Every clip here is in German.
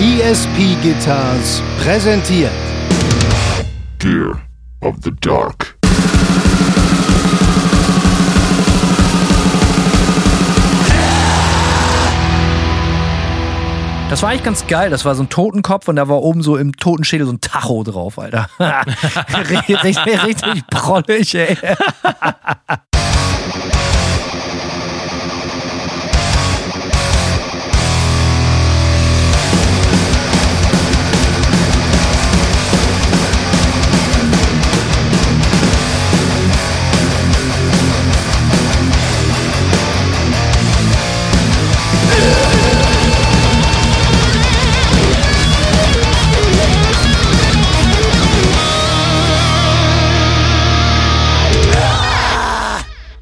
ESP Guitars präsentiert Gear of the Dark. Das war eigentlich ganz geil. Das war so ein Totenkopf und da war oben so im Totenschädel so ein Tacho drauf, Alter. richtig, richtig, richtig prollig, ey.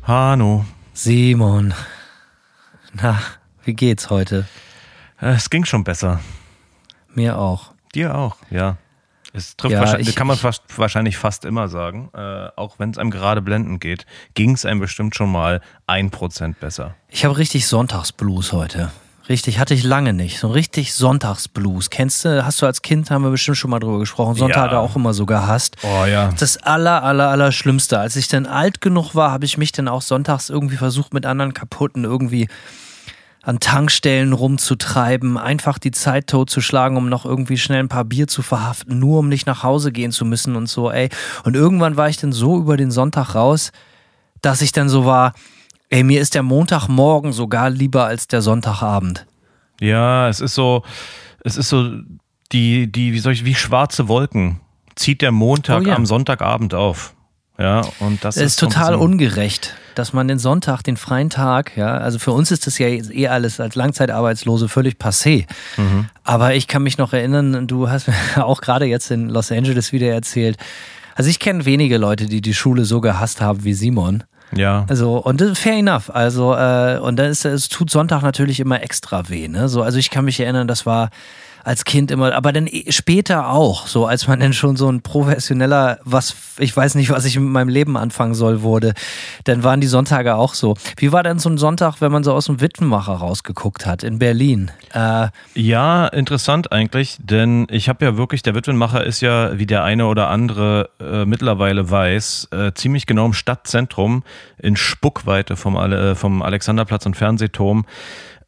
Hanno. Simon. Na, wie geht's heute? Äh, Es ging schon besser. Mir auch. Dir auch, ja. Es trifft Ja, wahrscheinlich, ich- kann man fast, wahrscheinlich fast immer sagen. Äh, auch wenn es einem gerade blenden geht, ging es einem bestimmt schon mal ein Prozent besser. Ich habe richtig Sonntagsblues heute. Richtig, hatte ich lange nicht. So richtig Sonntagsblues. Kennst du, hast du als Kind, haben wir bestimmt schon mal drüber gesprochen, Sonntage Ja. auch immer so gehasst. Oh ja. Das aller, aller, aller Schlimmste. Als ich dann alt genug war, habe ich mich dann auch sonntags irgendwie versucht, mit anderen kaputten irgendwie an Tankstellen rumzutreiben, einfach die Zeit totzuschlagen, um noch irgendwie schnell ein paar Bier zu verhaften, nur um nicht nach Hause gehen zu müssen und so, ey. Und irgendwann war ich dann so über den Sonntag raus, dass ich dann so war, ey, mir ist der Montagmorgen sogar lieber als der Sonntagabend. Ja, es ist so, es ist so, die, die, wie soll ich, wie schwarze Wolken zieht der Montag Oh ja. am Sonntagabend auf. Ja, und das Es ist ist total ungerecht, dass man den Sonntag, den freien Tag, ja, also für uns ist das ja eh alles als Langzeitarbeitslose völlig passé. Mhm. Aber ich kann mich noch erinnern, du hast mir auch gerade jetzt in Los Angeles wieder erzählt. Also ich kenne wenige Leute, die die Schule so gehasst haben wie Simon. Ja. Also, und fair enough. Also, äh, und dann ist es tut Sonntag natürlich immer extra weh, ne? So, also ich kann mich erinnern, das war als Kind immer, aber dann eh- später auch, so als man dann schon so ein professioneller, was, ich weiß nicht, was ich mit meinem Leben anfangen soll, wurde, dann waren die Sonntage auch so. Wie war denn so ein Sonntag, wenn man so aus dem Witwenmacher rausgeguckt hat in Berlin? Äh, Ja, interessant eigentlich, denn ich habe ja wirklich, der Witwenmacher ist ja, wie der eine oder andere äh, mittlerweile weiß, äh, ziemlich genau im Stadtzentrum in Spuckweite vom, äh, vom Alexanderplatz und Fernsehturm.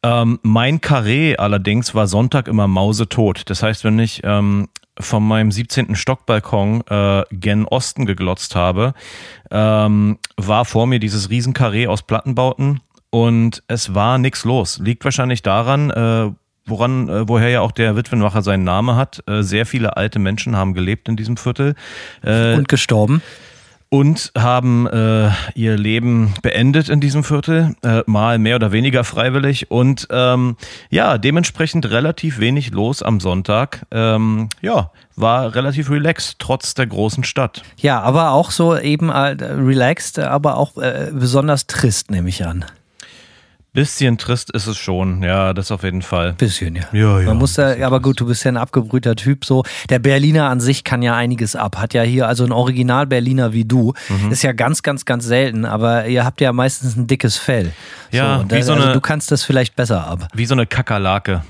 Ähm, mein Karree allerdings war Sonntag immer mausetot. Das heißt, wenn ich ähm, von meinem 17. Stockbalkon äh, gen Osten geglotzt habe, ähm, war vor mir dieses Riesenkarree aus Plattenbauten und es war nichts los. Liegt wahrscheinlich daran, äh, woran, äh, woher ja auch der Witwenmacher seinen Namen hat. Äh, sehr viele alte Menschen haben gelebt in diesem Viertel. Äh, und gestorben. Und haben äh, ihr Leben beendet in diesem Viertel, äh, mal mehr oder weniger freiwillig und ähm, ja, dementsprechend relativ wenig los am Sonntag. Ähm, ja, war relativ relaxed, trotz der großen Stadt. Ja, aber auch so eben äh, relaxed, aber auch äh, besonders trist, nehme ich an. Bisschen trist ist es schon, ja, das auf jeden Fall. Bisschen, ja. Ja, ja, Man muss bisschen aber gut, du bist ja ein abgebrühter Typ so. Der Berliner an sich kann ja einiges ab. Hat ja hier, also ein Original-Berliner wie du, Mhm. ist ja ganz, ganz, ganz selten, aber ihr habt ja meistens ein dickes Fell. Ja, und wie da, so also eine- du kannst das vielleicht besser ab. Wie so eine Kakerlake.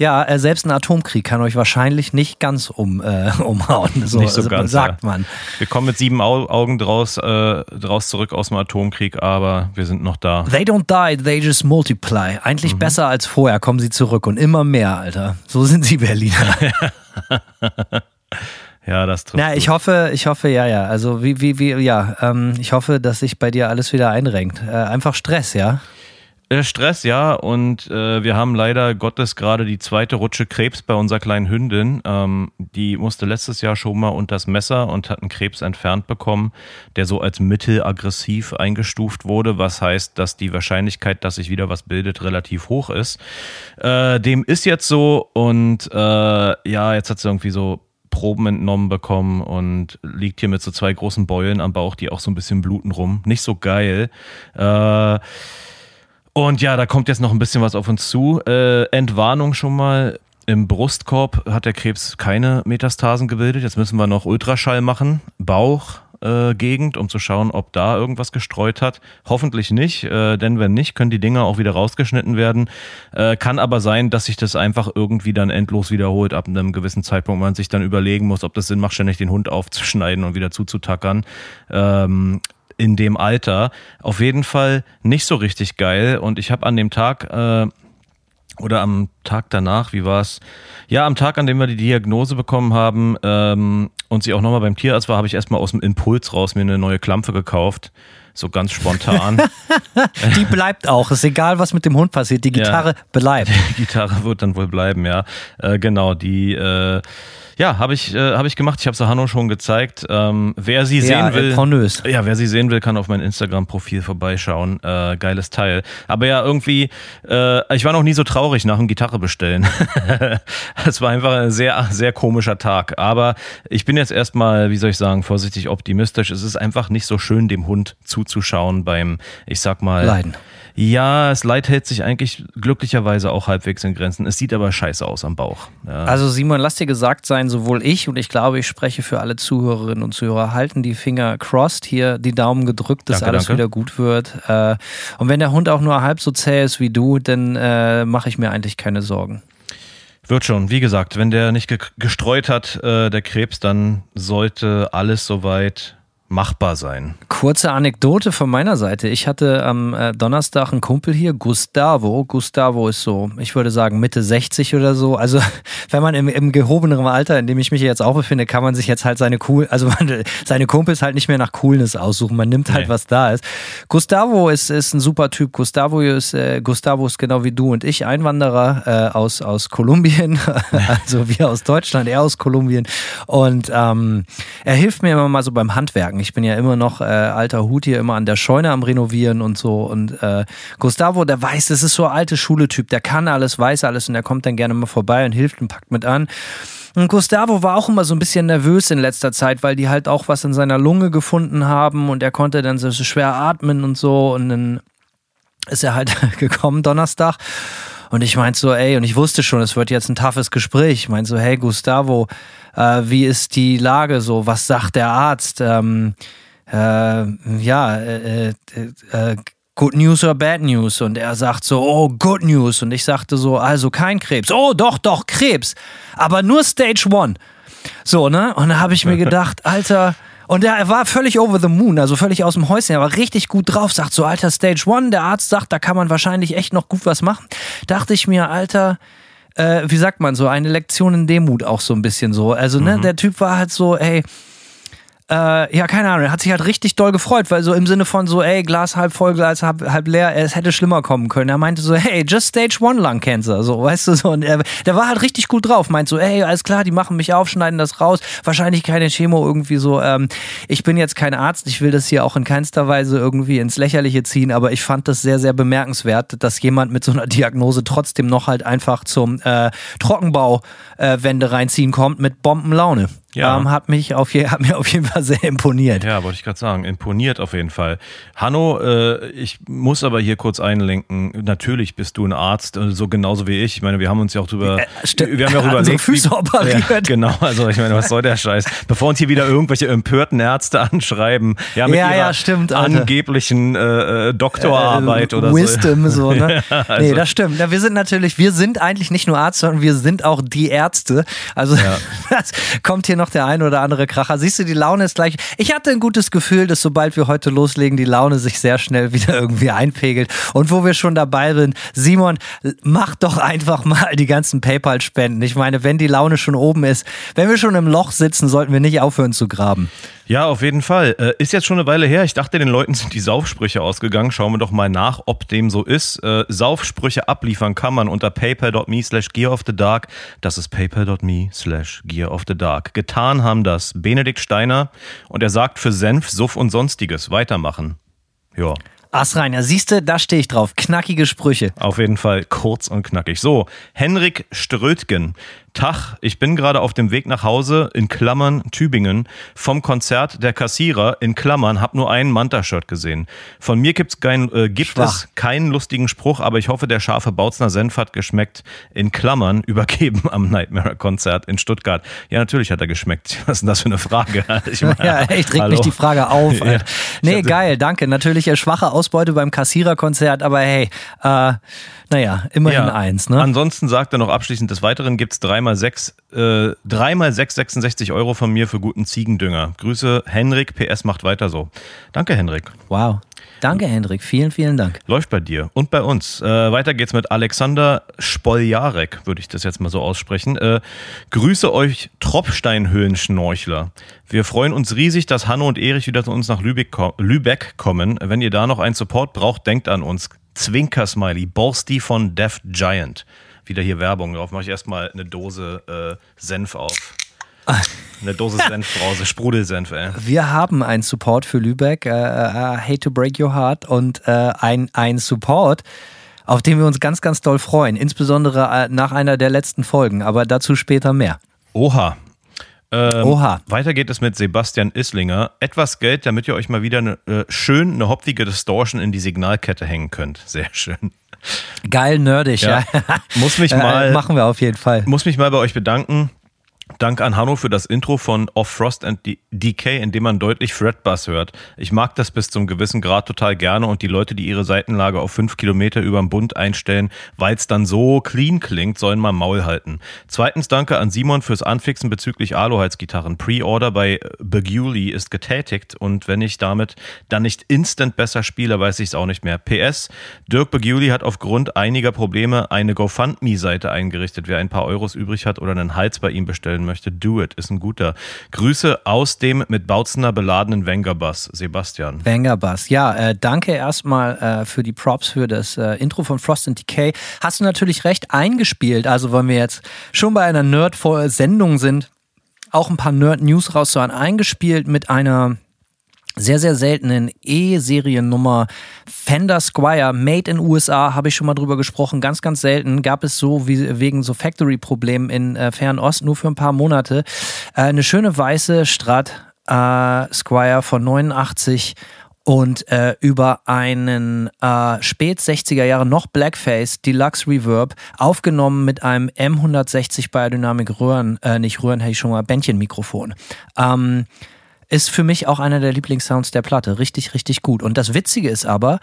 Ja, äh, selbst ein Atomkrieg kann euch wahrscheinlich nicht ganz um, äh, umhauen. So, Nicht so also, ganz, sagt ja. man. Wir kommen mit sieben Au Augen draus, äh, draus zurück aus dem Atomkrieg, aber wir sind noch da. They don't die, they just multiply. Eigentlich Mhm. besser als vorher kommen sie zurück und immer mehr, Alter. So sind sie Berliner. Ja, das trifft. Na, ich gut. hoffe, ich hoffe, ja, ja. Also wie, wie, wie, ja, ähm, ich hoffe, dass sich bei dir alles wieder einrenkt. Äh, einfach Stress, ja. Äh, Stress, ja. Und äh, wir haben leider Gottes gerade die zweite Rutsche Krebs bei unserer kleinen Hündin. Ähm, die musste letztes Jahr schon mal unter das Messer und hat einen Krebs entfernt bekommen, der so als mittelaggressiv eingestuft wurde, was heißt, dass die Wahrscheinlichkeit, dass sich wieder was bildet, relativ hoch ist. Äh, dem ist jetzt so und äh, ja, jetzt hat sie irgendwie so Proben entnommen bekommen und liegt hier mit so zwei großen Beulen am Bauch, die auch so ein bisschen bluten rum. Nicht so geil. Äh, und ja, da kommt jetzt noch ein bisschen was auf uns zu. Äh, Entwarnung schon mal. Im Brustkorb hat der Krebs keine Metastasen gebildet. Jetzt müssen wir noch Ultraschall machen. Bauch Baumgegend, um zu schauen, ob da irgendwas gestreut hat. Hoffentlich nicht, äh, denn wenn nicht, können die Dinger auch wieder rausgeschnitten werden. Äh, kann aber sein, dass sich das einfach irgendwie dann endlos wiederholt ab einem gewissen Zeitpunkt. Man sich dann überlegen muss, ob das Sinn macht, ständig den Hund aufzuschneiden und wieder zuzutackern. Ähm, in dem Alter. Auf jeden Fall nicht so richtig geil. Und ich habe an dem Tag äh, oder am Tag danach, wie war es? Ja, am Tag, an dem wir die Diagnose bekommen haben ähm, und sie auch nochmal beim Tierarzt war, habe ich erstmal aus dem Impuls raus mir eine neue Klampfe gekauft. So ganz spontan. die bleibt auch. Ist egal, was mit dem Hund passiert. Die Gitarre ja, bleibt. Die Gitarre wird dann wohl bleiben, ja. Äh, genau, die äh, ja, habe ich, äh, hab ich gemacht. Ich habe es Hanno schon gezeigt. Ähm, wer sie sehen ja, will, pornös. ja, wer sie sehen will, kann auf mein Instagram-Profil vorbeischauen. Äh, geiles Teil. Aber ja, irgendwie, äh, ich war noch nie so traurig nach dem Gitarre bestellen. Es war einfach ein sehr, sehr komischer Tag. Aber ich bin jetzt erstmal, wie soll ich sagen, vorsichtig optimistisch. Es ist einfach nicht so schön, dem Hund zuzuschauen beim, ich sag mal, Leiden. Ja, das Leid hält sich eigentlich glücklicherweise auch halbwegs in Grenzen. Es sieht aber scheiße aus am Bauch. Ja. Also Simon, lass dir gesagt sein, sowohl ich und ich glaube, ich spreche für alle Zuhörerinnen und Zuhörer, halten die Finger crossed, hier die Daumen gedrückt, dass danke, alles danke. wieder gut wird. Äh, und wenn der Hund auch nur halb so zäh ist wie du, dann äh, mache ich mir eigentlich keine Sorgen. Wird schon. Wie gesagt, wenn der nicht gestreut hat, äh, der Krebs, dann sollte alles soweit machbar sein. Kurze Anekdote von meiner Seite. Ich hatte am äh, Donnerstag einen Kumpel hier, Gustavo. Gustavo ist so, ich würde sagen Mitte 60 oder so. Also wenn man im, im gehobeneren Alter, in dem ich mich jetzt auch befinde, kann man sich jetzt halt seine cool, also man, seine Kumpels halt nicht mehr nach Coolness aussuchen. Man nimmt halt, nee. was da ist. Gustavo ist, ist ein super Typ. Gustavo ist, äh, Gustavo ist genau wie du und ich Einwanderer äh, aus, aus Kolumbien. also wir aus Deutschland, er aus Kolumbien. Und ähm, er hilft mir immer mal so beim Handwerken. Ich bin ja immer noch äh, alter Hut hier, immer an der Scheune am Renovieren und so. Und äh, Gustavo, der weiß, das ist so ein alte Schule-Typ, der kann alles, weiß alles und der kommt dann gerne mal vorbei und hilft und packt mit an. Und Gustavo war auch immer so ein bisschen nervös in letzter Zeit, weil die halt auch was in seiner Lunge gefunden haben und er konnte dann so schwer atmen und so. Und dann ist er halt gekommen Donnerstag. Und ich meinte so, ey, und ich wusste schon, es wird jetzt ein toughes Gespräch. Ich meinte so, hey Gustavo, äh, wie ist die Lage so, was sagt der Arzt? Ähm, äh, ja, äh, äh, äh, Good News oder Bad News? Und er sagt so, oh, Good News. Und ich sagte so, also kein Krebs. Oh, doch, doch, Krebs. Aber nur Stage One. So, ne? Und da habe ich mir gedacht, Alter, und er war völlig over the moon, also völlig aus dem Häuschen. Er war richtig gut drauf, sagt so, Alter, Stage One. Der Arzt sagt, da kann man wahrscheinlich echt noch gut was machen. Dachte ich mir, Alter, äh, wie sagt man so, eine Lektion in Demut auch so ein bisschen so. Also, ne, mhm. der Typ war halt so, ey, äh, ja, keine Ahnung, er hat sich halt richtig doll gefreut, weil so im Sinne von so, ey, Glas halb voll, Glas halb, halb leer, es hätte schlimmer kommen können. Er meinte so, hey, just Stage One Lung Cancer, so, weißt du, so. Und er, der war halt richtig gut drauf, meint so, ey, alles klar, die machen mich auf, schneiden das raus, wahrscheinlich keine Chemo irgendwie so. Ähm, ich bin jetzt kein Arzt, ich will das hier auch in keinster Weise irgendwie ins Lächerliche ziehen, aber ich fand das sehr, sehr bemerkenswert, dass jemand mit so einer Diagnose trotzdem noch halt einfach zum äh, Trockenbauwände äh, reinziehen kommt mit Bombenlaune. Ja. Ähm, hat, mich auf je, hat mir auf jeden Fall sehr imponiert. Ja, wollte ich gerade sagen. Imponiert auf jeden Fall. Hanno, äh, ich muss aber hier kurz einlenken. Natürlich bist du ein Arzt, äh, so genauso wie ich. Ich meine, wir haben uns ja auch drüber. Äh, wir haben ja auch überlegt. Füße operiert. Ja, genau, also ich meine, was soll der Scheiß? Bevor uns hier wieder irgendwelche empörten Ärzte anschreiben. Ja, mit ja, ja stimmt. Angeblichen äh, äh Doktorarbeit äh, oder Wisdom, so. so ne? ja, also. Nee, das stimmt. Ja, wir sind natürlich, wir sind eigentlich nicht nur Arzt, sondern wir sind auch die Ärzte. Also ja. das kommt hier noch der ein oder andere Kracher. Siehst du, die Laune ist gleich. Ich hatte ein gutes Gefühl, dass sobald wir heute loslegen, die Laune sich sehr schnell wieder irgendwie einpegelt. Und wo wir schon dabei sind, Simon, mach doch einfach mal die ganzen PayPal-Spenden. Ich meine, wenn die Laune schon oben ist, wenn wir schon im Loch sitzen, sollten wir nicht aufhören zu graben. Ja, auf jeden Fall. Äh, ist jetzt schon eine Weile her. Ich dachte, den Leuten sind die Saufsprüche ausgegangen. Schauen wir doch mal nach, ob dem so ist. Äh, Saufsprüche abliefern kann man unter paypal.me slash gear of the dark. Das ist paypal.me slash gear of the dark. Getan haben das Benedikt Steiner und er sagt für Senf, Suff und Sonstiges weitermachen. Ja. Ass rein. Ja, siehst du, da stehe ich drauf. Knackige Sprüche. Auf jeden Fall kurz und knackig. So, Henrik Strötgen. Tag, ich bin gerade auf dem Weg nach Hause, in Klammern Tübingen, vom Konzert der Kassierer, in Klammern, hab nur ein Manta-Shirt gesehen. Von mir gibt's kein, äh, gibt Schwach. es keinen lustigen Spruch, aber ich hoffe, der scharfe Bautzner Senf hat geschmeckt, in Klammern, übergeben am Nightmare-Konzert in Stuttgart. Ja, natürlich hat er geschmeckt. Was ist denn das für eine Frage? Ich meine, Ja, echt, regt hallo. mich die Frage auf. Ja. Alter. Nee, Ich geil, danke. Natürlich äh, schwache Ausbeute beim Kassiererkonzert, aber hey, äh, naja, immerhin eins, ne? Ansonsten sagt er noch abschließend, des Weiteren gibt's dreimal sechs, äh, dreimal sechs 66 Euro von mir für guten Ziegendünger. Grüße, Henrik, PS macht weiter so. Danke, Henrik. Wow. Danke, Hendrik. Vielen, vielen Dank. Läuft bei dir und bei uns. Äh, weiter geht's mit Alexander Spoljarek, würde ich das jetzt mal so aussprechen. Äh, grüße euch Tropfsteinhöhlenschnorchler. Wir freuen uns riesig, dass Hanno und Erich wieder zu uns nach Lübeck, Lübeck kommen. Wenn ihr da noch einen Support braucht, denkt an uns. Zwinker-Smiley, Borsti von Def Giant. Wieder hier Werbung. Darauf mache ich erstmal eine Dose äh, Senf auf. Eine Dose Senfbrause, Sprudelsenf, ey. Wir haben einen Support für Lübeck, äh, äh, Hate to Break Your Heart, und äh, ein, ein Support, auf den wir uns ganz, ganz doll freuen. Insbesondere äh, nach einer der letzten Folgen, aber dazu später mehr. Oha. Ähm, Oha. Weiter geht es mit Sebastian Islinger. Etwas Geld, damit ihr euch mal wieder eine, äh, schön eine hopfige Distortion in die Signalkette hängen könnt. Sehr schön. Geil nerdig, ja. Ja. Muss mich Äh, mal- machen wir auf jeden Fall. Muss mich mal bei euch bedanken. Dank an Hanno für das Intro von Off Frost and Decay, in dem man deutlich Fretbass hört. Ich mag das bis zum gewissen Grad total gerne und die Leute, die ihre Seitenlage auf fünf Kilometer überm Bund einstellen, weil es dann so clean klingt, sollen mal Maul halten. Zweitens danke an Simon fürs Anfixen bezüglich Aluheizgitarren. Pre-Order bei Beguli ist getätigt und wenn ich damit dann nicht instant besser spiele, weiß ich es auch nicht mehr. PS, Dirk Beguli hat aufgrund einiger Probleme eine GoFundMe-Seite eingerichtet. Wer ein paar Euros übrig hat oder einen Hals bei ihm bestellen möchte, do it, ist ein guter. Grüße aus dem mit Bautzener beladenen Wengerbass, Sebastian. Banger-Bass. Ja, äh, danke erstmal äh, für die Props für das äh, Intro von Frost and Decay. Hast du natürlich recht eingespielt. Also, wenn wir jetzt schon bei einer Nerd-Sendung sind, auch ein paar Nerd-News rauszuhauen. Eingespielt mit einer sehr, sehr seltenen E-Seriennummer Fender Squire, made in USA, habe ich schon mal drüber gesprochen, ganz, ganz selten. Gab es so wie wegen so Factory-Problemen in äh, Fernost nur für ein paar Monate. Äh, eine schöne weiße Strat äh, Squire von 89 und äh, über einen äh, spät 60er Jahre noch Blackface Deluxe Reverb aufgenommen mit einem M160 Biodynamic Röhren, äh, nicht Röhren, hätte ich schon mal Bändchenmikrofon. Ähm, ist für mich auch einer der Lieblingssounds der Platte. Richtig, richtig gut. Und das Witzige ist aber,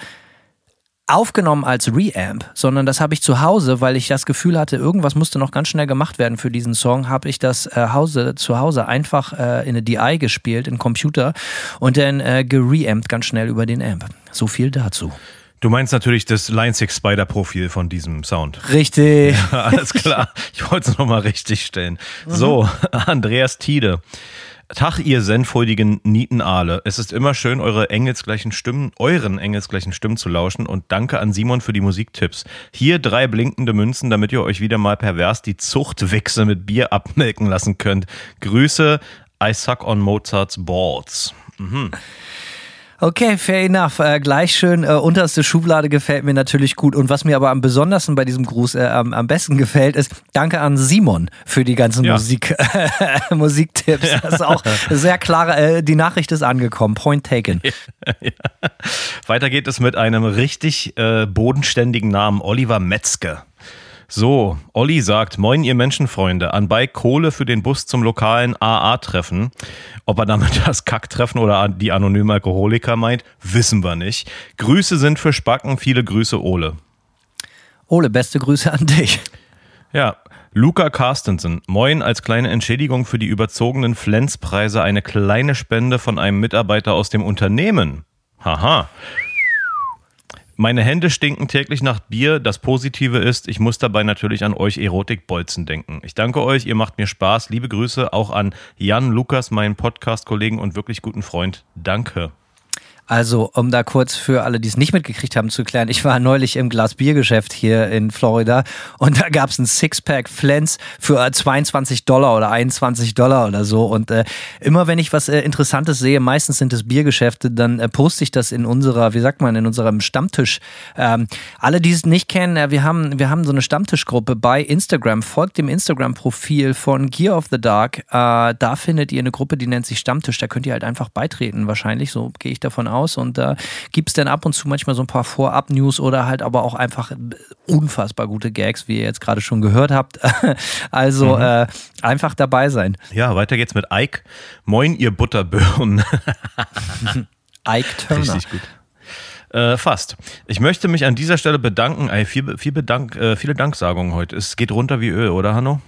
aufgenommen als Reamp, sondern das habe ich zu Hause, weil ich das Gefühl hatte, irgendwas musste noch ganz schnell gemacht werden für diesen Song, habe ich das äh, Hause, zu Hause einfach äh, in eine DI gespielt, in Computer und dann äh, gereamped ganz schnell über den Amp. So viel dazu. Du meinst natürlich das Line 6 Spider Profil von diesem Sound. Richtig. Alles klar. Ich wollte es nochmal richtig stellen. So, Andreas Tiede. Tag, ihr senfhäutigen Nietenaale. Es ist immer schön, eure engelsgleichen Stimmen, euren engelsgleichen Stimmen zu lauschen und danke an Simon für die Musiktipps. Hier drei blinkende Münzen, damit ihr euch wieder mal pervers die Zuchtwichse mit Bier abmelken lassen könnt. Grüße, I suck on Mozarts balls. Okay, fair enough. Äh, gleich schön äh, unterste Schublade gefällt mir natürlich gut. Und was mir aber am besondersten bei diesem Gruß äh, am, am besten gefällt, ist Danke an Simon für die ganzen Ja. Musik, Musiktipps. Das ist auch sehr klar. Äh, die Nachricht ist angekommen. Point taken. Weiter geht es mit einem richtig äh, bodenständigen Namen, Oliver Metzger. So, Olli sagt, moin ihr Menschenfreunde, anbei Kohle für den Bus zum lokalen AA-Treffen. Ob er damit das Kacktreffen oder die anonyme Alkoholiker meint, wissen wir nicht. Grüße sind für Spacken, viele Grüße Ole. Ole, beste Grüße an dich. Ja, Luca Carstensen, moin als kleine Entschädigung für die überzogenen Flenspreise eine kleine Spende von einem Mitarbeiter aus dem Unternehmen. Haha. Meine Hände stinken täglich nach Bier. Das Positive ist, ich muss dabei natürlich an euch Erotikbolzen denken. Ich danke euch, ihr macht mir Spaß. Liebe Grüße auch an Jan Lukas, meinen Podcast-Kollegen und wirklich guten Freund. Danke. Also, um da kurz für alle, die es nicht mitgekriegt haben, zu klären, ich war neulich im Glas-Biergeschäft hier in Florida und da gab es ein Sixpack Flens für 22 Dollar oder 21 Dollar oder so. Und äh, immer wenn ich was äh, Interessantes sehe, meistens sind es Biergeschäfte, dann äh, poste ich das in unserer, wie sagt man, in unserem Stammtisch. Ähm, alle, die es nicht kennen, äh, wir, haben, wir haben so eine Stammtischgruppe bei Instagram. Folgt dem Instagram-Profil von Gear of the Dark. Äh, da findet ihr eine Gruppe, die nennt sich Stammtisch. Da könnt ihr halt einfach beitreten, wahrscheinlich. So gehe ich davon aus aus und da äh, gibt es dann ab und zu manchmal so ein paar Vorab-News oder halt aber auch einfach unfassbar gute Gags, wie ihr jetzt gerade schon gehört habt. also mhm. äh, einfach dabei sein. Ja, weiter geht's mit Ike. Moin, ihr Butterbirnen. Ike Turner. Richtig gut. Äh, fast. Ich möchte mich an dieser Stelle bedanken. Ey, viel, viel Bedank, äh, viele Danksagungen heute. Es geht runter wie Öl, oder Hanno?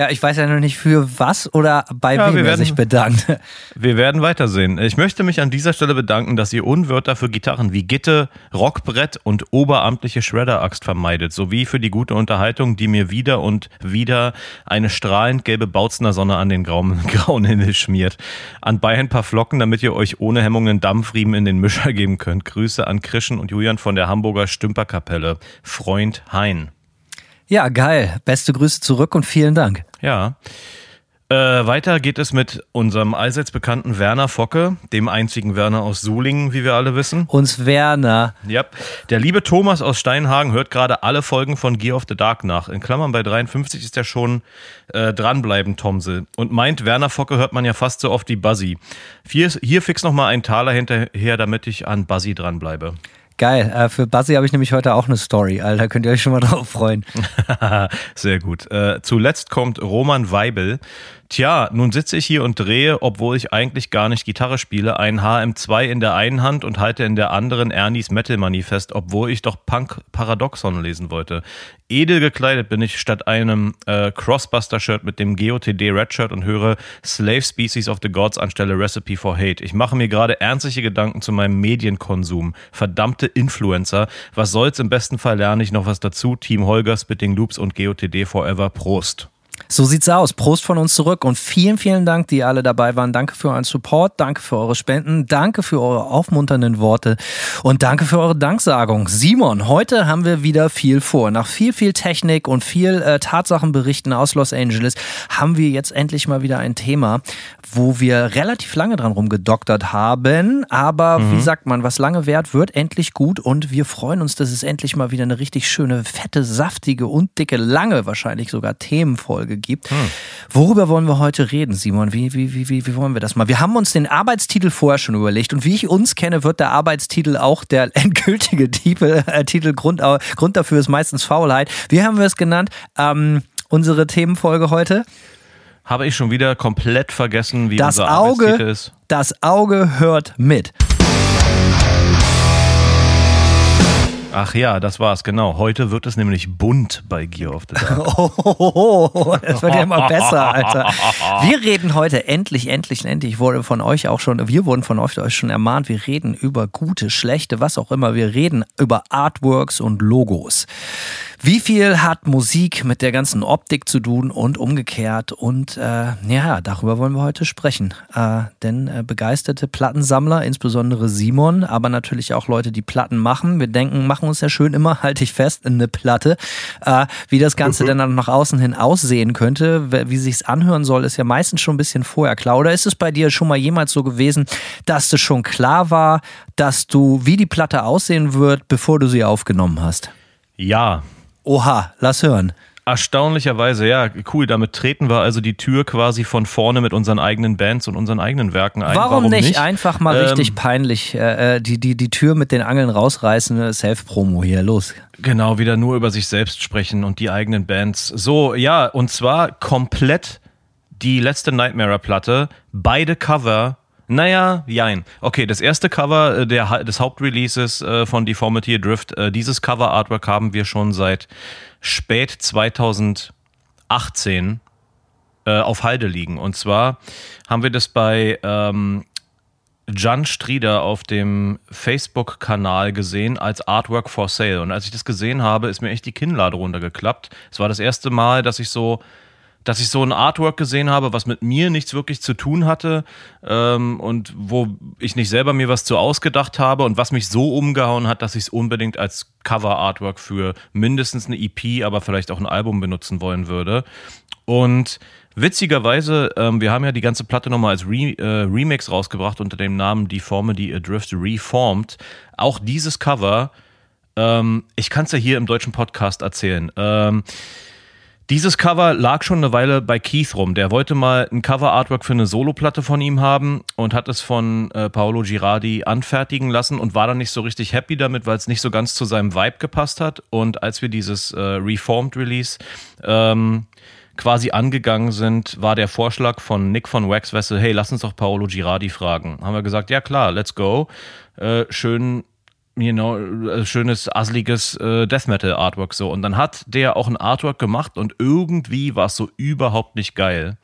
Ja, ich weiß ja noch nicht für was oder bei ja, wem er werden, sich bedankt. Wir werden weitersehen. Ich möchte mich an dieser Stelle bedanken, dass ihr Unwörter für Gitarren wie Gitte, Rockbrett und oberamtliche Shredder-Axt vermeidet, sowie für die gute Unterhaltung, die mir wieder und wieder eine strahlend gelbe Bautzner Sonne an den grauen, grauen Himmel schmiert. Anbei ein paar Flocken, damit ihr euch ohne Hemmungen Dampfriemen in den Mischer geben könnt. Grüße an Krischen und Julian von der Hamburger Stümperkapelle. Freund Hein. Ja, geil. Beste Grüße zurück und vielen Dank. Ja. Äh, weiter geht es mit unserem allseits bekannten Werner Focke, dem einzigen Werner aus Sulingen, wie wir alle wissen. Uns Werner. Ja. Der liebe Thomas aus Steinhagen hört gerade alle Folgen von Gear of the Dark nach. In Klammern bei 53 ist er schon äh, dranbleiben, Tomsel. Und meint, Werner Focke hört man ja fast so oft wie Buzzy. Hier, hier fix nochmal ein Taler hinterher, damit ich an Buzzy dranbleibe. Geil. Äh, für Buzzy habe ich nämlich heute auch eine Story, Alter. Könnt ihr euch schon mal drauf freuen. Sehr gut. Äh, zuletzt kommt Roman Weibel. Tja, nun sitze ich hier und drehe, obwohl ich eigentlich gar nicht Gitarre spiele, ein HM2 in der einen Hand und halte in der anderen Ernies Metal Manifest, obwohl ich doch Punk Paradoxon lesen wollte. Edel gekleidet bin ich statt einem äh, Crossbuster-Shirt mit dem GOTD Redshirt und höre Slave Species of the Gods anstelle Recipe for Hate. Ich mache mir gerade ernstliche Gedanken zu meinem Medienkonsum. Verdammte Influencer. Was soll's? Im besten Fall lerne ich noch was dazu. Team Holger, Spitting Loops und GOTD Forever. Prost. So sieht's aus. Prost von uns zurück und vielen, vielen Dank, die alle dabei waren. Danke für euren Support, danke für eure Spenden, danke für eure aufmunternden Worte und danke für eure Danksagung. Simon, heute haben wir wieder viel vor. Nach viel, viel Technik und viel äh, Tatsachenberichten aus Los Angeles haben wir jetzt endlich mal wieder ein Thema, wo wir relativ lange dran rumgedoktert haben. Aber mhm. wie sagt man, was lange währt, wird endlich gut und wir freuen uns, dass es endlich mal wieder eine richtig schöne, fette, saftige und dicke, lange wahrscheinlich sogar Themenfolge gibt. Hm. Worüber wollen wir heute reden, Simon? Wie, wie, wie, wie, wie wollen wir das mal? Wir haben uns den Arbeitstitel vorher schon überlegt und wie ich uns kenne, wird der Arbeitstitel auch der endgültige Titel. Äh, Titel Grund, Grund dafür ist meistens Faulheit. Wie haben wir es genannt? Ähm, unsere Themenfolge heute? Habe ich schon wieder komplett vergessen, wie das unser Auge, Arbeitstitel ist. Das Auge hört mit. Ach ja, das war's, genau. Heute wird es nämlich bunt bei Gear of the Dark. Oh, das wird ja immer besser, Alter. Wir reden heute endlich, endlich, endlich, wurde von euch auch schon, wir wurden von euch schon ermahnt, wir reden über gute, schlechte, was auch immer. Wir reden über Artworks und Logos. Wie viel hat Musik mit der ganzen Optik zu tun und umgekehrt? Und äh, ja, darüber wollen wir heute sprechen. Äh, denn äh, begeisterte Plattensammler, insbesondere Simon, aber natürlich auch Leute, die Platten machen. Wir denken, machen uns ja schön immer, halte ich fest, eine Platte. Äh, wie das Ganze mhm. dann nach außen hin aussehen könnte, wie sich's anhören soll, ist ja meistens schon ein bisschen vorher klar. Oder ist es bei dir schon mal jemals so gewesen, dass das schon klar war, dass du, wie die Platte aussehen wird, bevor du sie aufgenommen hast? Ja, Oha, lass hören. Erstaunlicherweise, ja, cool. Damit treten wir also die Tür quasi von vorne mit unseren eigenen Bands und unseren eigenen Werken ein. Warum, Warum nicht? nicht? einfach mal ähm, richtig peinlich äh, äh, die, die, die Tür mit den Angeln rausreißen? Self-Promo hier, los. Genau, wieder nur über sich selbst sprechen und die eigenen Bands. So, ja, und zwar komplett die letzte Nightmare-Platte, beide Cover naja, jein. Okay, das erste Cover äh, der, des Hauptreleases äh, von Deformity Drift, äh, dieses Cover-Artwork haben wir schon seit spät 2018 äh, auf Halde liegen. Und zwar haben wir das bei ähm, Jan Strieder auf dem Facebook-Kanal gesehen als Artwork for Sale. Und als ich das gesehen habe, ist mir echt die Kinnlade runtergeklappt. Es war das erste Mal, dass ich so dass ich so ein Artwork gesehen habe, was mit mir nichts wirklich zu tun hatte ähm, und wo ich nicht selber mir was zu ausgedacht habe und was mich so umgehauen hat, dass ich es unbedingt als Cover-Artwork für mindestens eine EP, aber vielleicht auch ein Album benutzen wollen würde. Und witzigerweise, ähm, wir haben ja die ganze Platte nochmal als Re äh, Remix rausgebracht unter dem Namen Deformity Adrift Reformed. Auch dieses Cover, ähm, ich kann es ja hier im deutschen Podcast erzählen. Ähm, dieses Cover lag schon eine Weile bei Keith rum. Der wollte mal ein Cover-Artwork für eine Soloplatte von ihm haben und hat es von äh, Paolo Girardi anfertigen lassen und war dann nicht so richtig happy damit, weil es nicht so ganz zu seinem Vibe gepasst hat. Und als wir dieses äh, Reformed Release ähm, quasi angegangen sind, war der Vorschlag von Nick von Wax Vessel, hey, lass uns doch Paolo Girardi fragen. Haben wir gesagt, ja klar, let's go. Äh, schön you know, äh, schönes, asseliges äh, Death Metal Artwork so. Und dann hat der auch ein Artwork gemacht und irgendwie war es so überhaupt nicht geil.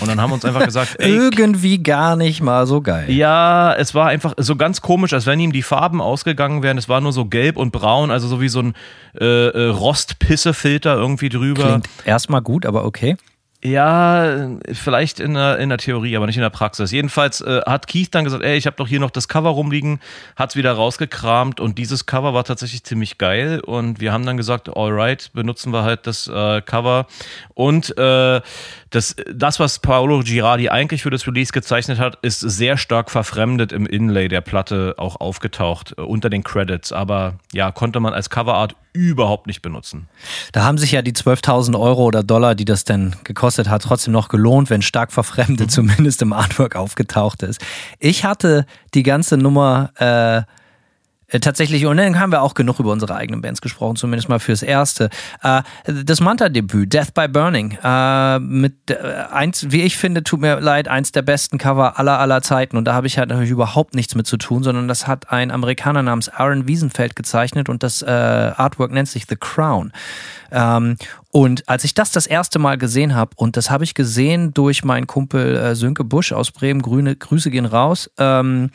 Und dann haben wir uns einfach gesagt, ey, irgendwie gar nicht mal so geil. Ja, es war einfach so ganz komisch, als wenn ihm die Farben ausgegangen wären. Es war nur so gelb und braun, also so wie so ein äh, äh Rostpissefilter irgendwie drüber. Klingt erstmal gut, aber okay. Ja, vielleicht in der, in der Theorie, aber nicht in der Praxis. Jedenfalls äh, hat Keith dann gesagt, ey, ich habe doch hier noch das Cover rumliegen, hat's wieder rausgekramt und dieses Cover war tatsächlich ziemlich geil und wir haben dann gesagt, alright, benutzen wir halt das äh, Cover und äh, das, das, was Paolo Girardi eigentlich für das Release gezeichnet hat, ist sehr stark verfremdet im Inlay der Platte auch aufgetaucht, äh, unter den Credits. Aber ja, konnte man als Coverart überhaupt nicht benutzen. Da haben sich ja die 12.000 Euro oder Dollar, die das denn gekostet hat, trotzdem noch gelohnt, wenn stark verfremdet mhm. zumindest im Artwork aufgetaucht ist. Ich hatte die ganze Nummer äh, äh, tatsächlich, und dann haben wir auch genug über unsere eigenen Bands gesprochen, zumindest mal fürs Erste. Äh, das Manta-Debüt, Death by Burning, äh, mit eins, wie ich finde, tut mir leid, eins der besten Cover aller aller Zeiten. Und da habe ich halt natürlich überhaupt nichts mit zu tun, sondern das hat ein Amerikaner namens Aaron Wiesenfeld gezeichnet und das Artwork nennt sich The Crown. Und als ich das das erste Mal gesehen habe, und das habe ich gesehen durch meinen Kumpel Sönke Busch aus Bremen, Grüne, Grüße gehen raus, ähm,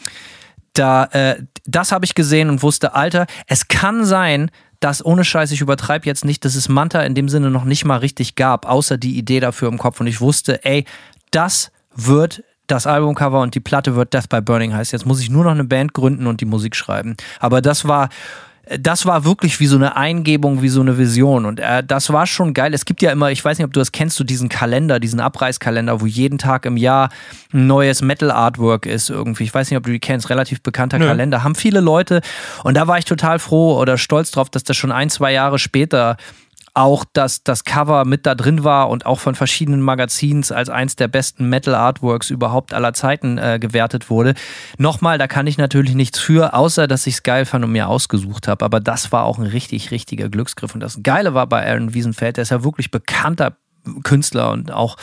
da, äh, das habe ich gesehen und wusste, Alter, es kann sein, dass ohne Scheiß, ich übertreibe jetzt nicht, dass es Manta in dem Sinne noch nicht mal richtig gab, außer die Idee dafür im Kopf. Und ich wusste, ey, das wird das Albumcover und die Platte wird Death by Burning heißt. Jetzt muss ich nur noch eine Band gründen und die Musik schreiben. Aber das war das war wirklich wie so eine Eingebung, wie so eine Vision. Und äh, das war schon geil. Es gibt ja immer, ich weiß nicht, ob du das kennst, du diesen Kalender, diesen Abreißkalender, wo jeden Tag im Jahr ein neues Metal-Artwork ist irgendwie. Ich weiß nicht, ob du die kennst, relativ bekannter Nö. Kalender. Haben viele Leute. Und da war ich total froh oder stolz drauf, dass das schon ein, zwei Jahre später auch, dass das Cover mit da drin war und auch von verschiedenen Magazins als eins der besten Metal-Artworks überhaupt aller Zeiten äh, gewertet wurde. Nochmal, da kann ich natürlich nichts für, außer dass ich es geil fand und mir ausgesucht habe. Aber das war auch ein richtig, richtiger Glücksgriff. Und das Geile war bei Aaron Wiesenfeld, der ist ja wirklich bekannter Künstler und auch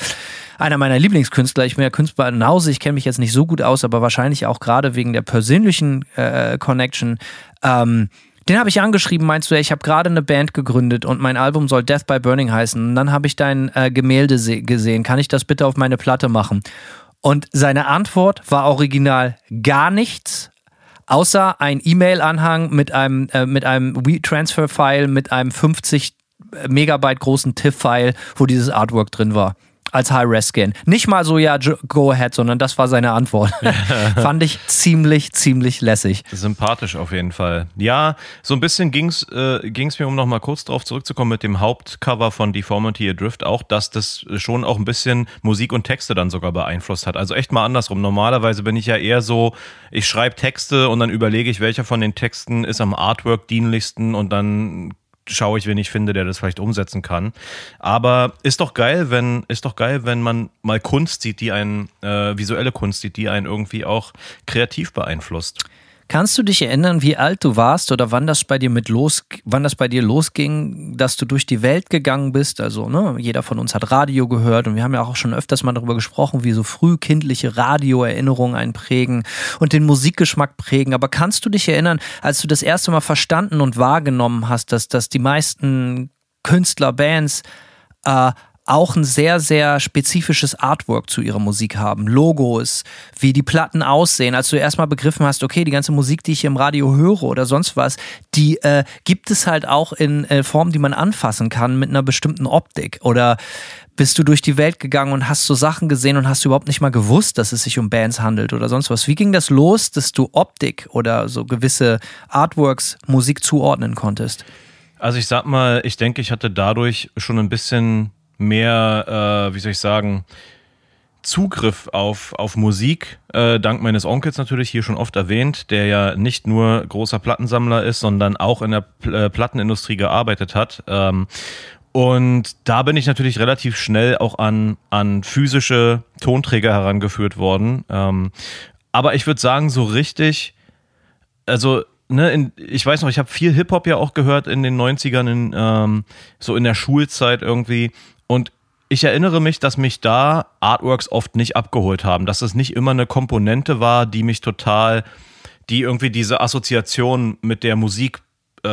einer meiner Lieblingskünstler. Ich bin ja Künstler in Hause, ich kenne mich jetzt nicht so gut aus, aber wahrscheinlich auch gerade wegen der persönlichen äh, Connection. Ähm, den habe ich angeschrieben, meinst du, ich habe gerade eine Band gegründet und mein Album soll Death by Burning heißen. Und dann habe ich dein äh, Gemälde gesehen. Kann ich das bitte auf meine Platte machen? Und seine Antwort war original gar nichts, außer ein E-Mail-Anhang mit einem, äh, mit einem WeTransfer-File mit einem 50 Megabyte großen TIFF-File, wo dieses Artwork drin war als High-Res-Scan. Nicht mal so, ja, go ahead, sondern das war seine Antwort. Fand ich ziemlich, ziemlich lässig. Sympathisch auf jeden Fall. Ja, so ein bisschen ging es äh, ging's mir, um nochmal kurz drauf zurückzukommen, mit dem Hauptcover von Deformity Adrift auch, dass das schon auch ein bisschen Musik und Texte dann sogar beeinflusst hat. Also echt mal andersrum. Normalerweise bin ich ja eher so, ich schreibe Texte und dann überlege ich, welcher von den Texten ist am Artwork dienlichsten und dann schaue ich, wen ich finde, der das vielleicht umsetzen kann. Aber ist doch geil, wenn, ist doch geil, wenn man mal Kunst sieht, die einen, äh, visuelle Kunst sieht, die einen irgendwie auch kreativ beeinflusst. Kannst du dich erinnern, wie alt du warst oder wann das bei dir mit los, wann das bei dir losging, dass du durch die Welt gegangen bist? Also, ne, jeder von uns hat Radio gehört und wir haben ja auch schon öfters mal darüber gesprochen, wie so frühkindliche Radioerinnerungen einen prägen und den Musikgeschmack prägen. Aber kannst du dich erinnern, als du das erste Mal verstanden und wahrgenommen hast, dass, dass die meisten Künstler, Bands äh, auch ein sehr, sehr spezifisches Artwork zu ihrer Musik haben. Logos, wie die Platten aussehen. Als du erstmal begriffen hast, okay, die ganze Musik, die ich im Radio höre oder sonst was, die äh, gibt es halt auch in äh, Formen, die man anfassen kann mit einer bestimmten Optik. Oder bist du durch die Welt gegangen und hast so Sachen gesehen und hast überhaupt nicht mal gewusst, dass es sich um Bands handelt oder sonst was. Wie ging das los, dass du Optik oder so gewisse Artworks Musik zuordnen konntest? Also ich sag mal, ich denke, ich hatte dadurch schon ein bisschen mehr, äh, wie soll ich sagen, Zugriff auf, auf Musik, äh, dank meines Onkels natürlich hier schon oft erwähnt, der ja nicht nur großer Plattensammler ist, sondern auch in der Pl äh, Plattenindustrie gearbeitet hat. Ähm, und da bin ich natürlich relativ schnell auch an, an physische Tonträger herangeführt worden. Ähm, aber ich würde sagen, so richtig, also, ne, in, ich weiß noch, ich habe viel Hip-Hop ja auch gehört in den 90ern, in, ähm, so in der Schulzeit irgendwie. Und ich erinnere mich, dass mich da Artworks oft nicht abgeholt haben, dass es nicht immer eine Komponente war, die mich total, die irgendwie diese Assoziation mit der Musik äh,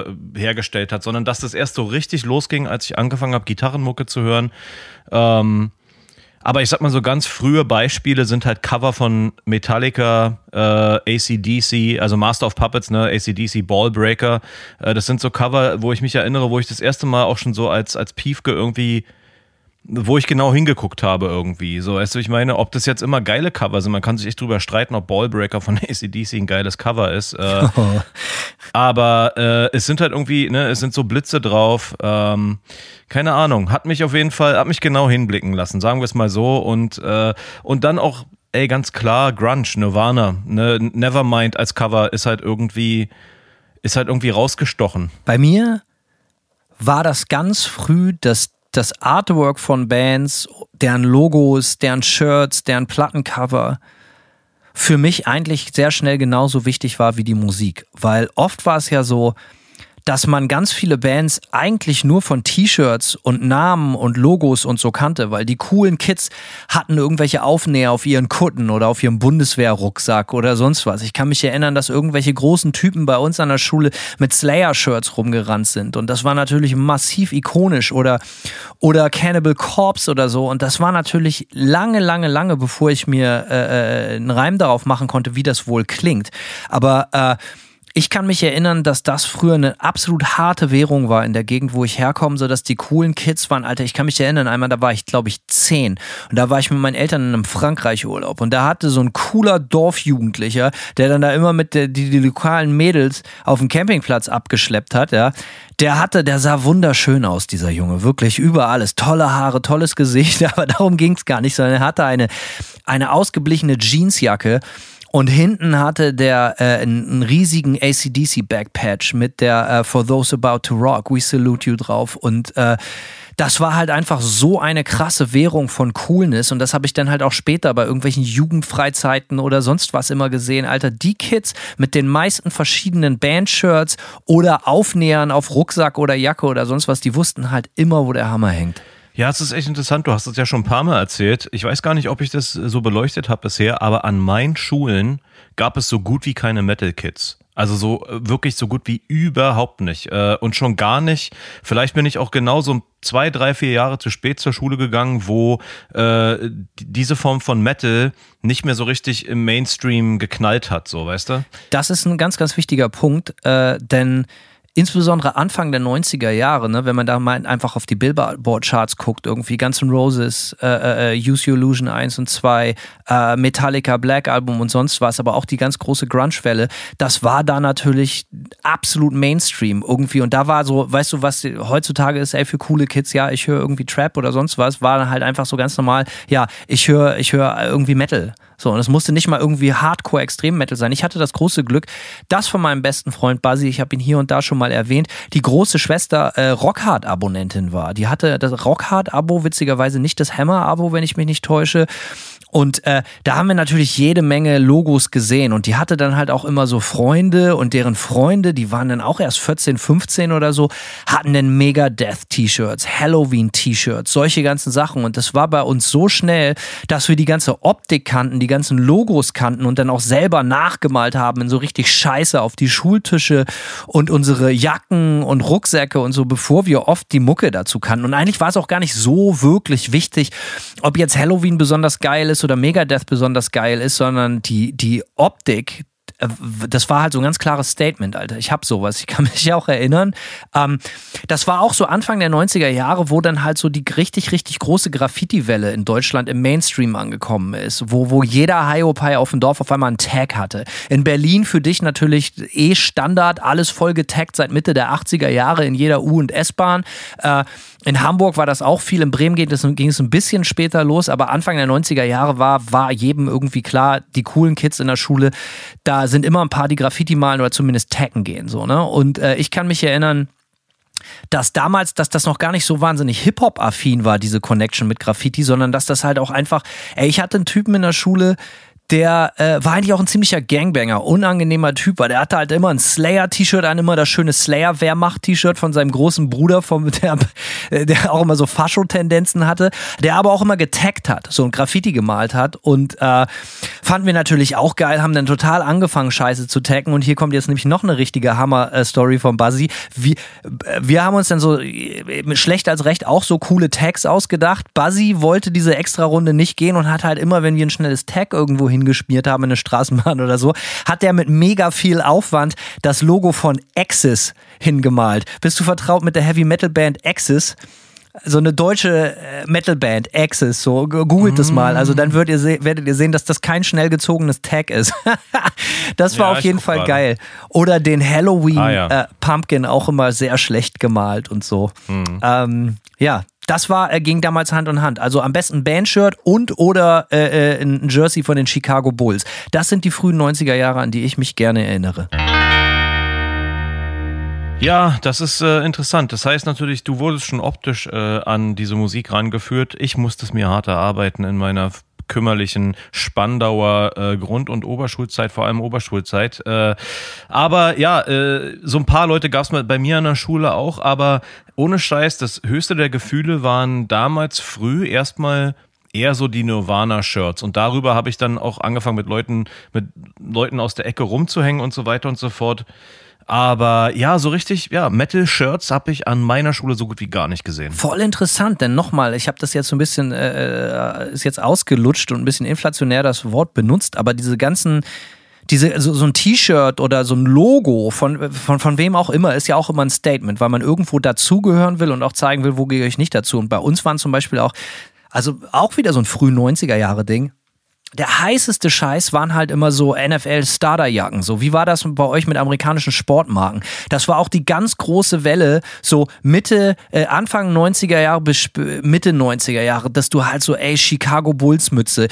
äh, hergestellt hat, sondern dass das erst so richtig losging, als ich angefangen habe, Gitarrenmucke zu hören. Ähm, aber ich sag mal so ganz frühe Beispiele sind halt Cover von Metallica, äh, ACDC, also Master of Puppets, ne, ACDC Ballbreaker. Äh, das sind so Cover, wo ich mich erinnere, wo ich das erste Mal auch schon so als, als Piefke irgendwie wo ich genau hingeguckt habe irgendwie. So, weißt du, ich meine, ob das jetzt immer geile Cover sind, man kann sich echt drüber streiten, ob Ballbreaker von ACDC ein geiles Cover ist. Äh, oh. Aber äh, es sind halt irgendwie, ne, es sind so Blitze drauf. Ähm, keine Ahnung, hat mich auf jeden Fall, hat mich genau hinblicken lassen, sagen wir es mal so. Und, äh, und dann auch, ey, ganz klar, Grunge, Nirvana, ne, Nevermind als Cover ist halt irgendwie, ist halt irgendwie rausgestochen. Bei mir war das ganz früh das das Artwork von Bands, deren Logos, deren Shirts, deren Plattencover für mich eigentlich sehr schnell genauso wichtig war wie die Musik. Weil oft war es ja so, dass man ganz viele Bands eigentlich nur von T-Shirts und Namen und Logos und so kannte, weil die coolen Kids hatten irgendwelche Aufnäher auf ihren Kutten oder auf ihrem Bundeswehrrucksack oder sonst was. Ich kann mich erinnern, dass irgendwelche großen Typen bei uns an der Schule mit Slayer-Shirts rumgerannt sind und das war natürlich massiv ikonisch oder, oder Cannibal Corpse oder so und das war natürlich lange, lange, lange, bevor ich mir äh, äh einen Reim darauf machen konnte, wie das wohl klingt. Aber äh, ich kann mich erinnern, dass das früher eine absolut harte Währung war in der Gegend, wo ich herkomme, so dass die coolen Kids waren. Alter, ich kann mich erinnern, einmal, da war ich, glaube ich, zehn. Und da war ich mit meinen Eltern in einem Frankreich-Urlaub. Und da hatte so ein cooler Dorfjugendlicher, der dann da immer mit der, die, die lokalen Mädels auf dem Campingplatz abgeschleppt hat, ja. Der hatte, der sah wunderschön aus, dieser Junge. Wirklich über alles. Tolle Haare, tolles Gesicht. Aber darum ging es gar nicht, sondern er hatte eine, eine ausgeblichene Jeansjacke und hinten hatte der äh, einen, riesigen ACDC Backpatch mit der äh, For Those About to Rock, We Salute You drauf. Und äh, das war halt einfach so eine krasse Währung von Coolness. Und das habe ich dann halt auch später bei irgendwelchen Jugendfreizeiten oder sonst was immer gesehen. Alter, die Kids mit den meisten verschiedenen Bandshirts oder Aufnähern auf Rucksack oder Jacke oder sonst was, die wussten halt immer, wo der Hammer hängt. Ja, es ist echt interessant. Du hast es ja schon ein paar Mal erzählt. Ich weiß gar nicht, ob ich das so beleuchtet habe bisher, aber an meinen Schulen gab es so gut wie keine Metal Kids. Also so äh, wirklich so gut wie überhaupt nicht. Äh, und schon gar nicht. Vielleicht bin ich auch genauso zwei, drei, vier Jahre zu spät zur Schule gegangen, wo äh, diese Form von Metal nicht mehr so richtig im Mainstream geknallt hat, so weißt du? Das ist ein ganz, ganz wichtiger Punkt, äh, denn insbesondere Anfang der 90er Jahre, ne, wenn man da mal einfach auf die Billboard-Charts guckt, irgendwie Guns N' Roses, äh, äh, Use Your Illusion 1 und 2, äh, Metallica Black Album und sonst was, aber auch die ganz große Grunge-Welle, das war da natürlich absolut Mainstream irgendwie. Und da war so, weißt du, was heutzutage ist, ey, für coole Kids, ja, ich höre irgendwie Trap oder sonst was, war dann halt einfach so ganz normal, ja, ich höre ich hör irgendwie Metal. So, und es musste nicht mal irgendwie Hardcore-Extrem-Metal sein. Ich hatte das große Glück, dass von meinem besten Freund Buzzy, ich habe ihn hier und da schon mal erwähnt, die große Schwester äh, Rockhard-Abonnentin war. Die hatte das Rockhard-Abo, witzigerweise nicht das Hammer-Abo, wenn ich mich nicht täusche. Und äh, da haben wir natürlich jede Menge Logos gesehen. Und die hatte dann halt auch immer so Freunde und deren Freunde, die waren dann auch erst 14, 15 oder so, hatten dann Megadeth-T-Shirts, Halloween-T-Shirts, solche ganzen Sachen. Und das war bei uns so schnell, dass wir die ganze Optik kannten, die ganzen Logos kannten und dann auch selber nachgemalt haben in so richtig Scheiße auf die Schultische und unsere Jacken und Rucksäcke und so, bevor wir oft die Mucke dazu kannten. Und eigentlich war es auch gar nicht so wirklich wichtig, ob jetzt Halloween besonders geil ist ist oder Megadeth besonders geil ist, sondern die, die Optik, äh, das war halt so ein ganz klares Statement, Alter. Ich hab sowas. Ich kann mich auch erinnern. Ähm, das war auch so Anfang der 90er Jahre, wo dann halt so die richtig, richtig große Graffiti-Welle in Deutschland im Mainstream angekommen ist, wo, wo jeder Hiopai auf dem Dorf auf einmal einen Tag hatte. In Berlin für dich natürlich eh Standard, alles voll getaggt seit Mitte der 80er Jahre in jeder U- und S-Bahn. Äh, in Hamburg war das auch viel, in Bremen ging es, ging ein bisschen später los, aber Anfang der 90er Jahre war, war jedem irgendwie klar, die coolen Kids in der Schule, da sind immer ein paar, die Graffiti malen oder zumindest taggen gehen. So, ne? Und äh, ich kann mich erinnern, dass damals, dass das noch gar nicht so wahnsinnig Hip-Hop-affin war, diese Connection mit Graffiti, sondern dass das halt auch einfach, ey, ich hatte einen Typen in der Schule, der äh, war eigentlich auch ein ziemlicher Gangbanger, unangenehmer Typ, weil der hatte halt immer ein Slayer-T-Shirt an, immer das schöne Slayer-Wehrmacht-T-Shirt von seinem großen Bruder, vom, der, der auch immer so Fascho-Tendenzen hatte, der aber auch immer getaggt hat, so ein Graffiti gemalt hat und äh, fanden wir natürlich auch geil, haben dann total angefangen, Scheiße zu taggen und hier kommt jetzt nämlich noch eine richtige Hammer-Story von Buzzy. Wir, wir haben uns dann so äh, schlecht als recht auch so coole Tags ausgedacht. Buzzy wollte diese Extra-Runde nicht gehen und hat halt immer, wenn wir ein schnelles Tag irgendwo hin hingeschmiert haben in eine Straßenbahn oder so, hat der mit mega viel Aufwand das Logo von Axis hingemalt. Bist du vertraut mit der Heavy Metal Band Axis? so eine deutsche äh, Metalband, Axis, so googelt mm. das mal. Also dann werdet ihr, werdet ihr sehen, dass das kein schnell gezogenes Tag ist. das war ja, auf jeden Fall geil. Oder den Halloween ah, ja. äh, Pumpkin auch immer sehr schlecht gemalt und so. Mm. Ähm, ja, das war, äh, ging damals Hand in Hand. Also am besten Bandshirt und oder äh, äh, ein Jersey von den Chicago Bulls. Das sind die frühen 90er Jahre, an die ich mich gerne erinnere. Ja, das ist äh, interessant. Das heißt natürlich, du wurdest schon optisch äh, an diese Musik rangeführt. Ich musste es mir hart erarbeiten in meiner kümmerlichen Spandauer äh, Grund- und Oberschulzeit, vor allem Oberschulzeit. Äh, aber ja, äh, so ein paar Leute gab es bei mir an der Schule auch, aber ohne Scheiß, das höchste der Gefühle waren damals früh erstmal eher so die Nirvana-Shirts. Und darüber habe ich dann auch angefangen, mit Leuten, mit Leuten aus der Ecke rumzuhängen und so weiter und so fort. Aber ja, so richtig, ja, Metal-Shirts habe ich an meiner Schule so gut wie gar nicht gesehen. Voll interessant, denn nochmal, ich habe das jetzt so ein bisschen, äh, äh, ist jetzt ausgelutscht und ein bisschen inflationär das Wort benutzt, aber diese ganzen diese, so, so ein T-Shirt oder so ein Logo von, von, von wem auch immer ist ja auch immer ein Statement, weil man irgendwo dazugehören will und auch zeigen will, wo gehe ich nicht dazu. Und bei uns waren zum Beispiel auch, also auch wieder so ein früh 90er Jahre Ding, der heißeste Scheiß waren halt immer so NFL-Starterjacken. So, wie war das bei euch mit amerikanischen Sportmarken? Das war auch die ganz große Welle, so Mitte, äh, Anfang 90er Jahre bis Mitte 90er Jahre, dass du halt so, ey, Chicago Bulls Mütze,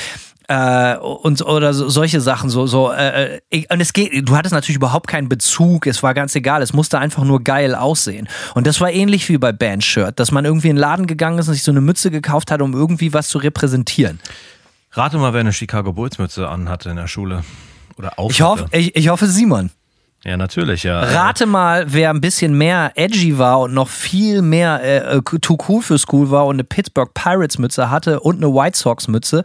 äh, und oder so, solche Sachen so so äh, äh und es geht du hattest natürlich überhaupt keinen Bezug es war ganz egal es musste einfach nur geil aussehen und das war ähnlich wie bei Bandshirt dass man irgendwie in den Laden gegangen ist und sich so eine Mütze gekauft hat um irgendwie was zu repräsentieren Rate mal, wer eine Chicago Bulls Mütze anhatte in der Schule. Oder auf. Ich hoffe, ich, ich hoffe Simon. Ja, natürlich, ja. Rate mal, wer ein bisschen mehr edgy war und noch viel mehr äh, äh too cool für School war und eine Pittsburgh Pirates Mütze hatte und eine White Sox Mütze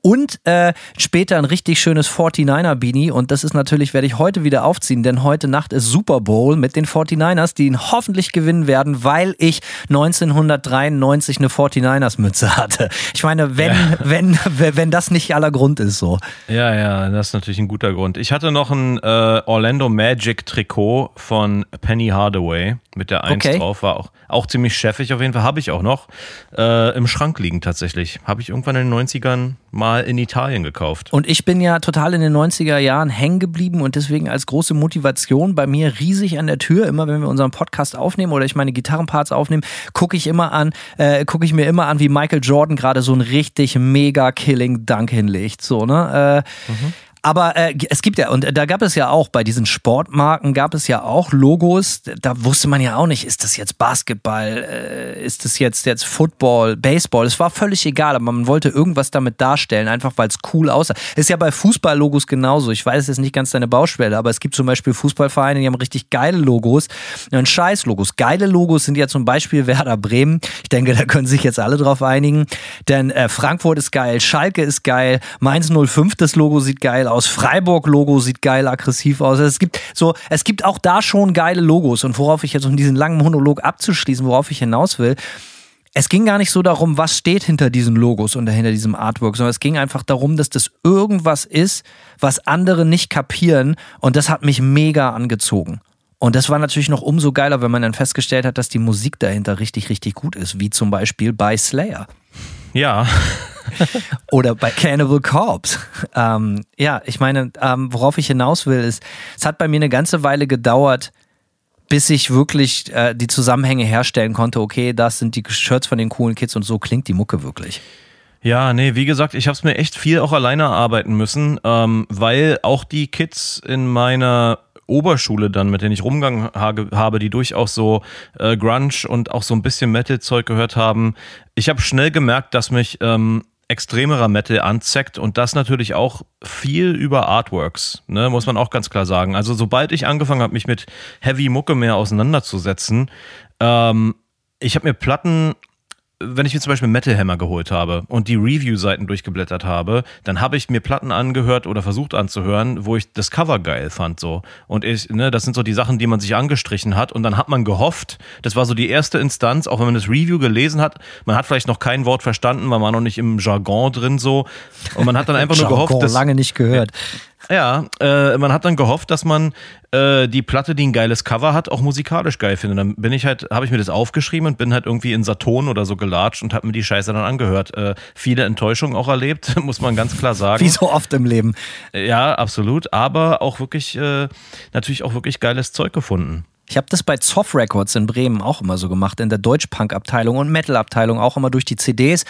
und äh, später ein richtig schönes 49er Beanie und das ist natürlich, werde ich heute wieder aufziehen, denn heute Nacht ist Super Bowl mit den 49ers, die ihn hoffentlich gewinnen werden, weil ich 1993 eine 49ers Mütze hatte. Ich meine, wenn, ja. wenn, wenn das nicht aller Grund ist so. Ja, ja, das ist natürlich ein guter Grund. Ich hatte noch ein äh, Orlando Magic Magic Trikot von Penny Hardaway mit der 1 okay. drauf. War auch, auch ziemlich chefig auf jeden Fall. Habe ich auch noch äh, im Schrank liegen tatsächlich. Habe ich irgendwann in den 90ern mal in Italien gekauft. Und ich bin ja total in den 90er Jahren hängen geblieben und deswegen als große Motivation bei mir riesig an der Tür. Immer wenn wir unseren Podcast aufnehmen oder ich meine Gitarrenparts aufnehme, gucke ich immer an, äh, gucke ich mir immer an, wie Michael Jordan gerade so einen richtig mega Killing Dunk hinlegt. So, ne? Äh, mhm. Aber äh, es gibt ja, und da gab es ja auch, bei diesen Sportmarken gab es ja auch Logos, da wusste man ja auch nicht, ist das jetzt Basketball, äh, ist das jetzt, jetzt Football, Baseball, es war völlig egal, aber man wollte irgendwas damit darstellen, einfach weil es cool aussah. Ist ja bei Fußballlogos genauso, ich weiß, es ist nicht ganz deine Baustelle, aber es gibt zum Beispiel Fußballvereine, die haben richtig geile Logos, und Scheiß-Logos. Geile Logos sind ja zum Beispiel Werder Bremen, ich denke, da können sich jetzt alle drauf einigen, denn äh, Frankfurt ist geil, Schalke ist geil, Mainz 05, das Logo sieht geil aus. Freiburg-Logo sieht geil aggressiv aus. Es gibt so, es gibt auch da schon geile Logos. Und worauf ich jetzt, um diesen langen Monolog abzuschließen, worauf ich hinaus will, es ging gar nicht so darum, was steht hinter diesen Logos und hinter diesem Artwork, sondern es ging einfach darum, dass das irgendwas ist, was andere nicht kapieren. Und das hat mich mega angezogen. Und das war natürlich noch umso geiler, wenn man dann festgestellt hat, dass die Musik dahinter richtig, richtig gut ist, wie zum Beispiel bei Slayer. Ja. Oder bei Cannibal Corpse. Ähm, ja, ich meine, ähm, worauf ich hinaus will, ist, es hat bei mir eine ganze Weile gedauert, bis ich wirklich äh, die Zusammenhänge herstellen konnte. Okay, das sind die Shirts von den coolen Kids und so klingt die Mucke wirklich. Ja, nee, wie gesagt, ich habe es mir echt viel auch alleine arbeiten müssen, ähm, weil auch die Kids in meiner Oberschule dann, mit denen ich rumgegangen habe, die durchaus so äh, Grunge und auch so ein bisschen Metal-Zeug gehört haben. Ich habe schnell gemerkt, dass mich ähm, extremerer Metal anzeckt und das natürlich auch viel über Artworks, ne, muss man auch ganz klar sagen. Also sobald ich angefangen habe, mich mit Heavy Mucke mehr auseinanderzusetzen, ähm, ich habe mir Platten wenn ich mir zum Beispiel Metal Hammer geholt habe und die Review-Seiten durchgeblättert habe, dann habe ich mir Platten angehört oder versucht anzuhören, wo ich das Cover geil fand so. Und ich, ne, das sind so die Sachen, die man sich angestrichen hat und dann hat man gehofft, das war so die erste Instanz, auch wenn man das Review gelesen hat, man hat vielleicht noch kein Wort verstanden, man war noch nicht im Jargon drin so und man hat dann einfach nur gehofft, dass lange nicht gehört. Ja, äh, man hat dann gehofft, dass man äh, die Platte, die ein geiles Cover hat, auch musikalisch geil findet. Dann bin ich halt, habe ich mir das aufgeschrieben und bin halt irgendwie in Saturn oder so gelatscht und habe mir die Scheiße dann angehört. Äh, viele Enttäuschungen auch erlebt, muss man ganz klar sagen. Wie so oft im Leben. Ja, absolut. Aber auch wirklich, äh, natürlich auch wirklich geiles Zeug gefunden. Ich habe das bei Zoff Records in Bremen auch immer so gemacht, in der Deutsch-Punk-Abteilung und Metal-Abteilung auch immer durch die CDs.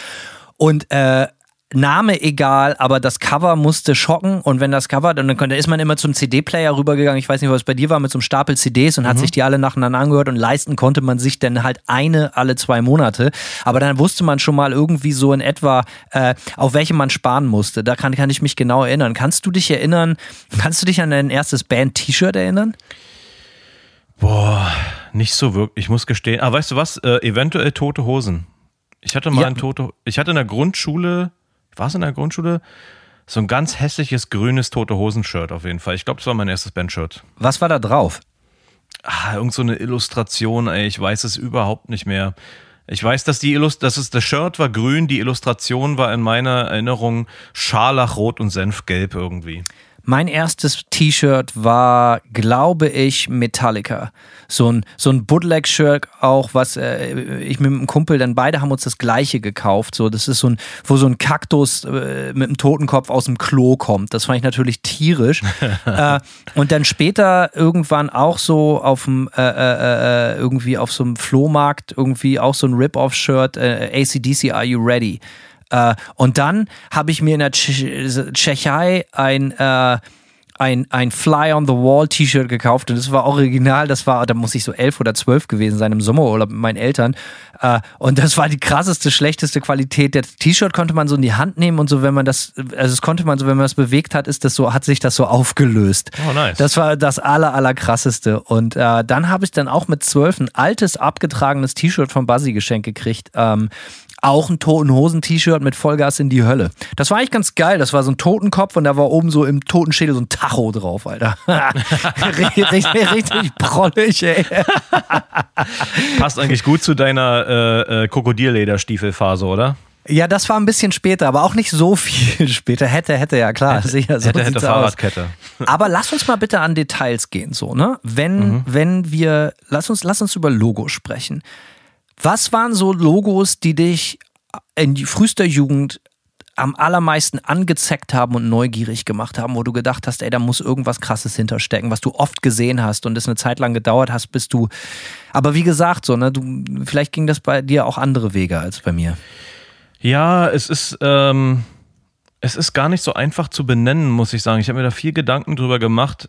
Und äh, Name egal, aber das Cover musste schocken und wenn das Cover, dann, dann ist man immer zum CD-Player rübergegangen, ich weiß nicht, was bei dir war, mit so einem Stapel CDs und mhm. hat sich die alle nacheinander angehört und leisten konnte man sich dann halt eine alle zwei Monate, aber dann wusste man schon mal irgendwie so in etwa, äh, auf welche man sparen musste. Da kann, kann ich mich genau erinnern. Kannst du dich erinnern, kannst du dich an dein erstes Band-T-Shirt erinnern? Boah, nicht so wirklich, ich muss gestehen. Ah, weißt du was, äh, eventuell Tote Hosen. Ich hatte mal ja. ein Tote, ich hatte in der Grundschule war es in der Grundschule? So ein ganz hässliches grünes Tote Hosen-Shirt auf jeden Fall. Ich glaube, das war mein erstes Bandshirt. Was war da drauf? Ah, irgend so eine Illustration, ey, ich weiß es überhaupt nicht mehr. Ich weiß, dass die Illust dass es, das Shirt war grün, die Illustration war in meiner Erinnerung scharlachrot und senfgelb irgendwie. Mein erstes T-Shirt war, glaube ich, Metallica. So ein, so ein Bootleg-Shirt auch, was äh, ich mit einem Kumpel, dann beide haben uns das gleiche gekauft. So, das ist so ein, wo so ein Kaktus äh, mit einem Totenkopf aus dem Klo kommt. Das fand ich natürlich tierisch. äh, und dann später irgendwann auch so auf dem, äh, äh, äh, irgendwie auf so einem Flohmarkt, irgendwie auch so ein Rip-Off-Shirt, ACDC, Are You Ready? Äh, und dann habe ich mir in der Tschechei ein äh, ein, ein Fly on the Wall T-Shirt gekauft und das war original, das war, da muss ich so elf oder zwölf gewesen sein im Sommerurlaub mit meinen Eltern. Äh, und das war die krasseste, schlechteste Qualität. Das T-Shirt konnte man so in die Hand nehmen und so, wenn man das, also es konnte man so, wenn man das bewegt hat, ist das so, hat sich das so aufgelöst. Oh, nice. Das war das aller, aller krasseste. Und äh, dann habe ich dann auch mit zwölf ein altes, abgetragenes T-Shirt von Buzzy geschenkt gekriegt. Ähm, auch ein Toten Hosen-T-Shirt mit Vollgas in die Hölle. Das war eigentlich ganz geil. Das war so ein Totenkopf und da war oben so im Totenschädel so ein Tacho drauf, Alter. richtig, richtig prollig, ey. Passt eigentlich gut zu deiner äh, äh, Krokodillederstiefelphase, oder? Ja, das war ein bisschen später, aber auch nicht so viel später. Hätte, hätte, ja klar. Hätte, sicher, so hätte, hätte Fahrradkette. Aber lass uns mal bitte an Details gehen, so, ne? Wenn, mhm. wenn wir, lass uns, lass uns über Logo sprechen. Was waren so Logos, die dich in frühester Jugend am allermeisten angezeckt haben und neugierig gemacht haben, wo du gedacht hast, ey, da muss irgendwas krasses hinterstecken, was du oft gesehen hast und es eine Zeit lang gedauert hast, bis du. Aber wie gesagt, so, ne, du, vielleicht ging das bei dir auch andere Wege als bei mir. Ja, es ist, ähm, Es ist gar nicht so einfach zu benennen, muss ich sagen. Ich habe mir da viel Gedanken drüber gemacht.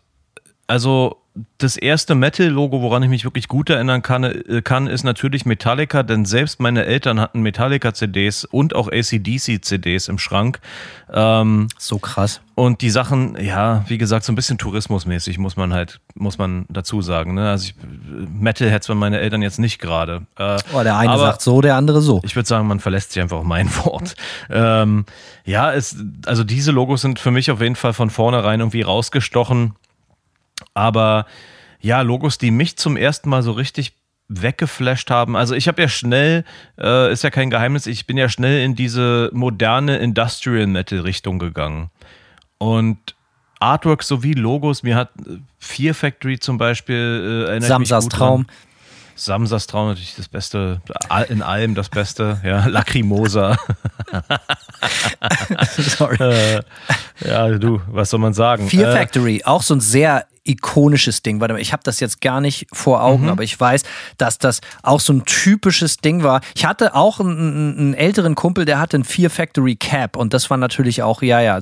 Also das erste Metal-Logo, woran ich mich wirklich gut erinnern kann, äh, kann, ist natürlich Metallica, denn selbst meine Eltern hatten Metallica-CDs und auch ACDC-CDs im Schrank. Ähm, so krass. Und die Sachen, ja, wie gesagt, so ein bisschen tourismusmäßig, muss man halt, muss man dazu sagen. Ne? Also ich, Metal hätte zwar meine Eltern jetzt nicht gerade. Äh, oh, der eine sagt so, der andere so. Ich würde sagen, man verlässt sich einfach auf mein Wort. Ähm, ja, es, also diese Logos sind für mich auf jeden Fall von vornherein irgendwie rausgestochen aber ja, Logos, die mich zum ersten Mal so richtig weggeflasht haben. Also ich habe ja schnell, äh, ist ja kein Geheimnis, ich bin ja schnell in diese moderne Industrial Metal Richtung gegangen. Und Artwork sowie Logos, mir hat Fear Factory zum Beispiel äh, erinnert Samsas Traum. Dran. Samsas Traum natürlich das Beste, in allem das Beste, ja, Lacrimosa. Sorry. Äh, ja, du, was soll man sagen? Fear äh, Factory, auch so ein sehr ikonisches Ding. Warte mal, ich habe das jetzt gar nicht vor Augen, mhm. aber ich weiß, dass das auch so ein typisches Ding war. Ich hatte auch einen, einen, älteren Kumpel, der hatte ein Fear Factory Cap und das war natürlich auch, ja, ja,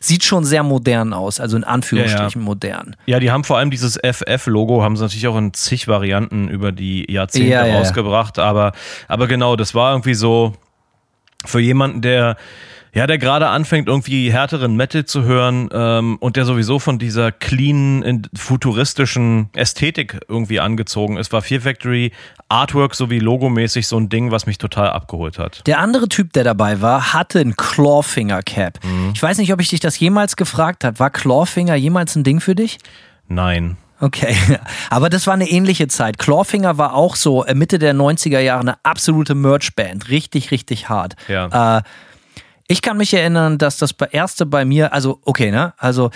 sieht schon sehr modern aus, also in Anführungsstrichen ja, ja. modern. Ja, die haben vor allem dieses FF-Logo, haben sie natürlich auch in zig Varianten über die Jahrzehnte ja, rausgebracht, aber, aber genau, das war irgendwie so für jemanden, der ja, der gerade anfängt, irgendwie härteren Metal zu hören ähm, und der sowieso von dieser clean, futuristischen Ästhetik irgendwie angezogen ist, war Fear Factory Artwork sowie logomäßig so ein Ding, was mich total abgeholt hat. Der andere Typ, der dabei war, hatte ein Clawfinger Cap. Mhm. Ich weiß nicht, ob ich dich das jemals gefragt habe. War Clawfinger jemals ein Ding für dich? Nein. Okay, aber das war eine ähnliche Zeit. Clawfinger war auch so äh, Mitte der 90er Jahre eine absolute Merch-Band. Richtig, richtig hart. Ja. Äh, ich kann mich erinnern, dass das erste bei mir, also okay, ne? Also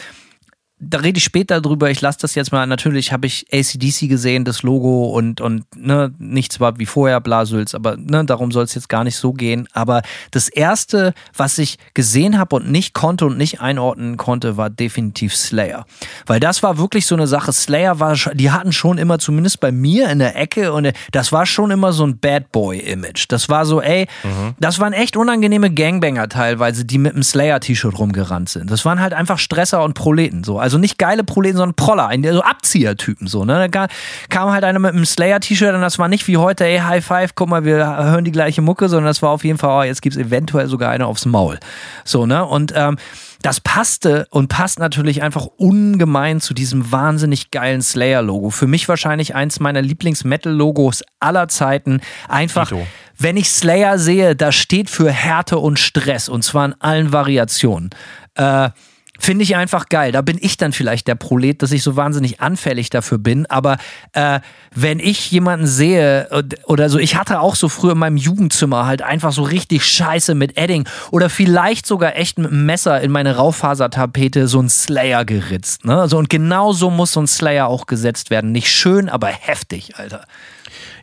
da rede ich später drüber. Ich lasse das jetzt mal. Natürlich habe ich ACDC gesehen, das Logo und, und ne, nichts war wie vorher, Blasülz, aber ne, darum soll es jetzt gar nicht so gehen. Aber das erste, was ich gesehen habe und nicht konnte und nicht einordnen konnte, war definitiv Slayer. Weil das war wirklich so eine Sache. Slayer war, die hatten schon immer, zumindest bei mir in der Ecke, und das war schon immer so ein Bad Boy-Image. Das war so, ey, mhm. das waren echt unangenehme Gangbanger teilweise, die mit einem Slayer-T-Shirt rumgerannt sind. Das waren halt einfach Stresser und Proleten. So. Also nicht geile Proleten, sondern Proller, so Abziehertypen so. Ne? Da kam halt einer mit einem Slayer-T-Shirt und das war nicht wie heute, ey, High Five, guck mal, wir hören die gleiche Mucke, sondern das war auf jeden Fall, oh, jetzt gibt es eventuell sogar eine aufs Maul. So, ne? Und ähm, das passte und passt natürlich einfach ungemein zu diesem wahnsinnig geilen Slayer-Logo. Für mich wahrscheinlich eins meiner Lieblings-Metal-Logos aller Zeiten. Einfach, Tito. wenn ich Slayer sehe, das steht für Härte und Stress und zwar in allen Variationen. Äh, Finde ich einfach geil. Da bin ich dann vielleicht der Prolet, dass ich so wahnsinnig anfällig dafür bin. Aber äh, wenn ich jemanden sehe oder so, ich hatte auch so früher in meinem Jugendzimmer halt einfach so richtig Scheiße mit Edding oder vielleicht sogar echt mit einem Messer in meine Raufasertapete so ein Slayer geritzt. Ne? So, und genau so muss so ein Slayer auch gesetzt werden. Nicht schön, aber heftig, Alter.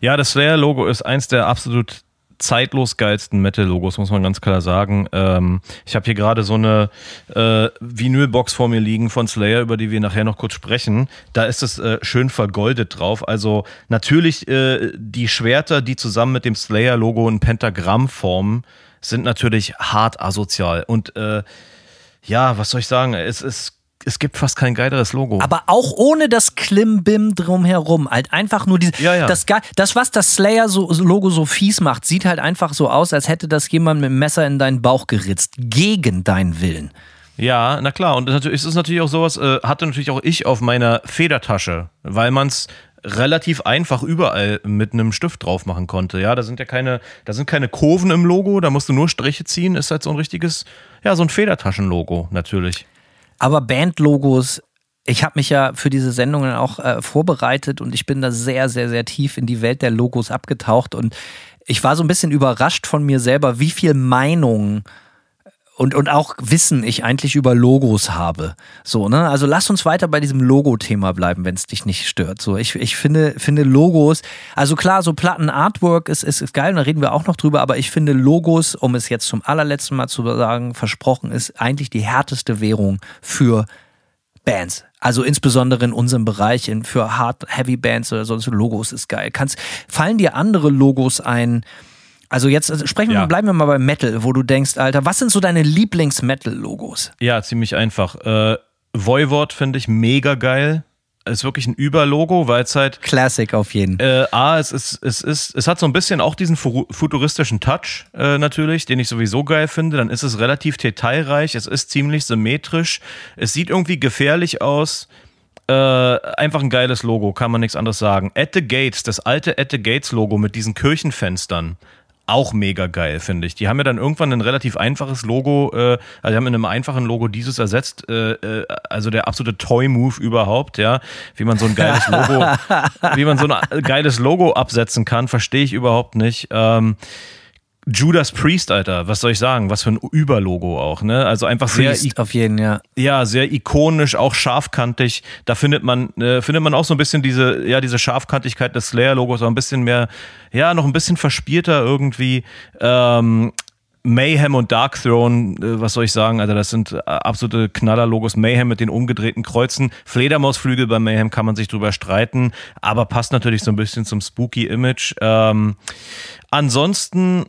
Ja, das Slayer-Logo ist eins der absolut zeitlos geilsten Metal-Logos, muss man ganz klar sagen. Ähm, ich habe hier gerade so eine äh, Vinylbox vor mir liegen von Slayer, über die wir nachher noch kurz sprechen. Da ist es äh, schön vergoldet drauf. Also natürlich äh, die Schwerter, die zusammen mit dem Slayer-Logo ein Pentagramm formen, sind natürlich hart asozial. Und äh, ja, was soll ich sagen? Es ist es gibt fast kein geileres Logo. Aber auch ohne das Klimbim drumherum. Halt einfach nur diese. Ja, ja. Das, das, was das Slayer-Logo so fies macht, sieht halt einfach so aus, als hätte das jemand mit dem Messer in deinen Bauch geritzt. Gegen deinen Willen. Ja, na klar. Und natürlich ist es natürlich auch sowas, äh, hatte natürlich auch ich auf meiner Federtasche, weil man es relativ einfach überall mit einem Stift drauf machen konnte. Ja, da sind ja keine, da sind keine Kurven im Logo, da musst du nur Striche ziehen, ist halt so ein richtiges, ja, so ein Federtaschenlogo natürlich. Aber Bandlogos, ich habe mich ja für diese Sendungen auch äh, vorbereitet und ich bin da sehr, sehr, sehr tief in die Welt der Logos abgetaucht und ich war so ein bisschen überrascht von mir selber, wie viel Meinung und, und auch Wissen ich eigentlich über Logos habe. So, ne? Also lass uns weiter bei diesem Logo-Thema bleiben, wenn es dich nicht stört. So, ich, ich finde, finde Logos, also klar, so Platten-Artwork ist, ist, ist geil, da reden wir auch noch drüber, aber ich finde Logos, um es jetzt zum allerletzten Mal zu sagen, versprochen, ist eigentlich die härteste Währung für Bands. Also insbesondere in unserem Bereich, in, für Hard, Heavy Bands oder sonst Logos ist geil. Kannst, fallen dir andere Logos ein, Also jetzt äh, sprechen wir, Ja. bleiben wir mal bei Metal, wo du denkst, Alter, was sind so deine Lieblings-Metal-Logos? Ja, ziemlich einfach. Äh, Voivod finde ich mega geil. Ist wirklich ein Überlogo, weil es halt Classic auf jeden. Äh, A, es ist, es ist, es hat so ein bisschen auch diesen fu- futuristischen Touch äh, natürlich, den ich sowieso geil finde. Dann ist es relativ detailreich, es ist ziemlich symmetrisch, es sieht irgendwie gefährlich aus. Äh, einfach ein geiles Logo, kann man nichts anderes sagen. At the Gates, das alte At the Gates Logo mit diesen Kirchenfenstern. Auch mega geil, finde ich. Die haben ja dann irgendwann ein relativ einfaches Logo, äh, also die haben in einem einfachen Logo dieses ersetzt, äh, äh, also der absolute Toy-Move überhaupt, ja. Wie man so ein geiles Logo, wie man so ein geiles Logo absetzen kann, verstehe ich überhaupt nicht. Ähm, Judas Priest, Alter, was soll ich sagen? Was für ein Überlogo auch, ne? Also einfach sehr Priest auf jeden, ja. ja, sehr ikonisch, auch scharfkantig. Da findet man, äh, findet man auch so ein bisschen diese, ja, diese Scharfkantigkeit des Slayer-Logos, aber ein bisschen mehr, ja, noch ein bisschen verspielter irgendwie. Ähm, Mayhem und Dark Throne, äh, was soll ich sagen? Also, das sind äh, absolute Knaller-Logos. Mayhem mit den umgedrehten Kreuzen. Fledermausflügel bei Mayhem kann man sich drüber streiten, aber passt natürlich so ein bisschen zum Spooky-Image. Ähm, ansonsten